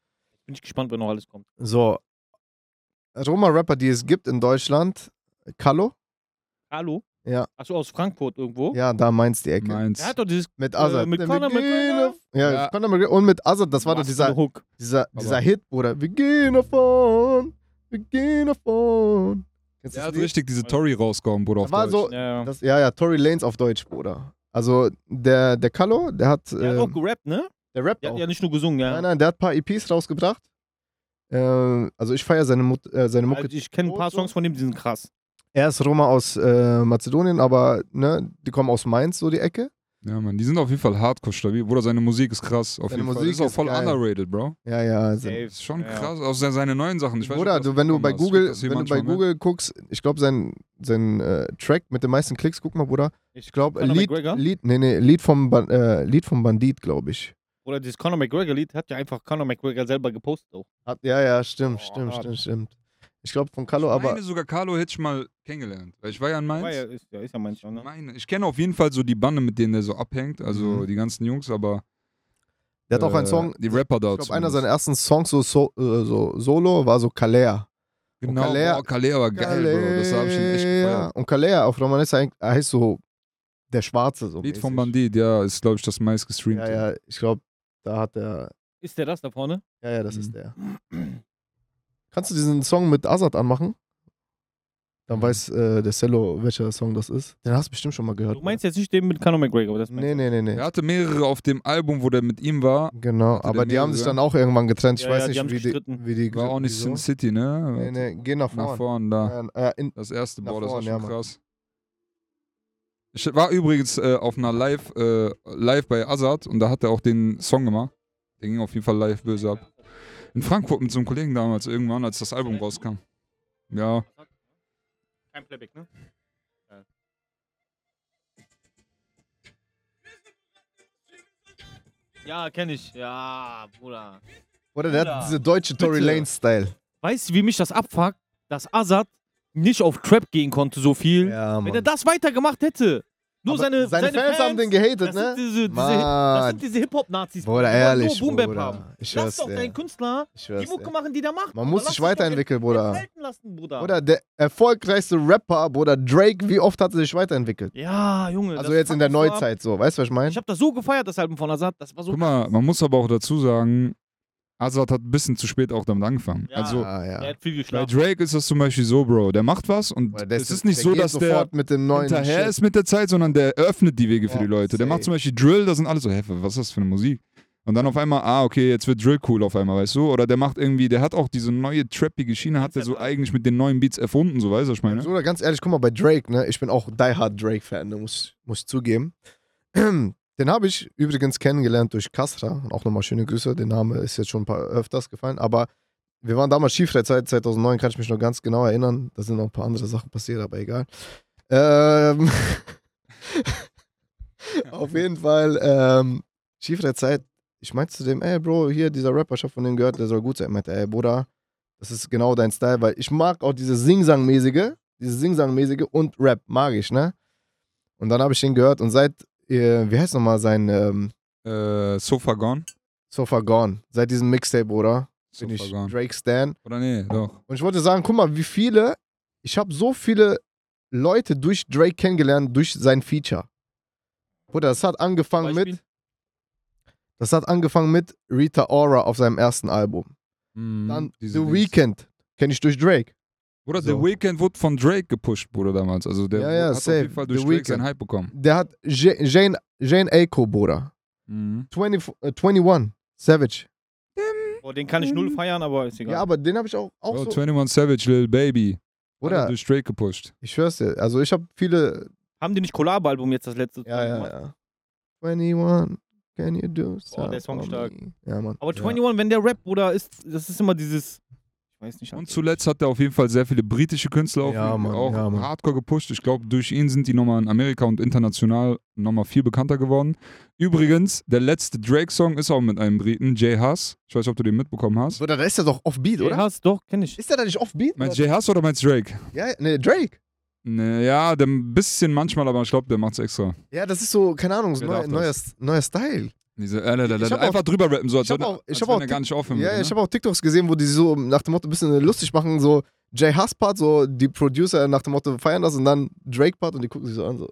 Bin ich gespannt, wenn noch alles kommt.
So, Roma-Rapper, die es gibt in Deutschland, Kallo,
Hallo?
Ja.
Achso, aus Frankfurt irgendwo?
ja, da meinst die Ecke.
Meins.
Er hat doch dieses
Mit Azad.
Äh, mit Conor McGregor?
Ja,
Ja.
Conor McGregor. Und mit Azad, das war doch dieser, dieser, dieser Hit, Bruder. Wir gehen davon, wir gehen davon. Das
hat
Lied?
richtig diese Tory rausgehauen, Bruder, auf
Das war
Deutsch.
so,
Ja.
das, ja, ja, Tory Lanes auf Deutsch, Bruder. Also, der, der Kallo, der hat,
Der hat
äh,
auch gerappt, ne?
der rappt
Der
auch.
hat ja nicht nur gesungen, ja.
Nein, nein, der hat ein paar EPs rausgebracht. Äh, also, ich feiere seine, Mut, äh, seine Mucke.
Also ich kenne ein paar
so.
Songs von dem, die sind krass.
Er ist Roma aus äh, Mazedonien, aber ne, die kommen aus Mainz, so die Ecke.
Ja, Mann, die sind auf jeden Fall hardcore stabil. Bruder, seine Musik ist krass. Auf
Seine
jeden Fall.
Musik
ist auch
ist
voll
geil.
underrated, Bro.
Ja, ja.
Safe.
Ist schon
Ja.
krass. Auch se- seine neuen Sachen. Ich weiß
Bruder,
nicht,
du, wenn du bei Google, wenn du bei Google guckst, ich glaube, sein, sein äh, Track mit den meisten Klicks, guck mal, Bruder. Ich glaube, Lied? Lied, nee, nee, Lied vom, äh, Lied vom Bandit, glaube ich.
Oder dieses Conor McGregor-Lied hat ja einfach Conor McGregor selber gepostet. Auch.
Hat, ja, ja, stimmt,
Oh,
stimmt, stimmt, stimmt. Ich glaube von Carlo,
Ich
aber
meine sogar Carlo hätte ich mal kennengelernt. Weil ich war ja in Mainz.
War ja, ist, ja, ist ja manchmal, ne?
Meine, ich kenne auf jeden Fall so die Bande, mit denen der so abhängt, also
Mhm.
die ganzen Jungs, aber
der hat auch einen
äh,
Song.
Die Rapper
Ich
dort.
glaube, einer seiner ersten Songs so, so, äh, so solo war so Kalea.
Genau,
Kalea-
boah, Kalea war geil, Bro. Das habe ich schon echt
Kalea.
gefeiert.
Und Kalea auf Romanessa eigentlich- heißt so der Schwarze. So
Lied vom
mäßig.
Bandit, ja, ist glaube ich das meistgestreamte.
Ja, ja, ich glaube, da hat er.
Ist der das da vorne?
Ja, ja, das
Mhm.
ist der. Kannst du diesen Song mit Azad anmachen? Dann
Mhm.
weiß äh, der Cello, welcher Song das ist. Den hast du bestimmt schon mal gehört.
Du meinst jetzt nicht den mit Conor McGregor, aber das
Nee, nee, nee, nee.
Er hatte mehrere auf dem Album, wo der mit ihm war.
Genau,
Hatte
aber die haben sich dann auch irgendwann getrennt. Ich
Ja,
weiß
ja, die
nicht,
haben
wie, die, wie die.
War auch nicht? Sin City, ne?
Nee, nee, geh nach
Nach
vorne.
vorn da.
Ja, äh, in,
Das erste, boah, das war
vorn,
schon
ja, Mann.
krass. Ich war übrigens äh, auf einer Live, äh, live bei Azad und da hat er auch den Song gemacht. Der ging auf jeden Fall live böse ab. In Frankfurt mit so einem Kollegen damals, irgendwann, als das Album rauskam. Ja,
Kein Playback, ne? Ja, kenne ich. Ja, Bruder.
oder der
Bruder,
hat diese deutsche Tory. Lane-Style.
Weißt du, wie mich das abfuckt, dass Azad nicht auf Trap gehen konnte so viel?
Ja,
Wenn er das weitergemacht hätte, Nur
Aber
seine,
seine Fans haben den gehatet,
das
ne?
Sind diese, diese, das sind diese Hip-Hop-Nazis.
Bruder,
die
ehrlich,
Nur Boom-Bap
Bruder.
haben.
Ich
Lass doch deinen Künstler
Ich
die Mucke machen, die der macht.
Man muss sich weiterentwickeln,
ent-
Bruder.
lassen, Bruder.
Bruder, der erfolgreichste Rapper, Bruder Drake, wie oft hat er sich weiterentwickelt?
Ja, Junge.
Also jetzt in der. Neuzeit so, weißt du, was ich meine?
Ich habe das so gefeiert, das Album von Azad. Das war so
Guck mal, man muss aber auch dazu sagen, Azad hat ein bisschen zu spät auch damit angefangen.
Ja.
Also
ah,
Er
ja.
hat viel
bei
geschlafen.
Drake ist das zum Beispiel so, Bro, der macht was und es ist nicht
der
so, dass der
sofort mit dem neuen
hinterher
Shit.
ist mit der Zeit, sondern der öffnet die Wege für
Ja,
die Leute. Der macht zum Beispiel Drill, da sind alle so, hä, was ist das für eine Musik? Und dann auf einmal, ah, okay, jetzt wird Drill cool auf einmal, weißt du? Oder der macht irgendwie, der hat auch diese neue trappige Schiene, hat der so eigentlich mit den neuen Beats erfunden, so weißt du, was ich meine?
So, oder ganz ehrlich, guck mal, bei Drake, ne, ich bin auch Die Hard Drake-Fan, muss, muss ich zugeben. Den habe ich übrigens kennengelernt durch. Und auch nochmal schöne Grüße. Der Name ist jetzt schon ein paar öfters gefallen. Aber wir waren damals Skifreizeit 2009, kann ich mich noch ganz genau erinnern. Da sind noch ein paar andere Sachen passiert, aber egal. Ähm, auf jeden Fall, ähm, Skifreizeit. Ich meinte zu dem, ey Bro, hier dieser Rapper, ich hab von dem gehört, der soll gut sein. Er meinte, ey Bruder, das ist genau dein Style, weil ich mag auch dieses Sing-Sang-mäßige, dieses Sing-Sang-mäßige und Rap mag ich, ne? Und dann habe ich den gehört und seit, äh, wie heißt nochmal sein ähm,
Äh, Sofa Gone?
So Far Gone, seit diesem Mixtape, oder? Bin
Sofa
ich
Gone.
Drake Stan.
Oder nee, doch.
Und ich wollte sagen, guck mal, wie viele, ich habe so viele Leute durch Drake kennengelernt, durch sein Feature. Bruder, das hat angefangen
Beispiel?
mit, das hat angefangen mit Rita Ora auf seinem ersten Album.
Mhm,
Dann The. Weeknd, kenne ich durch Drake.
Bruder,
So.
The Weeknd wurde von Drake gepusht, Bruder, damals. Also der
Ja, ja,
hat auf
safe.
jeden Fall durch
The
Drake
Weeknd.
seinen Hype bekommen.
Der hat Ja- Jane, Jane Aiko, Bruder.
Mhm.
20, äh, 21, Savage.
Boah, den kann ich null feiern, aber ist egal.
Ja, aber den habe ich auch, auch
Bro,
so.
21 Savage, Lil Baby.
Bruder,
durch Drake gepusht.
ich schwör's dir. Also ich habe viele.
Haben die nicht Collab-Album jetzt das letzte?
Ja, ja,
gemacht?
ja. 21, can you do something
der Song stark.
me? Ja, Mann.
Aber
Ja.
21, wenn der Rap, Bruder, ist, das ist immer dieses. Nicht.
Und zuletzt hat er auf jeden Fall sehr viele britische Künstler auf
Ja, Mann,
auch
ja,
hardcore gepusht. Ich glaube, durch ihn sind die nochmal in Amerika und international nochmal viel bekannter geworden. Übrigens, der letzte Drake-Song ist auch mit einem Briten, Jay Huss. Ich weiß nicht, ob du den mitbekommen hast.
Bruder, da ist er doch offbeat, oder?
Ja, doch, kenn ich.
Ist der da nicht offbeat?
Meinst du Jay Huss oder meinst du Drake?
Ja, ne, Drake.
Ne, ja, ein bisschen manchmal, aber ich glaube, der macht's extra.
Ja, das ist so, keine Ahnung, so
Wer
neu,
darf
neuer, neuer Style.
Diese, äh, äh,
Ich hab
einfach drüber rappen, so als,
ich hab
wenn-
auch- ich
als
hab
wenn
auch
er gar nicht aufhören
Ja,
würde,
ich
ne?
habe auch TikToks gesehen, wo die so nach dem Motto ein bisschen lustig machen, so Jay Huss Part, so die Producer nach dem Motto feiern das und dann Drake Part und die gucken sich so an, so.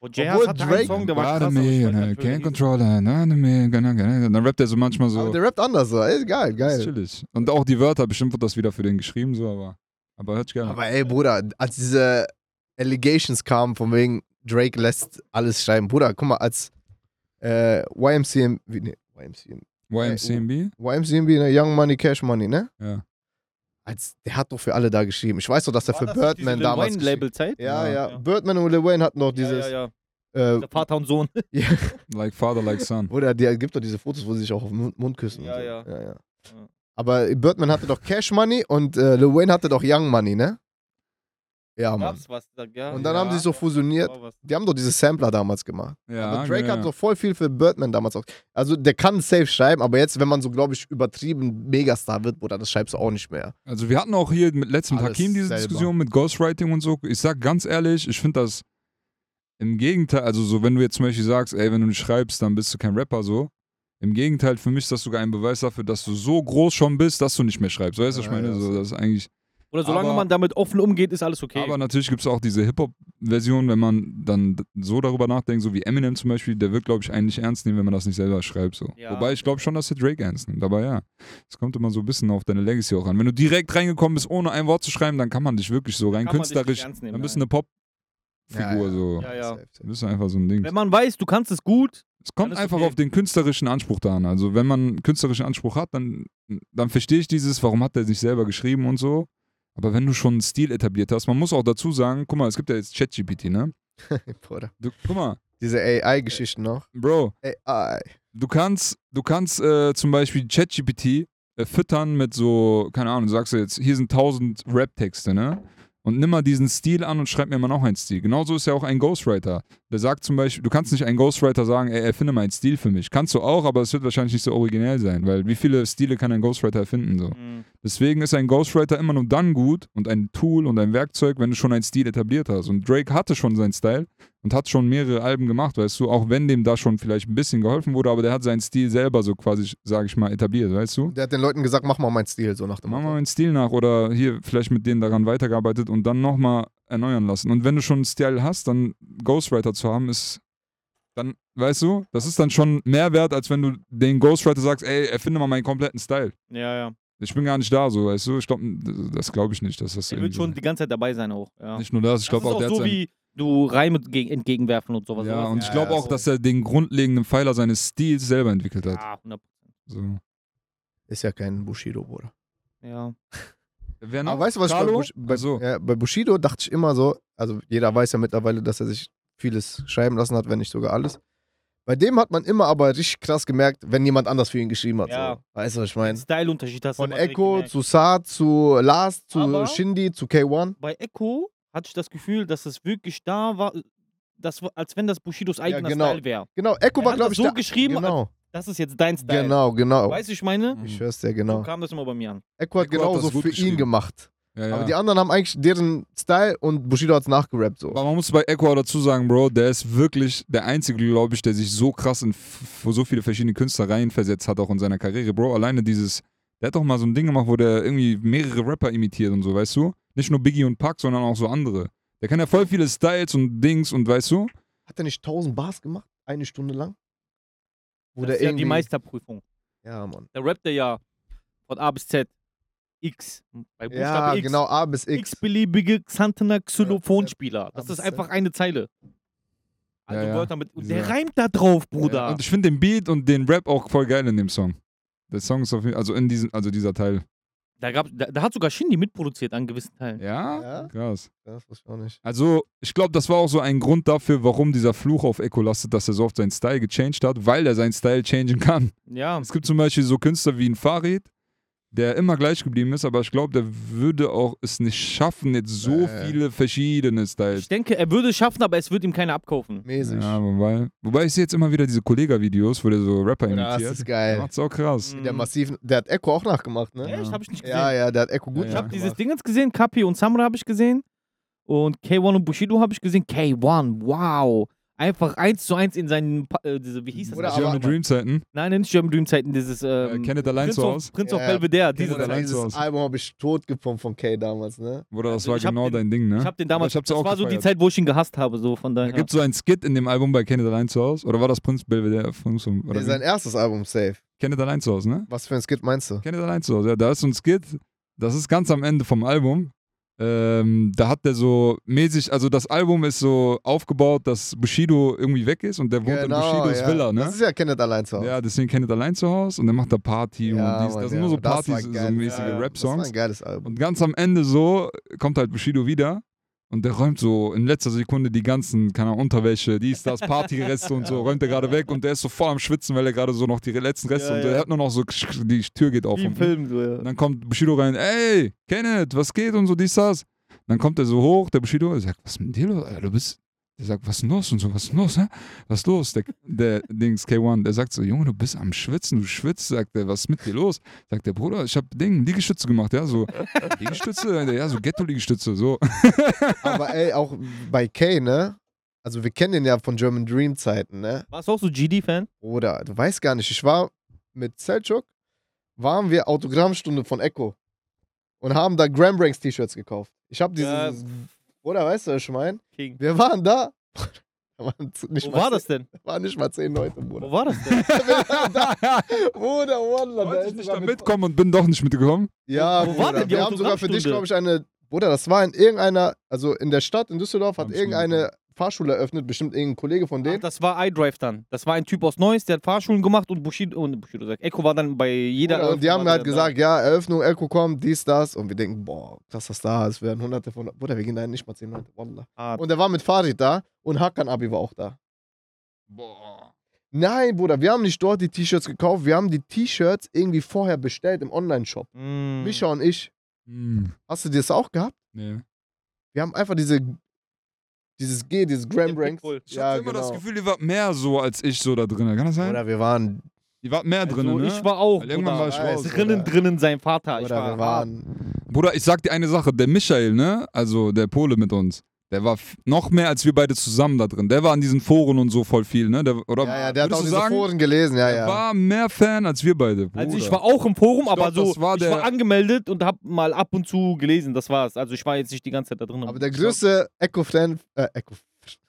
Und Jay
Obwohl
hatte
Drake-
einen Song, der war krass. Ich
me,
weiß
and
nicht,
I
wie der
can't
hieß.
control it, na, na, me, gonna, gonna. Dann rappt er so manchmal so.
Aber der rappt anders, so. Ey, geil,
ist
geil.
chillig. Und auch die Wörter, bestimmt wird das wieder für den geschrieben, so, aber, aber hört ich gerne.
Aber ey, Bruder, als diese Allegations kamen, von wegen Drake lässt alles schreiben. Bruder, guck mal, als äh, YMCM, wie, nee, YMCM,
YMCMB?
YMCMB, ne, Young Money, Cash Money, ne?
Ja.
Als, der hat doch für alle da geschrieben. Ich weiß doch, dass er für
das
Birdman
diese
damals
Wayne
geschrieben
Label-Zeit?
ja, ja,
Ja.
Birdman und Lil Wayne hatten doch dieses.
Ja, ja, ja.
Äh,
Der Vater und Sohn.
Like father, like son.
Oder der gibt doch diese Fotos, wo sie sich auch auf den Mund, Mund küssen.
Ja,
und so.
ja.
ja, ja.
Ja.
Aber Birdman hatte doch Cash Money und äh, Lil Wayne hatte doch Young Money, ne? Ja, Mann.
Was? Ja,
Und dann
ja,
haben sie so fusioniert. Die haben doch diese Sampler damals gemacht.
Ja,
aber Drake
genau.
hat doch voll viel für Birdman damals auch. Also der kann safe schreiben, aber jetzt, wenn man so, glaube ich, übertrieben Megastar wird, Bruder, das schreibst du auch nicht mehr.
Also wir hatten auch hier mit letztem
Alles
Hakim diese
selber.
Diskussion mit Ghostwriting und so. Ich sag ganz ehrlich, ich finde das im Gegenteil, also so wenn du jetzt zum Beispiel sagst, ey, wenn du nicht schreibst, dann bist du kein Rapper so. Im Gegenteil, für mich ist das sogar ein Beweis dafür, dass du so groß schon bist, dass du nicht mehr schreibst. Weißt du, was ich
Ja,
meine?
ja,
so,
so.
das ist eigentlich.
Oder solange
Aber-
man damit offen umgeht, ist alles okay.
Aber natürlich gibt es auch diese Hip-Hop-Version, wenn man dann so darüber nachdenkt, so wie Eminem zum Beispiel, der wird, glaube ich, eigentlich ernst nehmen, wenn man das nicht selber schreibt. So.
Ja.
Wobei ich glaube schon, dass der Drake ernst nimmt. Aber ja, es kommt immer so ein bisschen auf deine Legacy auch an. Wenn du direkt reingekommen bist, ohne ein Wort zu schreiben, dann kann man dich wirklich so rein künstlerisch,
nehmen,
dann bist du eine Pop-Figur. so.
Ja, ja.
Safe, safe.
Du bist einfach so ein Ding.
Wenn man weiß, du kannst es gut,
Es kommt einfach
okay.
auf den künstlerischen Anspruch da an. Also wenn man einen künstlerischen Anspruch hat, dann, dann verstehe ich dieses, warum hat er sich selber geschrieben und so. Aber wenn du schon einen Stil etabliert hast, man muss auch dazu sagen, guck mal, es gibt ja jetzt ChatGPT, ne?
Bruder.
Du, guck mal,
Diese AI-Geschichten noch.
Bro,
AI.
du kannst, du kannst äh, zum Beispiel ChatGPT äh, füttern mit so, keine Ahnung, du sagst jetzt, hier sind 1000 Rap-Texte, ne? Und nimm mal diesen Stil an und schreib mir mal noch einen Stil. Genauso ist ja auch ein Ghostwriter. Der sagt zum Beispiel, du kannst nicht einen Ghostwriter sagen, ey, erfinde mal einen Stil für mich. Kannst du auch, aber es wird wahrscheinlich nicht so originell sein, weil wie viele Stile kann ein Ghostwriter erfinden? So?
mh,
Deswegen ist ein Ghostwriter immer nur dann gut und ein Tool und ein Werkzeug, wenn du schon einen Stil etabliert hast. Und Drake hatte schon seinen Style und hat schon mehrere Alben gemacht, weißt du, auch wenn dem da schon vielleicht ein bisschen geholfen wurde, aber der hat seinen Stil selber so quasi, sage ich mal, etabliert, weißt du?
Der hat den Leuten gesagt, mach mal meinen Stil, so nach dem
Mach mal meinen Stil nach oder hier vielleicht mit denen daran weitergearbeitet und dann nochmal erneuern lassen. Und wenn du schon einen Style hast, dann Ghostwriter zu haben, ist dann, weißt du, das ist dann schon mehr wert, als wenn du den Ghostwriter sagst, ey, erfinde mal meinen kompletten Style.
Ja, ja.
Ich bin gar nicht da, so, weißt du? Ich glaube, das glaube ich nicht, dass das
Er wird schon die ganze Zeit dabei sein auch. Ja.
nicht nur das, ich glaube auch,
auch
der
so
hat sein,
wie du Reime ge- entgegenwerfen und sowas.
ja,
sowas.
und ich glaube
ja,
auch,
so.
dass er den grundlegenden Pfeiler seines Stils selber entwickelt hat.
Ja, 100%.
So.
Ist ja kein Bushido, Bruder.
Ja.
Wer
Aber weißt du, was ich bei, bei,
so.
ja, bei Bushido dachte ich immer so, also jeder weiß ja mittlerweile, dass er sich vieles schreiben lassen hat, wenn nicht sogar alles. Bei dem hat man immer aber richtig krass gemerkt, wenn jemand anders für ihn geschrieben hat.
Ja.
So. Weißt du, was ich meine?
Style-Unterschied hast du
Von Echo zu Saad zu Last zu
Aber-
Shindy zu K1.
Bei Echo hatte ich das Gefühl, dass es wirklich da war, das war als wenn das Bushidos eigener
genau.
Style wäre.
Genau, Echo
Er
war,
hat
glaube
das
ich,
so
der,
geschrieben,
Genau,
Das ist jetzt dein Style.
genau, genau.
Weißt du, ich meine?
Ich schwör's dir,
So
genau.
kam das immer bei mir an.
Echo hat
Echo hat
genauso
das gut
für ihn gemacht.
Ja, ja.
Aber die anderen haben eigentlich deren Style und Bushido hat's nachgerappt so.
Aber man muss bei Echo auch dazu sagen, Bro, der ist wirklich der Einzige, glaube ich, der sich so krass in so viele verschiedene Künstler reinversetzt hat, auch in seiner Karriere. Bro, alleine dieses, der hat doch mal so ein Ding gemacht, wo der irgendwie mehrere Rapper imitiert und so, weißt du? Nicht nur Biggie und Pac, sondern auch so andere. Der kann ja voll viele Styles und Dings und weißt du?
Hat er nicht 1000 Bars gemacht? Eine Stunde lang? Wo
Das
der
ist ja die Meisterprüfung.
Ja, Mann.
Da rappt ja von A bis Z. X. Bei Buchstabe
Ja,
X.
genau, A bis X.
X-beliebige Xantener Xylophonspieler. Das ist einfach eine Zeile. Also
Ja, ja.
Wörter mit. Und
Dieser-
der reimt da drauf, Bruder.
Und ich finde den Beat und den Rap auch voll geil in dem Song. Der Song ist auf jeden also in diesem, also dieser Teil.
Da, gab, da, da hat sogar Shindy mitproduziert an gewissen Teilen.
Ja?
Ja?
Krass.
Das wusste ich auch nicht.
Also, ich glaube, das war auch so ein Grund dafür, warum dieser Fluch auf Echo lastet, dass er so oft seinen Style gechanged hat, weil er seinen Style changen kann.
Ja.
Es gibt zum Beispiel so Künstler wie ein Farid, der immer gleich geblieben ist, aber ich glaube, der würde auch es nicht schaffen, jetzt so
Äh.
viele verschiedene Styles.
Ich denke, er würde es schaffen, aber es wird ihm keiner abkaufen.
Mäßig.
Ja, wobei, wobei ich sehe jetzt immer wieder diese Kollega-Videos, wo der so Rapper
Ja, das
imitiert.
ist
Der
geil.
macht's auch krass.
Mhm.
Der massiven, der hat Echo auch nachgemacht, ne?
Echt? Hab ich nicht gesehen.
Ja, ja, der hat Echo gut
Ja,
Ich
ja.
habe dieses. Ding jetzt gesehen, Kapi und Samra habe ich gesehen. Und K1 und Bushido habe ich gesehen. K1, wow. Einfach eins zu eins in seinen, äh, diese, wie hieß das?
Oder
German Dream Zeiten.
Nein, nein, nicht German Dream Zeiten, dieses
Äh,
ähm,
Kenneth allein
Prince
zu
of,
Haus.
Prince of
Ja,
Belvedere.
Kenneth
Diese
allein
Zeit.
zu
Dieses
Hause.
Album habe ich tot gepumpt von K damals, ne?
Bruder, das
Also
war genau
den-
dein Ding, ne?
Ich habe den damals,
ich hab's
das
auch
war so die
gefeiert.
Zeit, wo ich ihn gehasst habe, so von
Da
daher.
gibt es so einen Skit in dem Album bei Kenneth allein zu Haus. Oder war das Prinz Belvedere? Prinz- Oder
Nee, sein erstes Album, safe.
Kenneth allein zu Haus, ne?
Was für ein Skit meinst du?
Kenneth allein zu Hause. Ja, da ist so ein Skit, das ist ganz am Ende vom Album. Ähm, da hat der so mäßig, also das Album ist so aufgebaut, dass Bushido irgendwie weg ist und der wohnt in Bushidos
ja.
Villa, ne?
Das ist ja Kenneth allein zu Hause.
Ja, deswegen Kenneth allein zu Hause und der macht da Party
Ja,
und dies.
Mann,
Das sind nur so Partys, so mäßige
ja.
Das war
Rap-Songs.
ein geiles Album.
Und ganz am Ende so kommt halt Bushido wieder und der räumt so in letzter Sekunde die ganzen, keine Ahnung, Unterwäsche, dies, das, Partyreste und so, räumt er gerade weg und der ist so voll am Schwitzen, weil er gerade so noch die letzten Reste
Ja,
und
ja.
er hat nur noch so, die Tür geht auf.
Wie im
und,
Film, so, ja.
und dann kommt Bushido rein, ey, Kenneth, was geht und so, dies, das. Dann kommt er so hoch, der Bushido, er sagt, was ist mit dir los? Alter, Du bist, der sagt, was ist los und so, was ist los, hä? Was ist los? Der, der Dings K1, der sagt so, Junge, du bist am Schwitzen, du schwitzt, sagt er, was ist mit dir los? Sagt der Bruder, ich hab Ding, Liegestütze gemacht, ja, so, Liegestütze, ja, so Ghetto-Liegestütze, so.
Aber ey, auch bei K, ne? Also wir kennen den ja von German Dream Zeiten, ne?
Warst du auch so GD-Fan?
Oder, du weißt gar nicht, ich war mit Selchuk, waren wir Autogrammstunde von Echo und haben da Graham Branks T-Shirts gekauft. Ich hab dieses, oder weißt du, was ich meine?
King.
Wir waren da.
Wo war
zehn-
das denn?
Waren nicht mal zehn Leute,
Wo
Bruder.
war das denn?
Bruder, Wallah, da
Wollte ich nicht da
mit-
mitkommen und bin doch nicht mitgekommen.
Ja,
Wo- wo war denn die
wir haben sogar für dich, glaube ich, eine. Bruder, das war in irgendeiner, also in der Stadt, in Düsseldorf, hat irgendeine Fahrschule eröffnet, bestimmt irgendein Kollege von
Ach,
denen.
das war iDrive dann. Das war ein Typ aus Neuss, der hat Fahrschulen gemacht und Bushido, und Bushido sagt, Echo war dann bei jeder.
Bruder, und die haben halt gesagt, ja, Eröffnung, Echo kommt, dies, das. Und wir denken, boah, krass, was da ist. Es werden hunderte von. Bruder, wir gehen da nicht mal zehn Leute. Wallah.
Da. Ah,
Und er war mit Farid da und Hakan Abi war auch da.
Boah.
Nein, Bruder, wir haben nicht dort die T-Shirts gekauft, wir haben die T-Shirts irgendwie vorher bestellt im Online-Shop.
mm.
Mischa und ich.
Hm.
Hast du das auch gehabt?
Nee.
Wir haben einfach diese. Dieses G, dieses Graham
Den
Branks.
Ich
Ja,
hatte immer das
genau.
Gefühl, ihr wart mehr so als ich so da drin. Kann das sein?
Oder wir waren
Die war mehr
Also,
drin, ne?
ich war auch.
Weil irgendwann war ich
Weiß,
raus.
drinnen,
Bruder.
drinnen sein Vater. Ich
Oder
war,
wir waren.
Bruder, ich sag dir eine Sache, der Michael, ne? Also der Pole mit uns, der war noch mehr als wir beide zusammen da drin. Der war an diesen Foren und so voll viel, ne? Der, oder
Ja, ja, der hat auch diese
sagen,
Foren gelesen, ja,
der
ja.
war mehr Fan als wir beide. Bruder.
Also ich war auch im Forum,
Ich
aber
glaub,
so,
das war
ich war
der-
angemeldet und hab mal ab und zu gelesen, das war's. Also ich war jetzt nicht die ganze Zeit da drin.
Aber der größte Echo-Fan äh, Echo,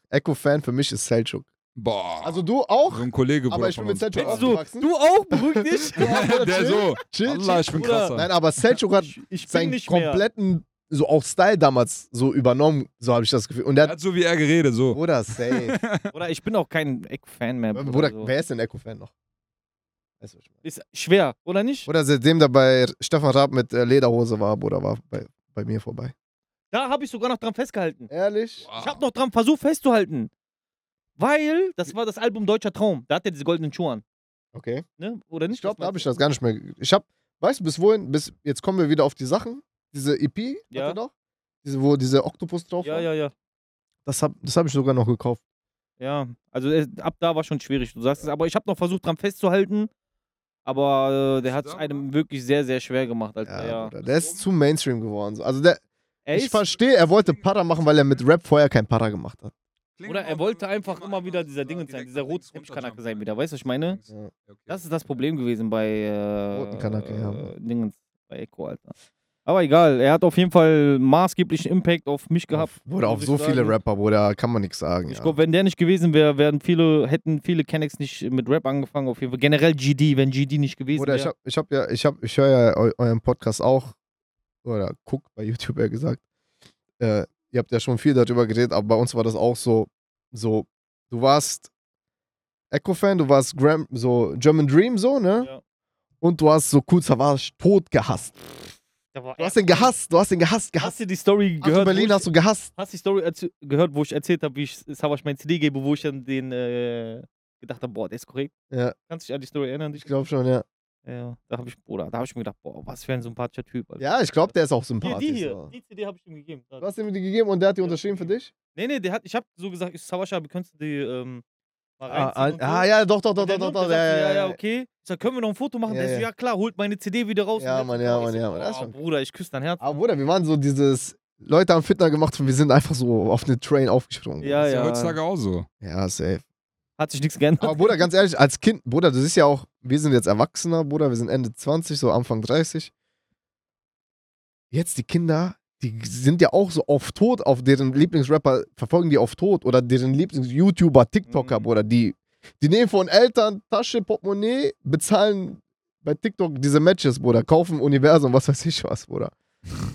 Echo-Fan für mich ist Selchuk.
Boah.
Also du auch?
so ein Kollege,
aber
Bruder,
ich bin mit. Selchuk
du,
aufgewachsen.
du auch, beruhig dich.
der so.
Chill,
Allah, ich bin
Bruder.
krasser.
Nein, aber Selchuk hat
ich, ich bin
seinen
nicht mehr.
So auch Style damals so übernommen, so habe ich das Gefühl. Und der
Er
hat,
so wie er geredet, so.
Bruder, safe.
Oder ich bin auch kein Eck-Fan mehr. Bruder,
Bruder,
so.
wer ist denn Echo-Fan noch? Weißt du?
Ist schwer, oder nicht?
Bruder, seitdem der bei Stefan Raab mit äh, Lederhose war, Bruder, war bei, bei mir vorbei.
Da habe ich sogar noch dran festgehalten.
Ehrlich?
Ich habe noch dran versucht festzuhalten. Weil, das war das Album Deutscher Traum. Da hat er diese goldenen Schuhe an.
Okay.
Ne? Oder nicht?
Ich glaube, da habe ich das gar nicht mehr. Ich habe, weißt du, bis wohin, bis, jetzt kommen wir wieder auf die Sachen. Diese EP,
Ja.
hat er doch? Diese, wo diese Oktopus drauf
du? Ja,
war.
ja, ja.
Das habe das hab ich sogar noch gekauft.
Ja, also äh, ab da war schon schwierig, du sagst es. Aber ich habe noch versucht, dran festzuhalten. Aber äh, der hat es einem wirklich sehr, sehr schwer gemacht, Alter.
Ja,
Ja,
Bruder, der ist zu Mainstream geworden. so. Also der,
Er
ich verstehe, er wollte Para machen, weil er mit Rap vorher kein Para gemacht hat.
oder er wollte einfach immer wieder dieser Dingens sein, dieser rote Teppichkanake sein wieder. Weißt du, was ich meine?
Ja.
Das ist das Problem gewesen bei äh,
Roten Kanake, ja.
Dingens, bei Echo, Alter. Aber egal, er hat auf jeden Fall maßgeblichen Impact auf mich gehabt.
Bruder, auf so
ich
viele
sagen.
Rapper, Bruder, kann man nichts sagen.
Ich
ja.
glaube, wenn der nicht gewesen wäre, wären viele, hätten viele Kennex nicht mit Rap angefangen. Auf jeden Fall. Generell GD, wenn GD nicht gewesen
Bruder, ich
wäre.
hab, ich hab ja, ich hab, ich höre ja eu, euren Podcast auch. Oder guck bei YouTube, eher gesagt. Äh, ihr habt ja schon viel darüber geredet, aber bei uns war das auch so, so, du warst Echo-Fan, du warst Gram, so German Dream, so, ne?
Ja.
Und du hast so Cool Savage tot gehasst. Du hast den gehasst, du hast den gehasst,
Hast
gehasst.
du die Story
Also
gehört?
Berlin
wo
hast
ich,
du gehasst.
hast die Story gehört, wo ich erzählt habe, wie ich Savage mein CD gebe, wo ich dann den äh, gedacht habe, boah, der ist korrekt.
Ja,
Kannst du dich an die Story erinnern?
ich glaube schon, ja.
Ja, da habe ich, Bruder, da habe ich mir gedacht, boah, was für ein sympathischer Typ. Alter.
Ja, ich glaube, der ist auch
Hier,
sympathisch.
die hier,
so.
die CD habe ich ihm gegeben.
Du hast ihm die gegeben und der hat die
Ja.
unterschrieben für dich?
Nee, nee, der hat, ich habe so gesagt, ich aber könntest du die ähm,
Ah, ah, ja, doch, doch, doch, doch, doch, doch. Ja, ja,
ja,
ja.
okay. Ich sag, können wir noch ein Foto machen?
Ja,
der so,
ja.
ja klar, holt meine CD wieder raus.
Ja, Mann, ja, Mann, ja, Mann, schon-
Bruder, ich küsse dein Herz.
Aber Bruder, wir waren so dieses, Leute haben Fitner gemacht und wir sind einfach so auf eine Train aufgesprungen.
Ja,
Das ist ja
ja.
heutzutage auch so.
Ja, safe.
Hat sich nichts geändert.
Aber Bruder, ganz ehrlich, als Kind, Bruder, du siehst ja auch, wir sind jetzt Erwachsener, Bruder, wir sind Ende 20, so Anfang 30. Jetzt die Kinder, die sind ja auch so auf Tod, auf deren Lieblingsrapper, verfolgen die auf Tod oder deren Lieblings-YouTuber, TikToker,
Mhm.
Bruder, die, die nehmen von Eltern Tasche, Portemonnaie, bezahlen bei TikTok diese Matches, Bruder, kaufen Universum, was weiß ich was, Bruder.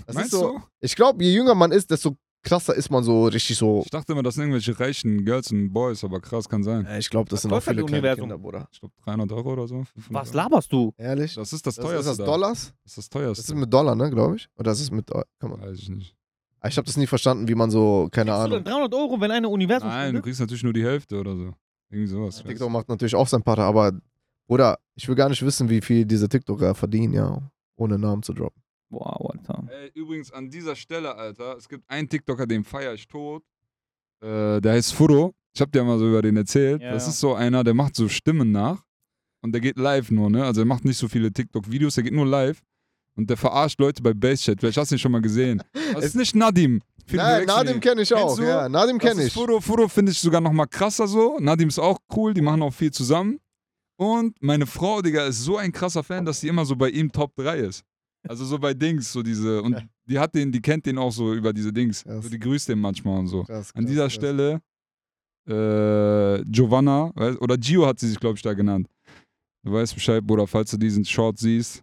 Das
Meinst
ist so,
du?
ich glaube, je jünger man ist, desto krasser ist man so richtig so.
Ich dachte immer, das sind irgendwelche reichen Girls und Boys, aber krass kann sein.
Äh, Ich glaube, das
Was
sind auch viele
das
kleine
Universum?
Kinder, Bruder.
Ich glaube 300 Euro oder so. 500
Was laberst du?
Ehrlich?
Das ist das
Das
teuerste.
ist das
da.
Dollars?
Das ist das
Das
teuerste.
ist mit Dollar, ne, glaube ich. Oder das ist mit. Kann man.
Weiß ich nicht.
Ah, Ich habe das nie verstanden, wie man so, keine
Kriegst du
Ahnung.
dann 300 Euro, wenn eine Universum
Nein, du
spendet?
kriegst natürlich nur die Hälfte oder so. Irgendwie sowas.
TikTok macht natürlich auch sein Partner, aber Bruder, ich will gar nicht wissen, wie viel diese TikToker verdienen, ja, ohne Namen zu droppen.
Wow, Alter.
Ey, übrigens an dieser Stelle, Alter, es gibt einen TikToker, den feier ich tot. Äh, der heißt Furo. Ich hab dir mal so über den erzählt.
Ja,
das
ja.
ist so einer, der macht so Stimmen nach. Und der geht live nur, ne? Also er macht nicht so viele TikTok-Videos, der geht nur live. Und der verarscht Leute bei Basechat. Vielleicht hast du ihn schon mal gesehen. Das ist nicht Nadim. Viele
Nein, Nadim kenne ich auch. Ja, Nadim kenne ich.
Furo, Furo finde ich sogar noch mal krasser so. Nadim ist auch cool, die machen auch viel zusammen. Und meine Frau, Digga, ist so ein krasser Fan, dass sie immer so bei ihm Top 3 ist. Also so bei Dings, so diese. Und die hat den, die kennt den auch so über diese Dings. So, die grüßt den manchmal und so.
Krass,
An
krass,
dieser
krass.
Stelle, äh, Giovanna, oder Gio hat sie sich, glaube ich, da genannt. Du weißt Bescheid, Bruder, falls du diesen Short siehst.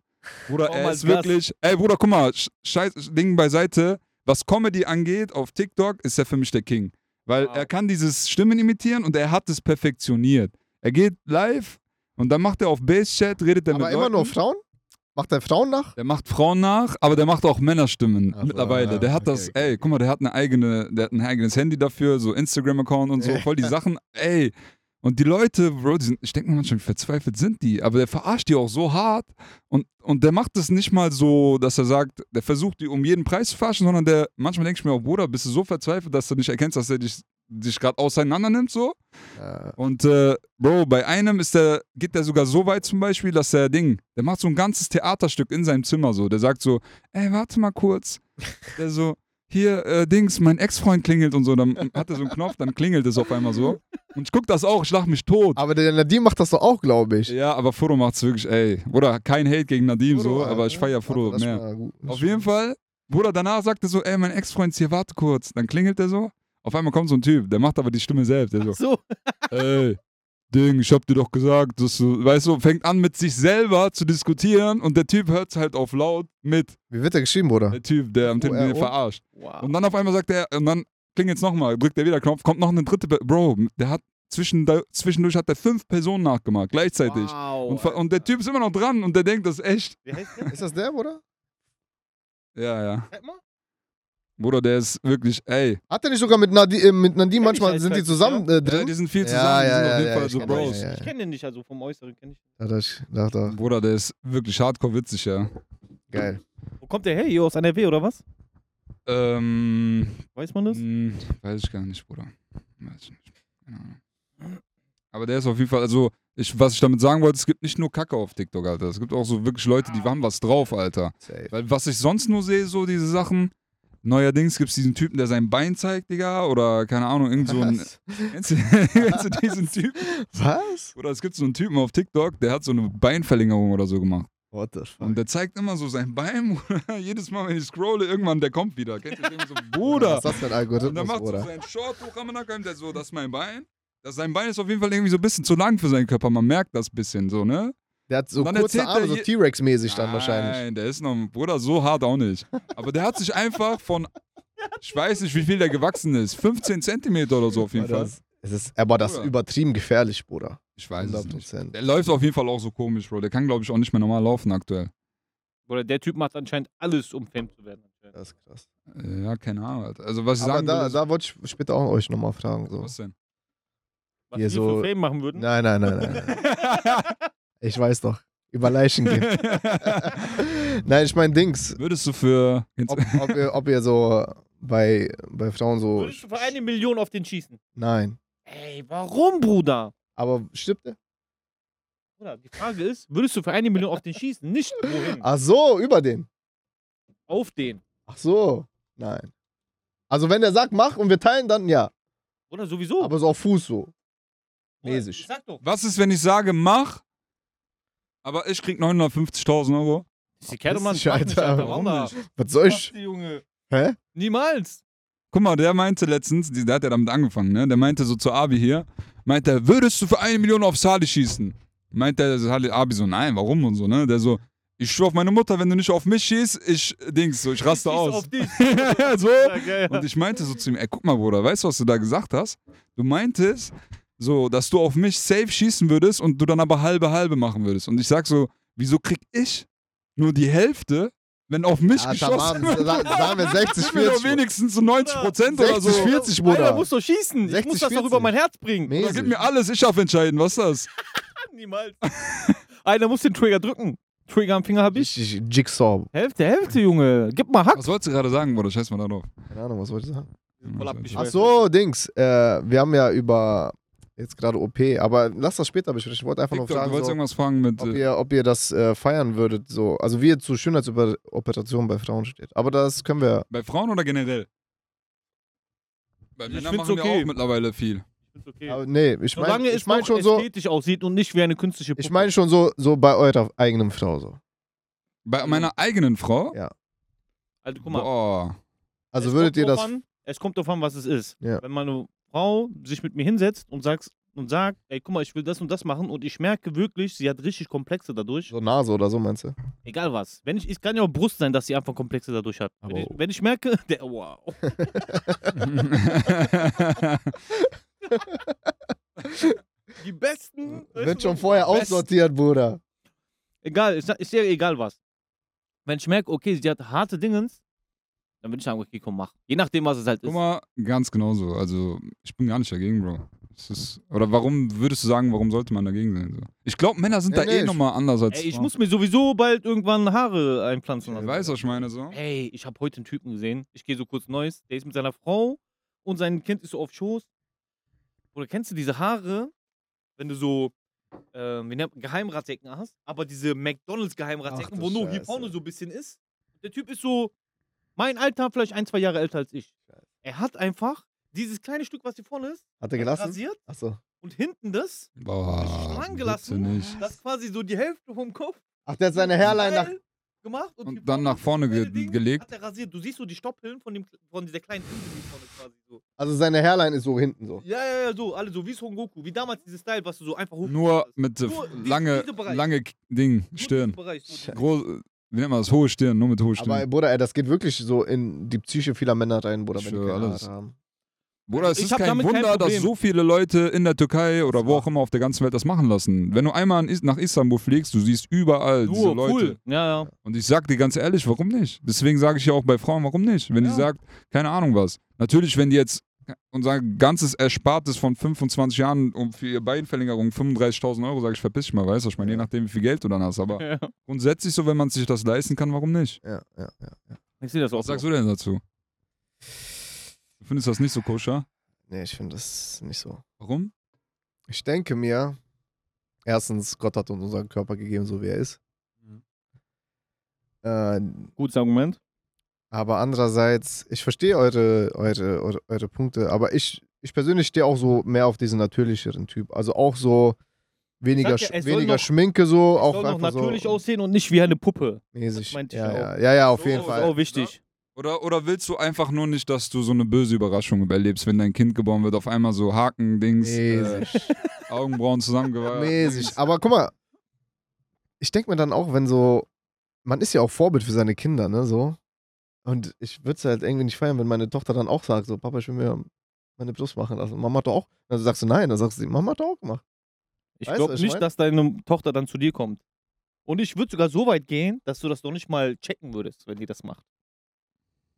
Bruder,
Warum
er ist wirklich. Ey, Bruder, guck mal, sch- scheiß Ding beiseite. Was Comedy angeht auf TikTok, ist er für mich der King. Weil
Wow.
er kann dieses Stimmen imitieren und er hat es perfektioniert. Er geht live und dann macht er auf Base-Chat, redet er
Aber
mit
immer
Leuten.
nur Frauen? Macht er Frauen nach?
Der macht Frauen nach, aber der macht auch Männerstimmen
Ach so,
mittlerweile.
ja,
der hat
okay,
das,
okay.
ey, guck mal, der hat eine eigene, der hat ein eigenes Handy dafür, so Instagram-Account und so, voll die Sachen, ey. Und die Leute, Bro, die sind, ich denke mir manchmal, wie verzweifelt sind die, aber der verarscht die auch so hart und, und der macht es nicht mal so, dass er sagt, der versucht die um jeden Preis zu verarschen, sondern der, manchmal denke ich mir auch, Bruder, bist du so verzweifelt, dass du nicht erkennst, dass er dich sich gerade auseinander nimmt so.
Ja.
Und äh, Bro, bei einem ist der, geht der sogar so weit zum Beispiel, dass der Ding, der macht so ein ganzes Theaterstück in seinem Zimmer so. Der sagt so, ey, warte mal kurz. Der so, hier, äh, Dings, mein Ex-Freund klingelt und so. Dann hat er so einen Knopf, dann klingelt es auf einmal so. Und ich guck das auch, ich lach mich tot.
Aber der Nadim macht das doch auch, glaube ich.
Ja, aber Furo macht's wirklich, ey. Oder kein Hate gegen Nadim so,
Frodo,
aber ich feier Furo
ist
mehr. Auf jeden Fall, Bruder, danach sagte so, ey, mein Ex-Freund ist hier, warte kurz. Dann klingelt der so. Auf einmal kommt so ein Typ, der macht aber die Stimme selbst. Der so,
So.
ey, Ding, ich hab dir doch gesagt, dass du, weißt du, fängt an mit sich selber zu diskutieren und der Typ hört's halt auf laut mit.
Wie wird der geschrieben, Bruder?
Der Typ, der am Telefon
O-R-O?
verarscht.
Wow.
Und dann auf einmal sagt er, und dann klingelt's nochmal, drückt er wieder Knopf, kommt noch eine dritte, Bro, der hat zwischen, zwischendurch hat er fünf Personen nachgemacht, gleichzeitig.
Wow.
Und, und der Typ ist immer noch dran und der denkt, das ist echt.
Wie heißt der?
Ist das der, Bruder?
Ja, ja. Bruder, der ist wirklich, ey.
Hat er nicht sogar mit, Nadi äh, mit Nadim
ich
manchmal,
halt
sind die zusammen äh,
Ja,
drin?
die sind viel
Ja,
zusammen, die
ja,
sind
ja,
auf jeden
ja,
Fall
ich
so
kenn
Bros.
den, ja.
Ich kenne den nicht, also vom Äußeren kenne ich.
Ja, das, da, da.
Bruder, der ist wirklich hardcore witzig, ja.
Geil.
Wo kommt der her? Hier aus NRW oder was?
Ähm,
Weiß man das?
mh, weiß ich gar nicht, Bruder. Weiß ich nicht. Keine Ahnung. Aber der ist auf jeden Fall, also, ich, was ich damit sagen wollte, es gibt nicht nur Kacke auf TikTok, Alter. Es gibt auch so wirklich Leute, die haben was drauf, Alter.
Safe.
Weil was ich sonst nur sehe, so diese Sachen, neuerdings gibt es diesen Typen, der sein Bein zeigt, Digga, oder keine Ahnung, irgend so ein.
Was?
Kennst du, kennst du diesen Typen?
Was?
Oder es gibt so einen Typen auf TikTok, der hat so eine Beinverlängerung oder so gemacht.
What the fuck?
Und der zeigt immer so sein Bein. Jedes Mal, wenn ich scrolle, irgendwann, der kommt wieder. Kennt ihr den so,
Was
Bruder?
ist das für ein
Und
Algorithmus,
dann macht so
Bruder?
sein Short hoch am Nacken, der so, das ist mein Bein. Das, sein Bein ist auf jeden Fall irgendwie so ein bisschen zu lang für seinen Körper. Man merkt das ein bisschen so, ne?
Der hat so
dann
kurze
erzählt
Arme, so T-Rex-mäßig dann
Nein,
wahrscheinlich.
der ist noch, Bruder, so hart auch nicht. Aber der hat sich einfach von, ich weiß nicht, wie viel der gewachsen ist, 15 Zentimeter oder so auf jeden Fall.
das, es ist, aber das ist
Bruder.
übertrieben gefährlich, Bruder.
Ich weiß es nicht.
100%.
Der läuft auf jeden Fall auch so komisch, Bro. Der kann, glaube ich, auch nicht mehr normal laufen aktuell.
Oder der Typ macht anscheinend alles, um Fame zu werden.
Das ist krass.
Ja, keine Ahnung. Also, was ich
Aber
sagen
da,
ist,
da wollte ich später auch euch nochmal fragen. So.
was denn?
Was wir
so-
für Fame machen würden.
Nein, nein, nein, nein. nein. Ich weiß doch. Über Leichen gehen. nein, ich meine Dings.
Würdest du für.
Ob, ob, ihr, ob ihr so bei, bei Frauen so.
Würdest du für eine Million auf den schießen?
Nein.
Ey, warum, Bruder?
Aber stimmt der?
Bruder, die Frage ist, würdest du für eine Million auf den schießen? Nicht wohin?
Ach so, über den.
Auf den.
Ach so. Nein. Also wenn der sagt, mach und wir teilen, dann ja.
Oder sowieso.
Aber so auf Fuß so. Mäßig.
Sag doch.
was ist, wenn ich sage, mach, aber ich krieg 950.000 Euro?
Das ist die Kerle, Mann.
Piss dich, Alter.
Warum nicht?
Was soll ich?
Junge.
Hä?
Niemals.
Guck mal, der meinte letztens, der hat ja damit angefangen, ne? Der meinte so zu Abi hier, meinte er, würdest du für eine Million auf Sali schießen? Meint der Sali- Abi so, nein, warum und so, ne? Der so, ich schwör auf meine Mutter, wenn du nicht auf mich schießt, ich, Dings, so, ich raste
Schieß
aus.
Auf dich.
so.
Ja, geil.
Und ich meinte so zu ihm, ey, guck mal, Bruder, weißt du, was du da gesagt hast? Du meintest, so, dass du auf mich safe schießen würdest und du dann aber halbe halbe machen würdest. Und ich sag so, wieso krieg ich nur die Hälfte, wenn auf mich
Ja,
geschossen wird?
sa- sagen wir 60,
Gib mir doch
40.
wenigstens so 90 Prozent oder
60,
so.
40,
Einer
Bruder.
muss doch schießen. ich
60,
muss das doch
40.
über mein Herz bringen.
Oder
Mäßig.
gib mir alles, ich darf entscheiden, was ist das?
Niemals. Einer muss den Trigger drücken. Trigger am Finger hab ich.
Richtig Jigsaw.
Hälfte, Hälfte, Junge. Gib mal Hack.
Was wolltest du gerade sagen, Bruder? Scheiß mal darauf.
Keine Ahnung, was wollte ich sagen?
Voll
Ach so, Dings. Äh, wir haben ja über jetzt gerade OP, aber lass das später besprechen. Ich wollte einfach
TikTok, du
fragen,
wolltest
so,
irgendwas fragen mit.
ob,
äh,
ihr, ob ihr das äh, feiern würdet. So. Also wie ihr zu Schönheitsoperationen bei Frauen steht. Aber das können wir.
Bei Frauen oder generell? Bei
Ich
Männern machen
okay.
wir auch mittlerweile viel.
Okay.
Aber nee, ich meine
Solange
ich
es
mein
noch
schon so.
ästhetisch aussieht und nicht wie eine künstliche Puppe.
Ich meine schon so, so bei eurer eigenen Frau so.
Bei meiner eigenen Frau?
Ja.
Also guck mal.
Boah.
Also
es
würdet
kommt
ihr das.
An, es kommt an, was es ist.
Ja.
Wenn meine Frau sich mit mir hinsetzt und sagt, und sagt, ey, guck mal, ich will das und das machen und ich merke wirklich, sie hat richtig Komplexe dadurch.
So Nase oder so meinst du?
Egal was. Wenn ich, es kann ja auch Brust sein, dass sie einfach Komplexe dadurch hat. Wenn ich, wenn ich merke, der, wow. Die besten.
Wird schon vorher aussortiert, Bruder.
Egal, ist, ist ja egal was. Wenn ich merke, okay, sie hat harte Dingens, dann würde ich sagen, okay, komm, mach. Je nachdem, was es halt
Guck
ist.
mal, ganz genauso. Also, ich bin gar nicht dagegen, Bro. Es ist, oder warum würdest du sagen, warum sollte man dagegen sein? So? Ich glaube, Männer sind
Nee,
da
nee,
eh
ich-
nochmal anders als
Ey, ich
Frauen.
muss mir sowieso bald irgendwann Haare einpflanzen lassen.
Weißt du, was ich meine? So?
Ey, ich habe heute einen Typen gesehen. Ich gehe so kurz Neues. Der ist mit seiner Frau und sein Kind ist so auf Schoß. Oder kennst du diese Haare, wenn du so äh, wie nennt, man, Geheimratsecken hast, aber diese McDonalds Geheimratsecken, wo nur hier vorne so ein bisschen ist. Der Typ ist so mein Alter, vielleicht ein, zwei Jahre älter als ich. Er hat einfach dieses kleine Stück, was hier vorne ist,
Hat er gelassen?
rasiert
Achso.
und hinten das,
Boah, bitte
gelassen.
nicht.
das ist quasi so die Hälfte vom Kopf.
Ach, der hat seine Hairline nach.
Gemacht und,
Und dann nach vorne ge-
Ding
gelegt.
Hat er rasiert. Du siehst so die Stoppeln von, dem, von dieser kleinen Insel hier vorne quasi so.
Also seine Hairline ist so hinten so.
Ja, ja, ja, so, alle so wie Son Goku. Wie damals dieses Style, was du so einfach hoch.
Nur mit
Nur
lange,
diese
lange Ding, Stirn.
Bereich, so
Scheiße.
Groß, wie nennt man das? Hohe Stirn, nur mit hohe Stirn.
Aber Bruder, ey, das geht wirklich so in die Psyche vieler Männer rein, Bruder, wenn die keine
alles.
Haare haben.
Bruder, es
Ich
ist kein
damit kein
Wunder, dass so viele Leute in der Türkei oder wo auch immer auf der ganzen Welt das machen lassen. Wenn du einmal nach Istanbul fliegst, du siehst überall diese
Nur,
Leute.
cool. Ja, ja.
Und ich sag dir ganz ehrlich, warum nicht? Deswegen sage ich ja auch bei Frauen, warum nicht? Wenn die
Ja.
sagt, keine Ahnung was. Natürlich, wenn die jetzt unser ganzes Erspartes von 25 Jahren um für ihre Beinverlängerung 35.000 Euro, sage ich, verpiss dich mal, weißt du, ich meine, je
Ja.
nachdem, wie viel Geld du dann hast. Aber
ja.
grundsätzlich so, wenn man sich das leisten kann, warum nicht?
Ja, ja, ja. ja.
Ich sehe das auch
Was sagst
so.
du denn dazu? Du findest das nicht so koscher?
Nee, ich finde das nicht so.
Warum?
Ich denke mir, erstens, Gott hat uns unseren Körper gegeben, so wie er ist.
Mhm.
Äh,
Gutes Argument.
Aber andererseits, ich verstehe eure, eure, eure, eure Punkte, aber ich, ich persönlich stehe auch so mehr auf diesen natürlicheren Typ. Also auch so weniger,
ja,
weniger
noch-
Schminke, so auch
soll noch natürlich
so
aussehen und nicht wie eine Puppe.
mäßig.
Das meinte ich
ja,
auch.
ja, ja, ja, auf
So
jeden
ist
Fall.
auch wichtig.
Oder, oder willst du einfach nur nicht, dass du so eine böse Überraschung erlebst, wenn dein Kind geboren wird, auf einmal so Haken, Dings, äh. Augenbrauen zusammengeweiht?
mäßig. Aber guck mal, ich denke mir dann auch, wenn so, man ist ja auch Vorbild für seine Kinder, ne, so. Und ich würde es halt irgendwie nicht feiern, wenn meine Tochter dann auch sagt, so, Papa, ich will mir meine Brust machen lassen. Mama hat doch auch. Dann sagst du nein, dann sagst du, Mama hat doch auch gemacht.
Ich glaube nicht,
mein?
dass deine Tochter dann zu dir kommt. Und ich würde sogar so weit gehen, dass du das noch nicht mal checken würdest, wenn die das macht.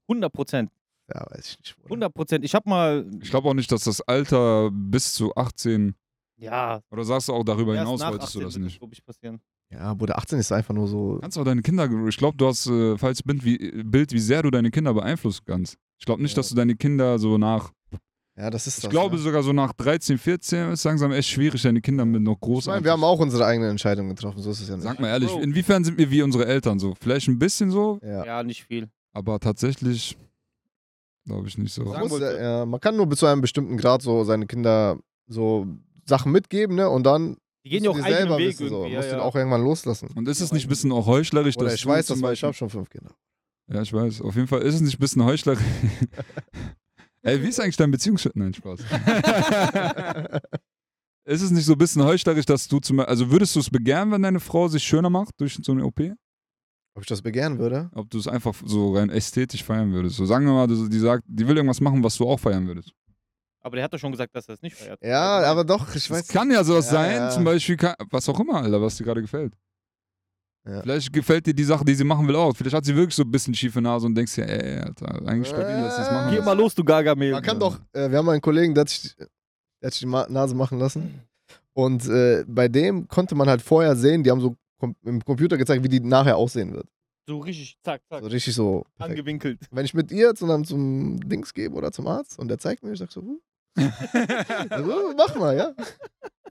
100 Prozent.
Ja, weiß ich nicht. Bruder.
100 Prozent. Ich habe mal.
Ich glaube auch nicht, dass das Alter bis zu 18
Ja.
oder sagst du auch darüber hinaus wolltest du
18
das
wird
nicht?
glaub ich, passieren.
Ja, Bruder, 18 ist einfach nur so.
Kannst auch deine Kinder, ich glaube, du hast äh, falls Bild wie, Bild, wie sehr du deine Kinder beeinflussen kannst. Ich glaube nicht,
Ja.
dass du deine Kinder so nach,
Ja, das ist
ich
das.
glaube
ne?
sogar so nach 13, 14 ist langsam echt schwierig, deine Kinder mit noch groß
Ich meine, wir haben auch unsere eigene Entscheidung getroffen, so ist es ja nicht.
Sag mal ehrlich,
Bro.
inwiefern sind wir wie unsere Eltern so? Vielleicht ein bisschen so,
Ja.
Ja, nicht viel.
aber tatsächlich glaube ich nicht so.
Man, muss, ja, ja, man kann nur bis zu einem bestimmten Grad so seine Kinder so Sachen mitgeben, ne? Und dann
Die gehen ja auch
selber
Weg
wissen, so. musst
ja,
du
ja.
auch irgendwann loslassen.
Und ist es nicht ein bisschen auch heuchlerisch,
Oder
dass
ich
du
weiß
zum
das, weil ich
Beispiel-
habe schon fünf Kinder.
Ja, ich weiß. Auf jeden Fall ist es nicht ein bisschen heuchlerisch. Ey, wie ist eigentlich dein Beziehungsschritt? Nein, Spaß. ist es nicht so ein bisschen heuchlerisch, dass du zum also würdest du es begehren, wenn deine Frau sich schöner macht durch so eine OP?
Ob ich das begehren würde?
Ob du es einfach so rein ästhetisch feiern würdest? So sagen wir mal, die sagt, die will irgendwas machen, was du auch feiern würdest.
Aber der hat doch schon gesagt, dass er es nicht feiert.
Ja, aber doch, ich
Es
weiß.
kann ja sowas
Ja,
sein,
ja.
zum Beispiel, kann, was auch immer, Alter, was dir gerade gefällt.
Ja.
Vielleicht gefällt dir die Sache, die sie machen will, auch. Vielleicht hat sie wirklich so ein bisschen schiefe Nase und denkst dir, ey, Alter, eigentlich stabil, dass sie es machen.
Geh
mal los, du Gargamel.
Man kann doch, äh, wir haben einen Kollegen, der hat sich, der hat sich die Ma Nase machen lassen. Und äh, bei dem konnte man halt vorher sehen, die haben so kom im Computer gezeigt, wie die nachher aussehen wird.
So richtig, zack, zack.
So richtig so. Perfekt.
angewinkelt.
Wenn ich mit ihr zu einem zum Dings gebe oder zum Arzt und der zeigt mir, ich sag so, huh, so, mach mal, ja.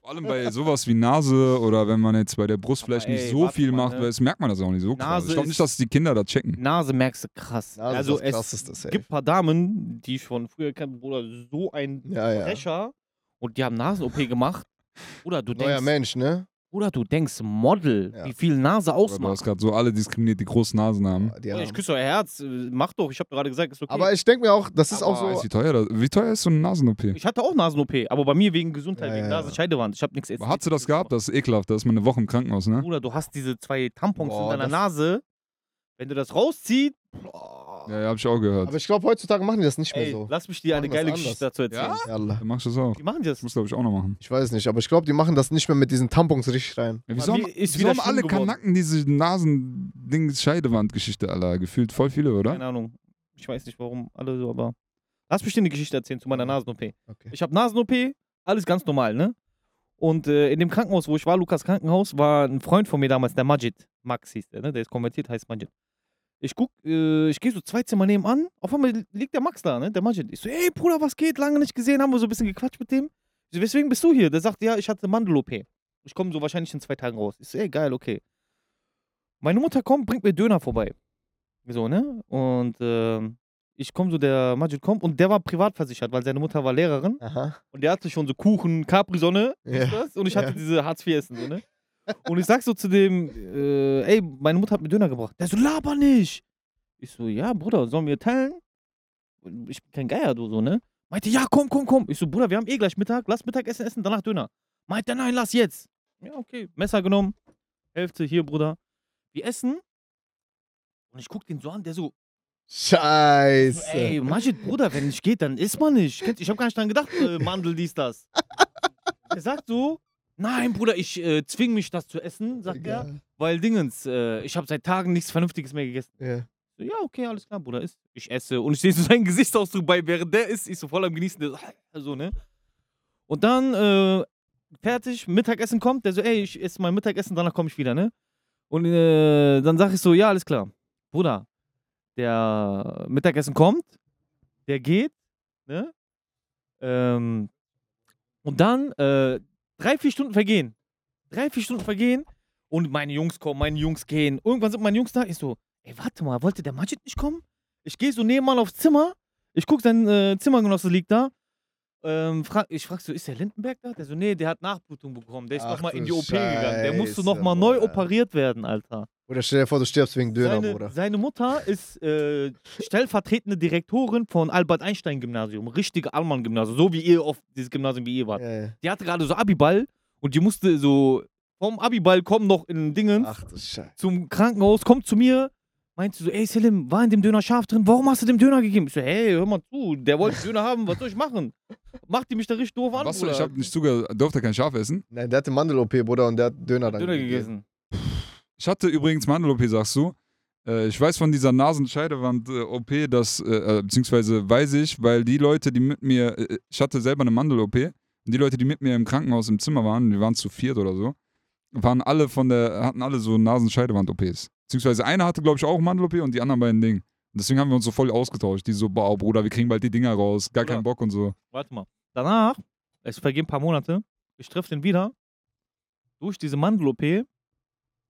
Vor allem bei sowas wie Nase oder wenn man jetzt bei der Brust vielleicht nicht
ey,
so
warte
viel
mal,
macht,
ne?
weil das merkt man das auch nicht so krass. Ich glaube nicht, dass die Kinder das checken.
Nase merkst du krass.
Nase
also
ist das
es
safe.
gibt ein paar Damen, die ich von früher kenne, Bruder, so ein
Ja, ja.
Und die haben Nasen-OP gemacht. Oder du
Neuer
denkst,
Mensch, ne?
Oder du denkst Model,
Ja.
wie viel Nase
Aber du hast
ausmacht.
gerade so alle diskriminiert, die große Nasen haben.
Die
Bruder, ich
haben-
küsse euer Herz, äh, mach doch, ich habe gerade gesagt, ist okay.
Aber ich denke mir auch, das ist
Aber
auch so.
du, Wie teuer, das, wie teuer ist so eine Nasen-OP?
ich hatte auch Nasen-OP, aber bei mir wegen Gesundheit,
Ja,
wegen
ja, ja.
Nasenscheidewand. Ich habe nichts
Aber Hast du das gehabt? Das ist ekelhaft. Da ist man eine Woche im Krankenhaus, ne?
Bruder, du hast diese zwei Tampons
Boah,
in deiner Nase. Wenn du das rausziehst,
Ja, ja, hab ich auch gehört.
Aber ich glaube, heutzutage machen die das nicht mehr
ey,
so.
lass mich dir eine geile. Geschichte dazu erzählen.
Ja?
Yalla.
Dann machst du das auch.
Wie machen die das?
Das muss, glaube ich, auch noch machen.
Ich weiß nicht, aber ich glaube, die machen das nicht mehr mit diesen Tampons richtig rein.
Ja, wieso haben,
ist
wieso haben alle
geworden.
Kanacken diese Nasen-Ding-Scheidewand-Geschichte, Alter? Gefühlt voll viele, oder?
Keine Ahnung. Ich weiß nicht warum alle so, aber. Lass mich dir eine Geschichte erzählen zu meiner Nasen-OP.
Okay.
Ich habe Nasen-OP, alles ganz normal, ne? Und äh, in dem Krankenhaus, wo ich war, Lukas Krankenhaus, war ein Freund von mir damals, der Majid. Max hieß der, ne? Der ist konvertiert, heißt Majid. Ich guck, äh, ich gehe so zwei Zimmer nebenan, auf einmal liegt der Max da, ne? Der Majid. Ich so, ey Bruder, was geht? Lange nicht gesehen, haben wir so ein bisschen gequatscht mit dem. Ich so, weswegen bist du hier? Der sagt, ja, ich hatte Mandel-OP. Ich komme so wahrscheinlich in zwei Tagen raus. Ich so, ey, geil, okay. Meine Mutter kommt, bringt mir Döner vorbei. So, ne? Und ähm, ich komme so, der Majid kommt und der war privat versichert, weil seine Mutter war Lehrerin
Aha.
und der hatte schon so Kuchen, Capri-Sonne
Ja.
und ich hatte
Ja.
diese Hartz-IV-Essen, so, ne? Und ich sag so zu dem, äh, ey, meine Mutter hat mir Döner gebracht. Der so, laber nicht. Ich so, ja, Bruder, sollen wir teilen? Ich bin kein Geier, du so, ne? Meinte, ja, komm, komm, komm. Ich so, Bruder, wir haben eh gleich Mittag, lass Mittagessen essen, danach Döner. Meinte, nein, lass jetzt. Ja, okay. Messer genommen, Hälfte hier, Bruder. Wir essen. Und ich guck den so an, der so,
Scheiße.
so, ey, Majid, Bruder, wenn nicht geht, dann isst man nicht. Ich hab gar nicht dran gedacht, äh, Mandel, dies, das. Er sagt so, nein, Bruder, ich äh, zwing mich, das zu essen, sagt er.
Egal.
Weil Dingens, äh, ich habe seit Tagen nichts Vernünftiges mehr gegessen.
Ja.
So, ja, okay, alles klar, Bruder, isst. Ich esse und ich sehe so seinen Gesichtsausdruck bei, während der isst, ich so voll am Genießen, der so, so ne? Und dann, äh, fertig, Mittagessen kommt, der so, ey, ich esse mein Mittagessen, danach komme ich wieder, ne? Und äh, dann sag ich so, ja, alles klar. Bruder, der Mittagessen kommt, der geht, ne? Ähm, und dann, äh, drei, vier Stunden vergehen. Drei, vier Stunden vergehen und meine Jungs kommen, meine Jungs gehen. Irgendwann sind meine Jungs da. Ich so, ey, warte mal, wollte der Majid nicht kommen? Ich gehe so nebenan aufs Zimmer. Ich guck, sein äh, Zimmergenosse liegt da. Ähm, frag, ich frag so, ist der Lindenberg da? Der so, nee, der hat Nachblutung bekommen. Der ist nochmal in die OP gegangen. Der musste
Scheiße,
nochmal neu operiert werden, Alter.
Oder stell dir vor, du stirbst wegen Döner,
Seine,
Bruder.
seine Mutter ist äh, stellvertretende Direktorin von Albert-Einstein-Gymnasium. Richtige Allmann-Gymnasium. So wie ihr auf dieses Gymnasium wie ihr wart.
Ja, ja.
Die hatte gerade so Abiball und die musste so vom Abiball kommen noch in Dingen
Ach
zum Krankenhaus, kommt zu mir, meint sie so, ey Selim, war in dem Döner scharf drin, warum hast du dem Döner gegeben? Ich so, hey, hör mal zu, der wollte Döner haben, was soll ich machen? Macht die mich da richtig doof an,
Was,
Bruder.
ich habe nicht zugehört, durfte kein Schaf essen.
Nein, der hatte Mandel-OP, Bruder, und der hat Döner dann
Döner
gegeben.
gegessen.
Ich hatte übrigens Mandel-OP, sagst du. Äh, ich weiß von dieser Nasenscheidewand-OP, dass, äh, äh, beziehungsweise weiß ich, weil die Leute, die mit mir, äh, ich hatte selber eine Mandel-OP, und die Leute, die mit mir im Krankenhaus im Zimmer waren, die waren zu viert oder so, waren alle von der, hatten alle so Nasenscheidewand-OPs. Beziehungsweise einer hatte, glaube ich, auch Mandel-OP und die anderen beiden Ding. Und deswegen haben wir uns so voll ausgetauscht. Die so, boah, Bruder, wir kriegen bald die Dinger raus, gar
Bruder.
keinen Bock und so.
Warte mal. Danach, es vergehen ein paar Monate, ich treffe den wieder, durch diese Mandel-OP,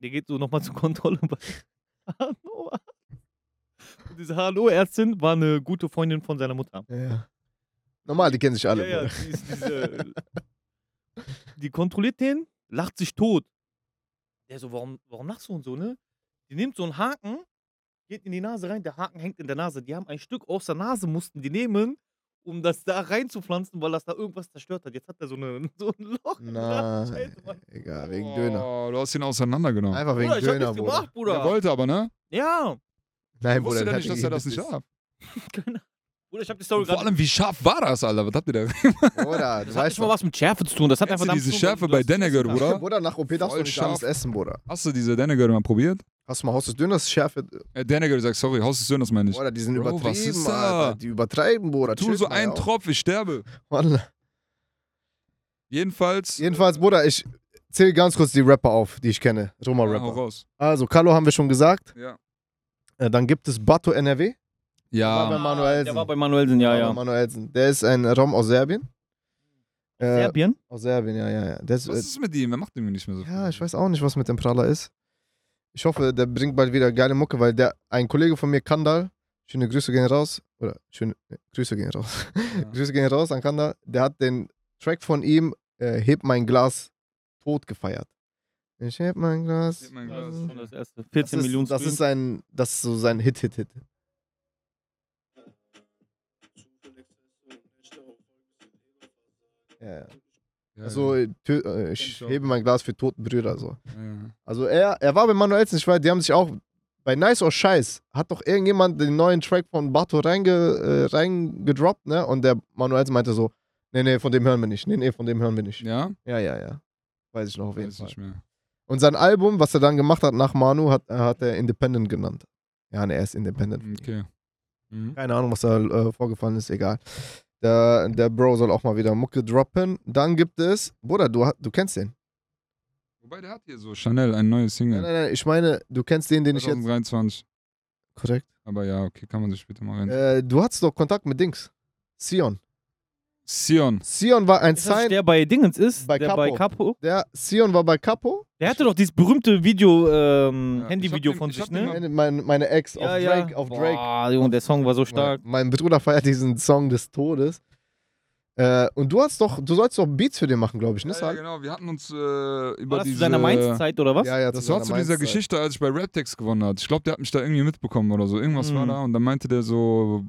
der geht so nochmal zur Kontrolle bei HNO. Und diese HNO-Ärztin war eine gute Freundin von seiner Mutter.
Ja, ja. Normal, die kennen sich alle.
Ja, ja, die, ist diese, die kontrolliert den, lacht sich tot. Der so, warum, warum lachst du und so, ne? Die nimmt so einen Haken, geht in die Nase rein, der Haken hängt in der Nase. Die haben ein Stück aus der Nase, mussten die nehmen, um das da reinzupflanzen, weil das da irgendwas zerstört hat. Jetzt hat er so, eine, so ein Loch.
Nein,
Scheiße, Mann.
egal, wegen Döner.
Oh, du hast ihn auseinandergenommen.
Einfach wegen
Bruder, ich hab
Döner,
nichts
Bruder.
gemacht, Bruder.
Er wollte aber, ne?
Ja.
Nein,
Ich wusste
Bruder,
ja nicht, dass er das nicht
hat.
darf.
Keine- Bruder, ich hab die Story
vor
gerade.
allem, wie scharf war das, Alter? Was habt ihr da?
Bruder, du
Das hat
weißt
nicht mal was mit Schärfe zu tun. Das hat
Kennst
einfach
du
damit
diese
zu tun,
Schärfe bei
du das hast.
Bruder?
Bruder, nach OP darfst du
Voll
nicht alles
scharf.
essen, Bruder.
Hast du diese Denneger mal probiert?
Hast du mal Haus des Döners Schärfe?
Äh, Denneger sagt, sorry, Haus des Döners meine ich.
Bruder, die sind
Bro, was
übertrieben,
ist da?
Alter. Die übertreiben, Bruder.
Tu
Chillt
so einen
auf.
Tropf, ich sterbe.
Wallah.
Jedenfalls.
Jedenfalls, Bruder, ich zähle ganz kurz die Rapper auf, die ich kenne.
ja,
Roma-Rapper.
raus.
Also, Kalo haben wir schon gesagt.
Ja.
Äh, Dann gibt es Bato NRW.
Ja.
bei Manuelsen.
Der war bei Manuelsen, ja, ja.
Manuelsen. Der ist ein Rom aus Serbien. Äh,
Serbien?
Aus Serbien, ja, ja, ja. Der ist,
Was ist mit ihm? Er macht irgendwie nicht mehr so viel.
Ja, ich weiß auch nicht, was mit dem Praller ist. Ich hoffe, der bringt bald wieder geile Mucke, weil der ein Kollege von mir, Kandal, schöne Grüße gehen raus. Oder schöne nee, Grüße gehen raus.
Ja.
Grüße gehen raus an Kandal. Der hat den Track von ihm, äh, Heb mein Glas, tot gefeiert. Ich heb mein Glas.
Heb mein
Ja, das
Glas.
ist schon das erste.
Das
14
ist,
Millionen
das ist sein, das ist so sein Hit, Hit, Hit. Ja, ja.
Ja,
Also,
ja.
äh, ich hebe mein Glas für toten Brüder. So.
Ja.
Also er, er war bei Manuelsen, ich weiß, die haben sich auch bei Nice or Scheiß hat doch irgendjemand den neuen Track von Bato reinge, äh, reingedroppt, ne? Und der Manuelsen meinte so, nee, nee, von dem hören wir nicht. Nee, nee, von dem hören wir nicht. Ja,
Ja?
ja, ja. Weiß ich noch auf jeden
Weiß
Fall.
nicht mehr.
Und sein Album, was er dann gemacht hat nach Manu, hat, äh, hat er Independent genannt. Ja, ne, er ist Independent.
Okay. Mhm.
Keine Ahnung, was da äh, vorgefallen ist, egal. Der, der Bro soll auch mal wieder Mucke droppen. Dann gibt es, Bruder, du, ha- du kennst den.
Wobei, der hat hier so Chanel, ein neues
Nein,
Single.
nein, nein, ich meine, du kennst den, den ich jetzt.
2023.
Korrekt.
Aber ja, okay, kann man sich später mal rein.
Äh, du hattest doch Kontakt mit Dings. Sion.
Sion.
Sion war ein
Ist
Sign.
der bei Dingens ist?
Bei
der
Capo.
bei Capo?
Der Sion war bei Capo.
Der hatte doch dieses berühmte Video, ähm,
Ja,
Handyvideo von sich, ne?
Meine, meine, meine Ex
Ja,
auf
ja.
Drake. Auf Drake.
Boah, Junge, der Song war so stark.
Mein Bruder feiert diesen Song des Todes. Äh, und du hast doch, du sollst doch Beats für den machen, glaube ich, ne?
Ja, ja, genau. Wir hatten uns äh,
War
über
das zu
diese...
seiner Mainz-Zeit oder was?
Ja, ja,
Das
zu
war zu dieser. Geschichte, als ich bei Raptex gewonnen hat. Ich glaube, der hat mich da irgendwie mitbekommen oder so. Irgendwas war
Mhm.
da und dann meinte der so,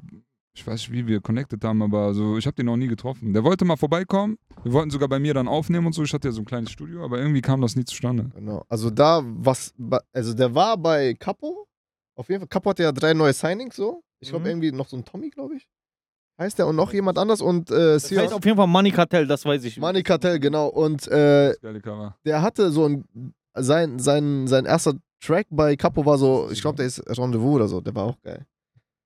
ich weiß nicht, wie wir connected haben, aber so, ich habe den noch nie getroffen. Der wollte mal vorbeikommen. Wir wollten sogar bei mir dann aufnehmen und so. Ich hatte ja so ein kleines Studio, aber irgendwie kam das nie zustande.
Genau. Also da, was, also der war bei Capo. Auf jeden Fall, Capo hatte ja drei neue Signings so. Ich glaube
Mhm.
irgendwie noch so ein Tommy, glaube ich. Heißt der und noch jemand anders und äh,
Das heißt auf jeden Fall Money Cartel, das weiß ich.
Money Cartel, genau. Und äh, der hatte so ein, sein, sein, sein erster Track bei Capo war so, ich glaube, der ist Rendezvous oder so, der war auch geil.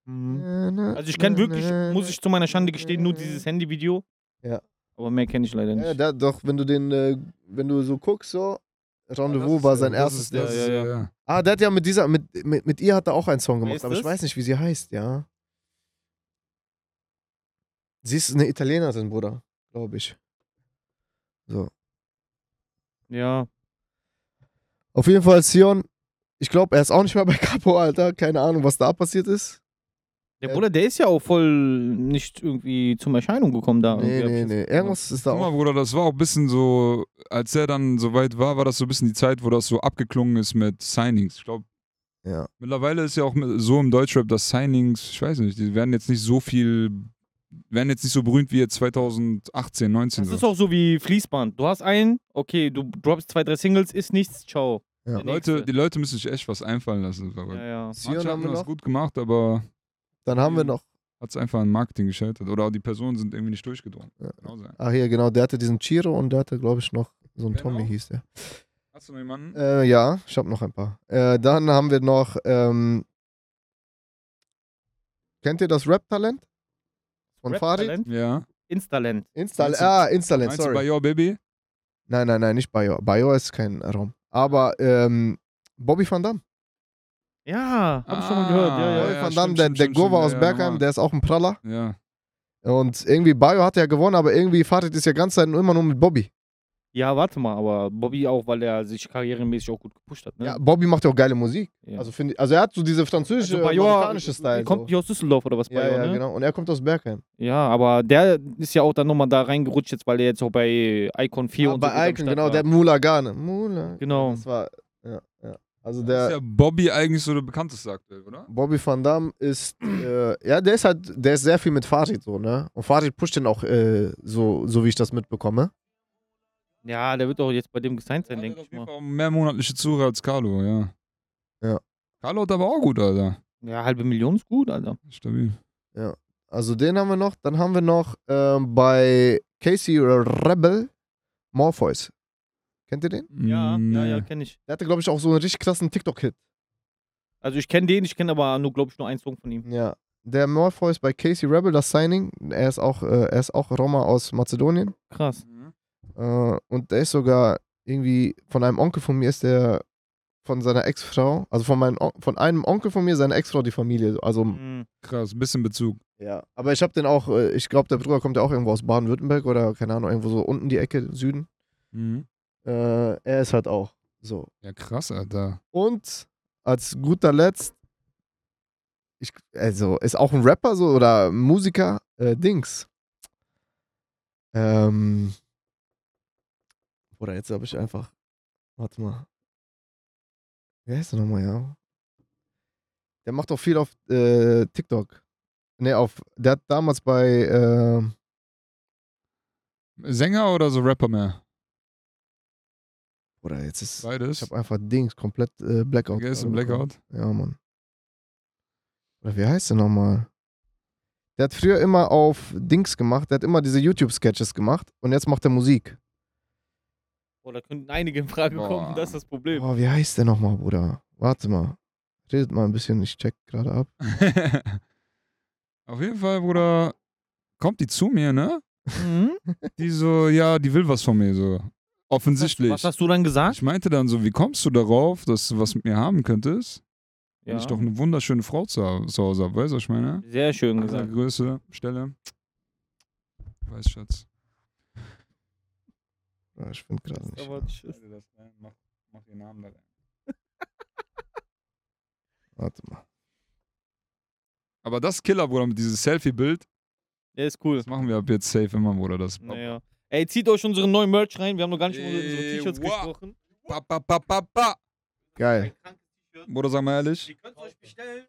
Mhm. Also ich kenne wirklich, muss ich zu meiner Schande gestehen, nur dieses Handyvideo.
Ja.
Aber mehr kenne ich leider nicht.
Ja, der, doch, wenn du den, äh, wenn du so guckst, so, Rendezvous
Das
war
ist,
sein
äh,
erstes.
Das
Ja, ja,
ja.
Ah, der hat ja mit dieser, mit, mit, mit ihr hat er auch einen Song gemacht, aber ich weiß nicht, wie sie heißt, ja. Sie ist eine Italienerin, Bruder, glaube ich. So.
Ja.
Auf jeden Fall Sion. Ich glaube, er ist auch nicht mehr bei Capo, Alter. Keine Ahnung, was da passiert ist.
Der
Ja.
Bruder, der ist ja auch voll nicht irgendwie zum Erscheinung gekommen da.
Nee, nee, nee. Irgendwas ist da
Guck mal,
auch.
Bruder, das war auch ein bisschen so, als er dann so weit war, war das so ein bisschen die Zeit, wo das so abgeklungen ist mit Signings. Ich glaube,
Ja.
mittlerweile ist ja auch so im Deutschrap, dass Signings, ich weiß nicht, die werden jetzt nicht so viel, werden jetzt nicht so berühmt wie jetzt 2018, 19
Das
so.
ist auch so wie Fließband. Du hast einen, okay, du droppst zwei, drei Singles, ist nichts, ciao.
Ja.
Der
Leute, die Leute müssen sich echt was einfallen lassen.
Ja, ja.
Manche
haben
das
noch.
gut gemacht, aber
Dann haben wir noch.
hat es einfach an Marketing gescheitert. Oder die Personen sind irgendwie nicht durchgedrungen.
Ja.
Genau sein.
Ah, hier, genau. Der hatte diesen Chiro und der hatte, glaube ich, noch so einen
Wer
Tommy hieß der.
Hast du noch jemanden?
Äh, ja, ich habe noch ein paar. Äh, dann haben wir noch. Ähm, kennt ihr das Rap-Talent? Von Farid?
Rap-Talent?
ja.
Instalent.
Du-
ah, Instalent,
Meinst du
sorry.
bei Yo Baby?
Nein, nein, nein, nicht Bayo. Bayo ist kein Raum. Aber ähm, Bobby van Dam.
Ja, hab ich schon mal
Ah,
gehört. Ja, ja.
Bobby
ja,
Dam,
stimmt,
der,
stimmt,
der
stimmt,
aus
ja,
Bergheim, der ist auch ein Praller.
Ja.
Und irgendwie Bayo hat ja gewonnen, aber irgendwie Farid ist ja ganz Zeit immer nur mit Bobby.
ja, warte mal, aber Bobby auch, weil er sich karrieremäßig auch gut gepusht hat. Ne?
Ja, Bobby macht ja auch geile Musik.
Ja.
Also, find also er hat so diese französische,
Also Bayor,
marokkanische Style.
kommt
so.
nicht aus Düsseldorf oder was
Ja,
Bayor,
ja,
ne?
genau. Und er kommt aus Bergheim.
Ja, aber der ist ja auch dann nochmal da reingerutscht jetzt, weil er jetzt auch bei Icon 4
Ah,
und so
bei
am
Icon, genau,
war.
der Mula Gane. Mula.
Genau.
Das war, ja, ja. Also
ist
der
ja Bobby eigentlich so der bekannteste aktuell, oder?
Bobby van Dam ist, äh, ja, der ist halt, der ist sehr viel mit Farid so, ne? Und Farid pusht den auch äh, so, so wie ich das mitbekomme.
Ja, der wird auch jetzt bei dem gesigned sein,
Der
denke ich mal.
Mehr monatliche Zuhörer als Carlo, ja.
Ja.
Carlo hat aber auch gut, Alter.
Ja, halbe Million ist gut, Alter.
Stabil.
Also den haben wir noch. Dann haben wir noch ähm, bei Casey Rebel Morpheus. Kennt ihr den?
Ja, ja, ja, kenne ich.
Der hatte, glaube ich, auch so einen richtig krassen TikTok-Hit.
Also ich kenne den, ich kenne aber nur, glaube ich, nur einen Song von ihm.
Ja. Der Morpheus bei Casey Rebel, das Signing. Er ist auch, äh, er ist auch Roma aus Mazedonien.
Krass.
Mhm.
Äh, und der ist sogar irgendwie von einem Onkel von mir ist der von seiner Ex-Frau, also von, meinem, On- von einem Onkel von mir, seine Ex-Frau, die Familie. Also,
Mhm.
Krass, bisschen Bezug.
ja. Aber ich habe den auch, äh, ich glaube, der Bruder kommt ja auch irgendwo aus Baden-Württemberg oder keine Ahnung, irgendwo so unten die Ecke, Süden.
Mhm.
Äh, er ist halt auch so.
Ja, krass, Alter.
Und als guter Letzt, ich, also ist auch ein Rapper so oder Musiker, äh, Dings. Ähm. Oder jetzt habe ich einfach. Warte mal. Wie heißt der nochmal, ja? Der macht auch viel auf äh, TikTok. Ne, auf. Der hat damals bei. Äh,
Sänger oder so Rapper mehr?
Oder jetzt ist.
Beides.
Ich habe einfach Dings komplett äh, Blackout.
Vergessen,
gerade bekommen.
Blackout.
Ja, Mann. Oder wie heißt der nochmal? Der hat früher immer auf Dings gemacht, der hat immer diese YouTube-Sketches gemacht und jetzt macht er Musik.
Oh, da könnten einige in Frage
Boah.
kommen, das ist das Problem.
Boah, wie heißt der nochmal, Bruder? Warte mal. Redet mal ein bisschen, ich check gerade ab.
Auf jeden Fall, Bruder, kommt die zu mir, ne?
Mhm.
Die so, ja, die will was von mir, so. Offensichtlich.
Was hast du dann gesagt?
Ich meinte dann so, wie kommst du darauf, dass du was mit mir haben könntest? Wenn
Ja.
ich doch eine wunderschöne Frau zu, zu Hause habe, weißt du, was ich meine?
Sehr schön
Dieser
gesagt.
Größe, Stelle. Weiß, Schatz.
Ja, ich finde gerade nicht.
Aber tschüss.
Mach, mach den Namen da rein.
Warte mal.
Aber das ist Killer, Bruder, mit diesem Selfie-Bild,
Der ist cool.
das machen wir ab jetzt safe immer, Bruder. Das
Naja. Ey, zieht euch unseren neuen Merch rein. Wir haben noch gar nicht über unsere T-Shirts gesprochen.
Pa, pa, pa, pa, pa.
Geil.
Bruder, sag mal ehrlich.
Ihr könnt euch bestellen.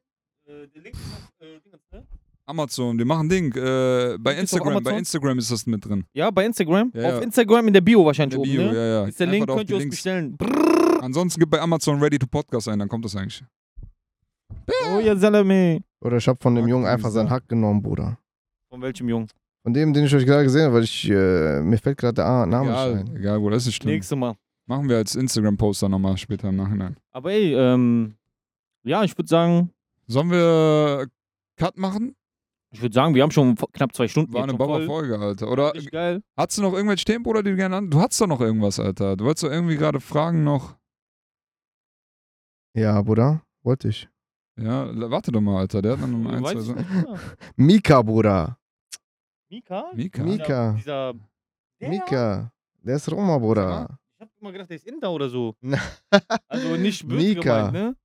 Äh, der Link ist auf äh, Dingens, ne?
Amazon, wir machen Ding. Äh, bei Instagram, bei? Instagram ist das mit drin.
Ja, bei Instagram.
Ja, ja.
Auf Instagram in der Bio
In
wahrscheinlich
der Bio,
oben, ne?
ja, ja.
Ist der
Einfach
Link, könnt ihr
Links.
bestellen. Brrr.
Ansonsten gibt bei Amazon Ready to Podcast ein, dann kommt das eigentlich.
Oh, ja, Salame.
Oder ich habe von dem
Hack
Jungen einfach seinen. Hack genommen, Bruder.
Von welchem Jungen?
Von dem, den ich euch gerade gesehen habe, weil ich, äh, mir fällt gerade der A- Name nicht
Egal,
ein.
egal, Bruder, das ist nicht schlimm.
Nächste Mal.
Machen wir als Instagram-Poster nochmal später im Nachhinein.
Aber ey, ähm, ja, ich würde sagen,
Sollen wir Cut machen?
ich würde sagen, wir haben schon knapp zwei Stunden.
War eine. Bauerfolge, Alter. Oder
geil.
hast du noch irgendwelche Themen, Bruder, die du gerne an? Du hast doch noch irgendwas, Alter. Du wolltest doch irgendwie gerade fragen noch.
Ja, Bruder. Wollte ich.
Ja, warte doch mal, Alter. Der hat noch
Du
ein, zwei Sachen.
nicht.
Mika, Bruder.
Mika?
Mika.
Mika.
Dieser, dieser der?
Mika. Der ist Roma, Bruder.
Ich hab immer gedacht, der ist Inder oder so. Also nicht böse
Mika.
gemeint, ne?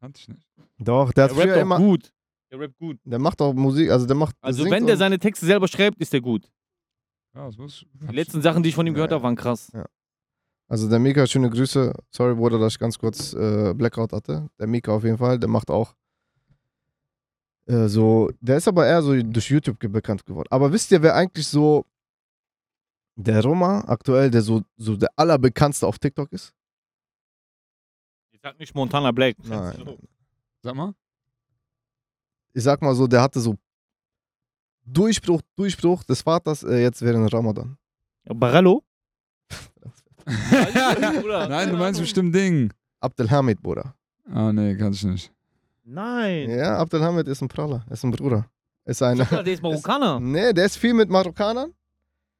Kannte ich nicht.
Doch, der hat
Der
früher
rappt auch
immer.
gut. Der rappt gut.
Der macht auch Musik, also der macht.
Also wenn der seine Texte selber schreibt, ist der gut.
Ja, das muss
Die letzten Sachen, die ich von ihm gehört
Ja.
habe, waren krass.
Also der Mika, schöne Grüße. Sorry, Bruder, dass ich ganz kurz äh, Blackout hatte. Der Mika auf jeden Fall, der macht auch äh, so, der ist aber eher so durch YouTube bekannt geworden. Aber wisst ihr, wer eigentlich so der Roma aktuell, der so, so der allerbekannteste auf TikTok ist?
Ich sag nicht Montana Black.
Nein.
Sag mal.
Ich sag mal so, der hatte so Durchbruch, Durchbruch des Vaters äh, jetzt während Ramadan.
Barello?
Nein, du meinst bestimmt Ding.
Abdelhamid, Bruder.
Ah, nee, kann ich nicht.
Nein.
Ja, Abdelhamid ist ein Praller, ist ein Bruder. Ist ein.
Ja, der ist Marokkaner.
Nee, der ist viel mit Marokkanern.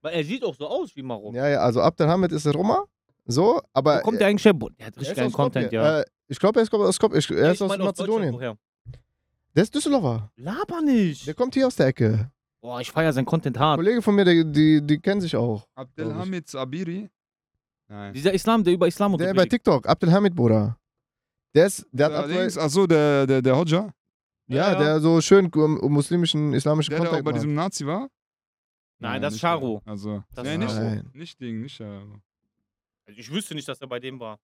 Weil er sieht auch so aus wie Marokko.
Ja, ja, also Abdelhamid ist ein Roma. So, aber.
Wo kommt der eigentlich her? Der hat richtig
ist
geilen. Content, ja.
Äh, ich glaube, er ist aus Skopje. Ich, er ist
Ich
aus Mazedonien. Der ist Düsseldorfer.
Laber nicht.
Der kommt hier aus der Ecke.
Boah, ich feier sein Content hart.
Kollege von mir, die, die, die kennen sich auch.
Abdelhamid Sabiri? Nein.
Dieser Islam, der über Islam
Der bei. TikTok, Abdelhamid, Bruder. Der ist, der hat aktuell,
Allerdings, achso, der, der, der Hodja,
ja,
Ja, ja.
der so schön um, muslimischen, islamischen
der, der auch bei diesem Nazi war?
Nein, das ist Charo.
der. Also,
Das
nee,
ist
nicht,
Charo.
nicht Ding, nicht Charo.
Ich wüsste nicht, dass er bei dem war.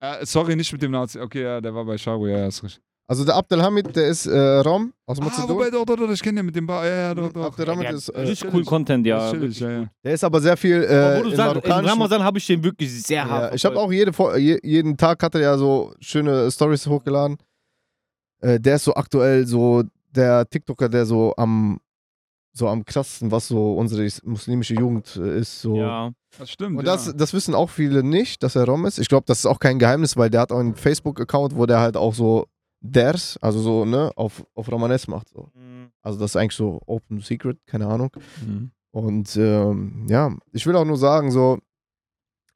Äh, sorry, nicht mit dem Nazi. Okay, ja, der war bei Charo, ja, ja, ist richtig.
Also der Abdelhamid, der ist äh, Rom aus
Ah, wobei,
Mazedonien.
doch, doch, doch, ich kenne den mit dem Bar. Ja, ja, doch, doch.
Abdelhamid
der
ist, äh,
richtig cool. Content, ja.
Chillig, ja, ja.
der ist aber sehr viel
Aber
äh,
wo du
in
sagst, in Ramazan habe ich den wirklich sehr hart
Ja, ich habe auch jede, jeden Tag hat er ja so schöne Stories hochgeladen. Äh, der ist so aktuell so der TikToker, der so am so am krassesten, was so unsere is- muslimische Jugend äh, ist. So.
Ja.
Das stimmt.
Und
ja.
das, das wissen auch viele nicht, dass er Rom ist. Ich glaube, das ist auch kein Geheimnis, weil der hat auch einen Facebook-Account, wo der halt auch so Ders, also so, ne, auf, auf Romanes macht. So.
Mhm.
Also das ist eigentlich so Open Secret, keine Ahnung.
Mhm.
Und ähm, ja, ich will auch nur sagen, so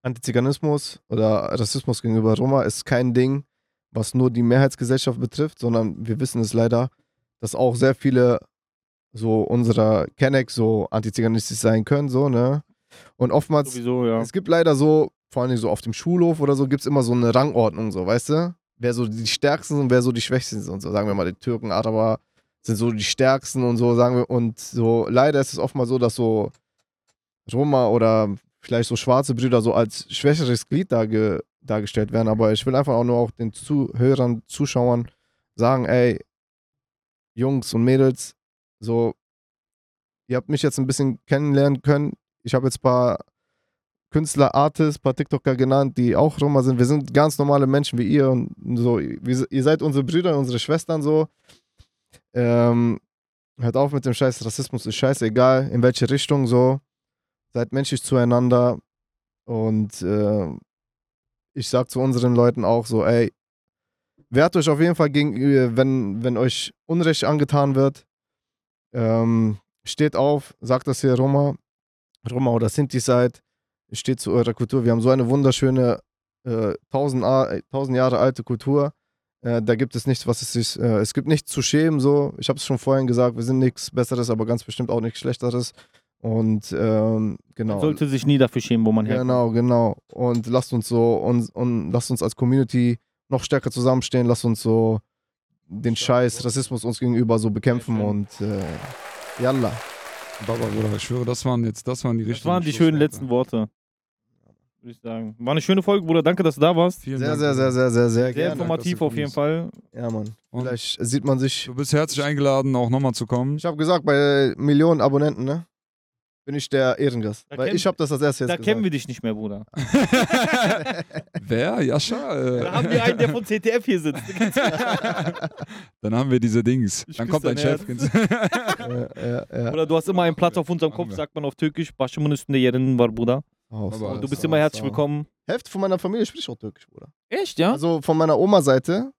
Antiziganismus oder Rassismus gegenüber Roma ist kein Ding, was nur die Mehrheitsgesellschaft betrifft, sondern wir wissen es leider, dass auch sehr viele so unserer Kennex so antiziganistisch sein können, so, ne? Und oftmals,
Sowieso, ja.
es gibt leider so, vor allem so auf dem Schulhof oder so, gibt es immer so eine Rangordnung, so, weißt du? Wer so die Stärksten sind und wer so die Schwächsten sind und so. Sagen wir mal, die Türken, Araber sind so die Stärksten und so, sagen wir. Und so, leider ist es oft mal so, dass so Roma oder vielleicht so schwarze Brüder so als schwächeres Glied darge dargestellt werden. Aber ich will einfach auch nur auch den Zuhörern, Zuschauern sagen, ey, Jungs und Mädels, so, ihr habt mich jetzt ein bisschen kennenlernen können. Ich habe jetzt ein paar Künstler, Artists, paar TikToker genannt, die auch Roma sind. Wir sind ganz normale Menschen wie ihr und so. Ihr seid unsere Brüder, unsere Schwestern so. Ähm, hört auf mit dem Scheiß Rassismus, ist scheißegal, in welche Richtung so. Seid menschlich zueinander. Und äh, ich sag zu unseren Leuten auch so, ey, wehrt euch auf jeden Fall gegen, wenn, wenn euch Unrecht angetan wird. Ähm, steht auf, sagt, dass ihr Roma, Roma oder Sinti seid. Steht zu eurer Kultur. Wir haben so eine wunderschöne, äh, tausend, A- tausend Jahre alte Kultur. Äh, da gibt es nichts, was es sich, äh, es gibt nichts zu schämen, so. Ich habe es schon vorhin gesagt, wir sind nichts Besseres, aber ganz bestimmt auch nichts Schlechteres. Und ähm, genau.
Man sollte sich nie dafür schämen, wo man herkommt.
Genau, genau. Und lasst uns so und, und lasst uns als Community noch stärker zusammenstehen, lasst uns so den Scheiß Rassismus uns gegenüber so bekämpfen und äh, yalla.
Baba, Bruder, ich schwöre, das waren jetzt, das waren die
Das
richtigen
waren die schönen letzten Worte. Würde ich sagen. War eine schöne Folge, Bruder. Danke, dass du da warst.
Vielen
Sehr,
Dank,
sehr, sehr, sehr, sehr, sehr
Sehr
gerne.
informativ auf jeden. Fall.
Ja, Mann.
Und
Vielleicht sieht man sich.
Du bist herzlich eingeladen, auch nochmal zu kommen.
Ich habe gesagt, bei Millionen Abonnenten, ne? Bin ich der Ehrengast.
Da
Weil ich habe das als erstes
Da
jetzt
kennen wir
gesagt.
dich nicht mehr, Bruder.
Wer? Jascha?
Da
Äh,
haben wir einen, der von CTF hier sitzt.
dann haben wir diese Dings.
Ich
Dann
küsse
kommt dein
dein
Chef.
ja, ja, ja.
Oder du hast immer einen Platz auf unserem Kopf, sagt man auf Türkisch. Başımın üstünde yerin var, Bruder.
Haus,
Aber
Und du bist immer herzlich willkommen.
Hälfte von meiner Familie spricht auch Türkisch, Bruder.
Echt, ja?
Also von meiner Oma-Seite,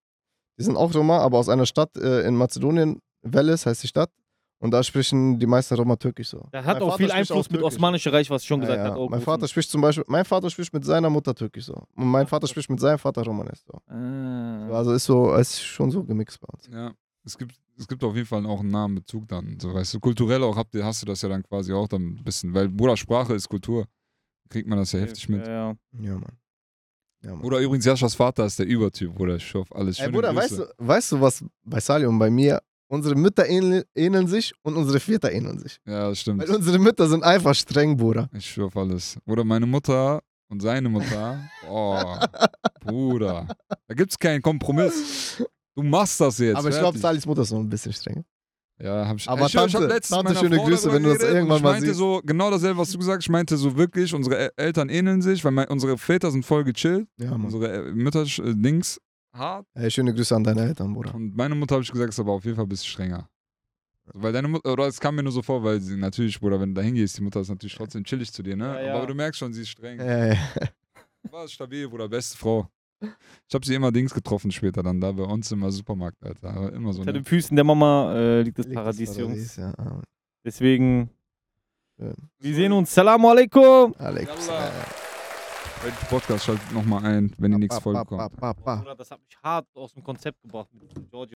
die sind auch Roma, aber aus einer Stadt äh, in Mazedonien, Veles heißt die Stadt. Und da sprechen die meisten Roma Türkisch so.
Der hat
Mein
auch
Vater
viel Einfluss mit
Türkisch.
Osmanische Reich, was ich schon
Ja,
gesagt
ja.
hat. Auch
Mein. Vater spricht zum Beispiel, mein Vater spricht mit seiner Mutter Türkisch so. Und mein Vater spricht mit seinem Vater Romanes so.
Ah.
Also ist so, ist schon so gemixt bei uns.
Ja, es gibt, es gibt auf jeden Fall auch einen nahen Bezug dann. So, weißt du, kulturell auch habt ihr, hast du das ja dann quasi auch dann ein bisschen, weil Bruder, Sprache ist Kultur. Kriegt man das ja heftig mit.
Ja, ja.
Ja, Mann. Ja, Mann.
Oder übrigens, Jaschas Vater ist der Übertyp, Bruder. Ich hoffe, alles schön.
Ey, Bruder, weißt du, weißt du, was bei Sali und bei mir, unsere Mütter ähneln, ähneln sich und unsere Väter ähneln sich.
Ja, das stimmt.
Weil unsere Mütter sind einfach streng, Bruder.
Ich schwöre auf alles. Oder meine Mutter und seine Mutter. Oh, Bruder. Da gibt's keinen Kompromiss. Du machst das jetzt.
Aber ich glaube. Salis Mutter ist noch ein bisschen streng.
Ja, hab ich.
Aber
ich, schwör, ich hab
Tante- Tante, schöne
Frau
Grüße, wenn du das irgendwann mal
Ich meinte
siehst.
so, genau dasselbe, was du gesagt hast. Ich meinte so wirklich, unsere El- Eltern ähneln sich, weil mein, unsere Väter sind voll gechillt.
Ja, Mann.
Unsere äh, Mütter äh, Dings hart.
Ey, schöne Grüße an deine Eltern, Bruder.
Und meine Mutter habe ich gesagt, ist aber auf jeden Fall ein bisschen strenger. Weil deine Mutter, oder es kam mir nur so vor, weil sie natürlich, Bruder, wenn du da hingehst, die Mutter ist natürlich trotzdem chillig zu dir, ne?
Ja, ja.
Aber du merkst schon, sie ist streng.
Ey,
War stabil, Bruder, beste Frau. Ich habe sie immer Dings getroffen später dann da bei uns im Supermarkt, Alter. Aber Immer so.
Unter
Ne?
den Füßen der Mama äh, liegt das
liegt das
Paradies, Jungs.
Paradies, ja. Ah,
Deswegen,
schön.
wir sehen uns. Salam alaikum.
Alex.
Yalla.
äh,
Welchen Podcast schaltet nochmal ein, wenn
ba, ba, ba.
Bruder, das hat mich hart aus dem Konzept gebracht mit George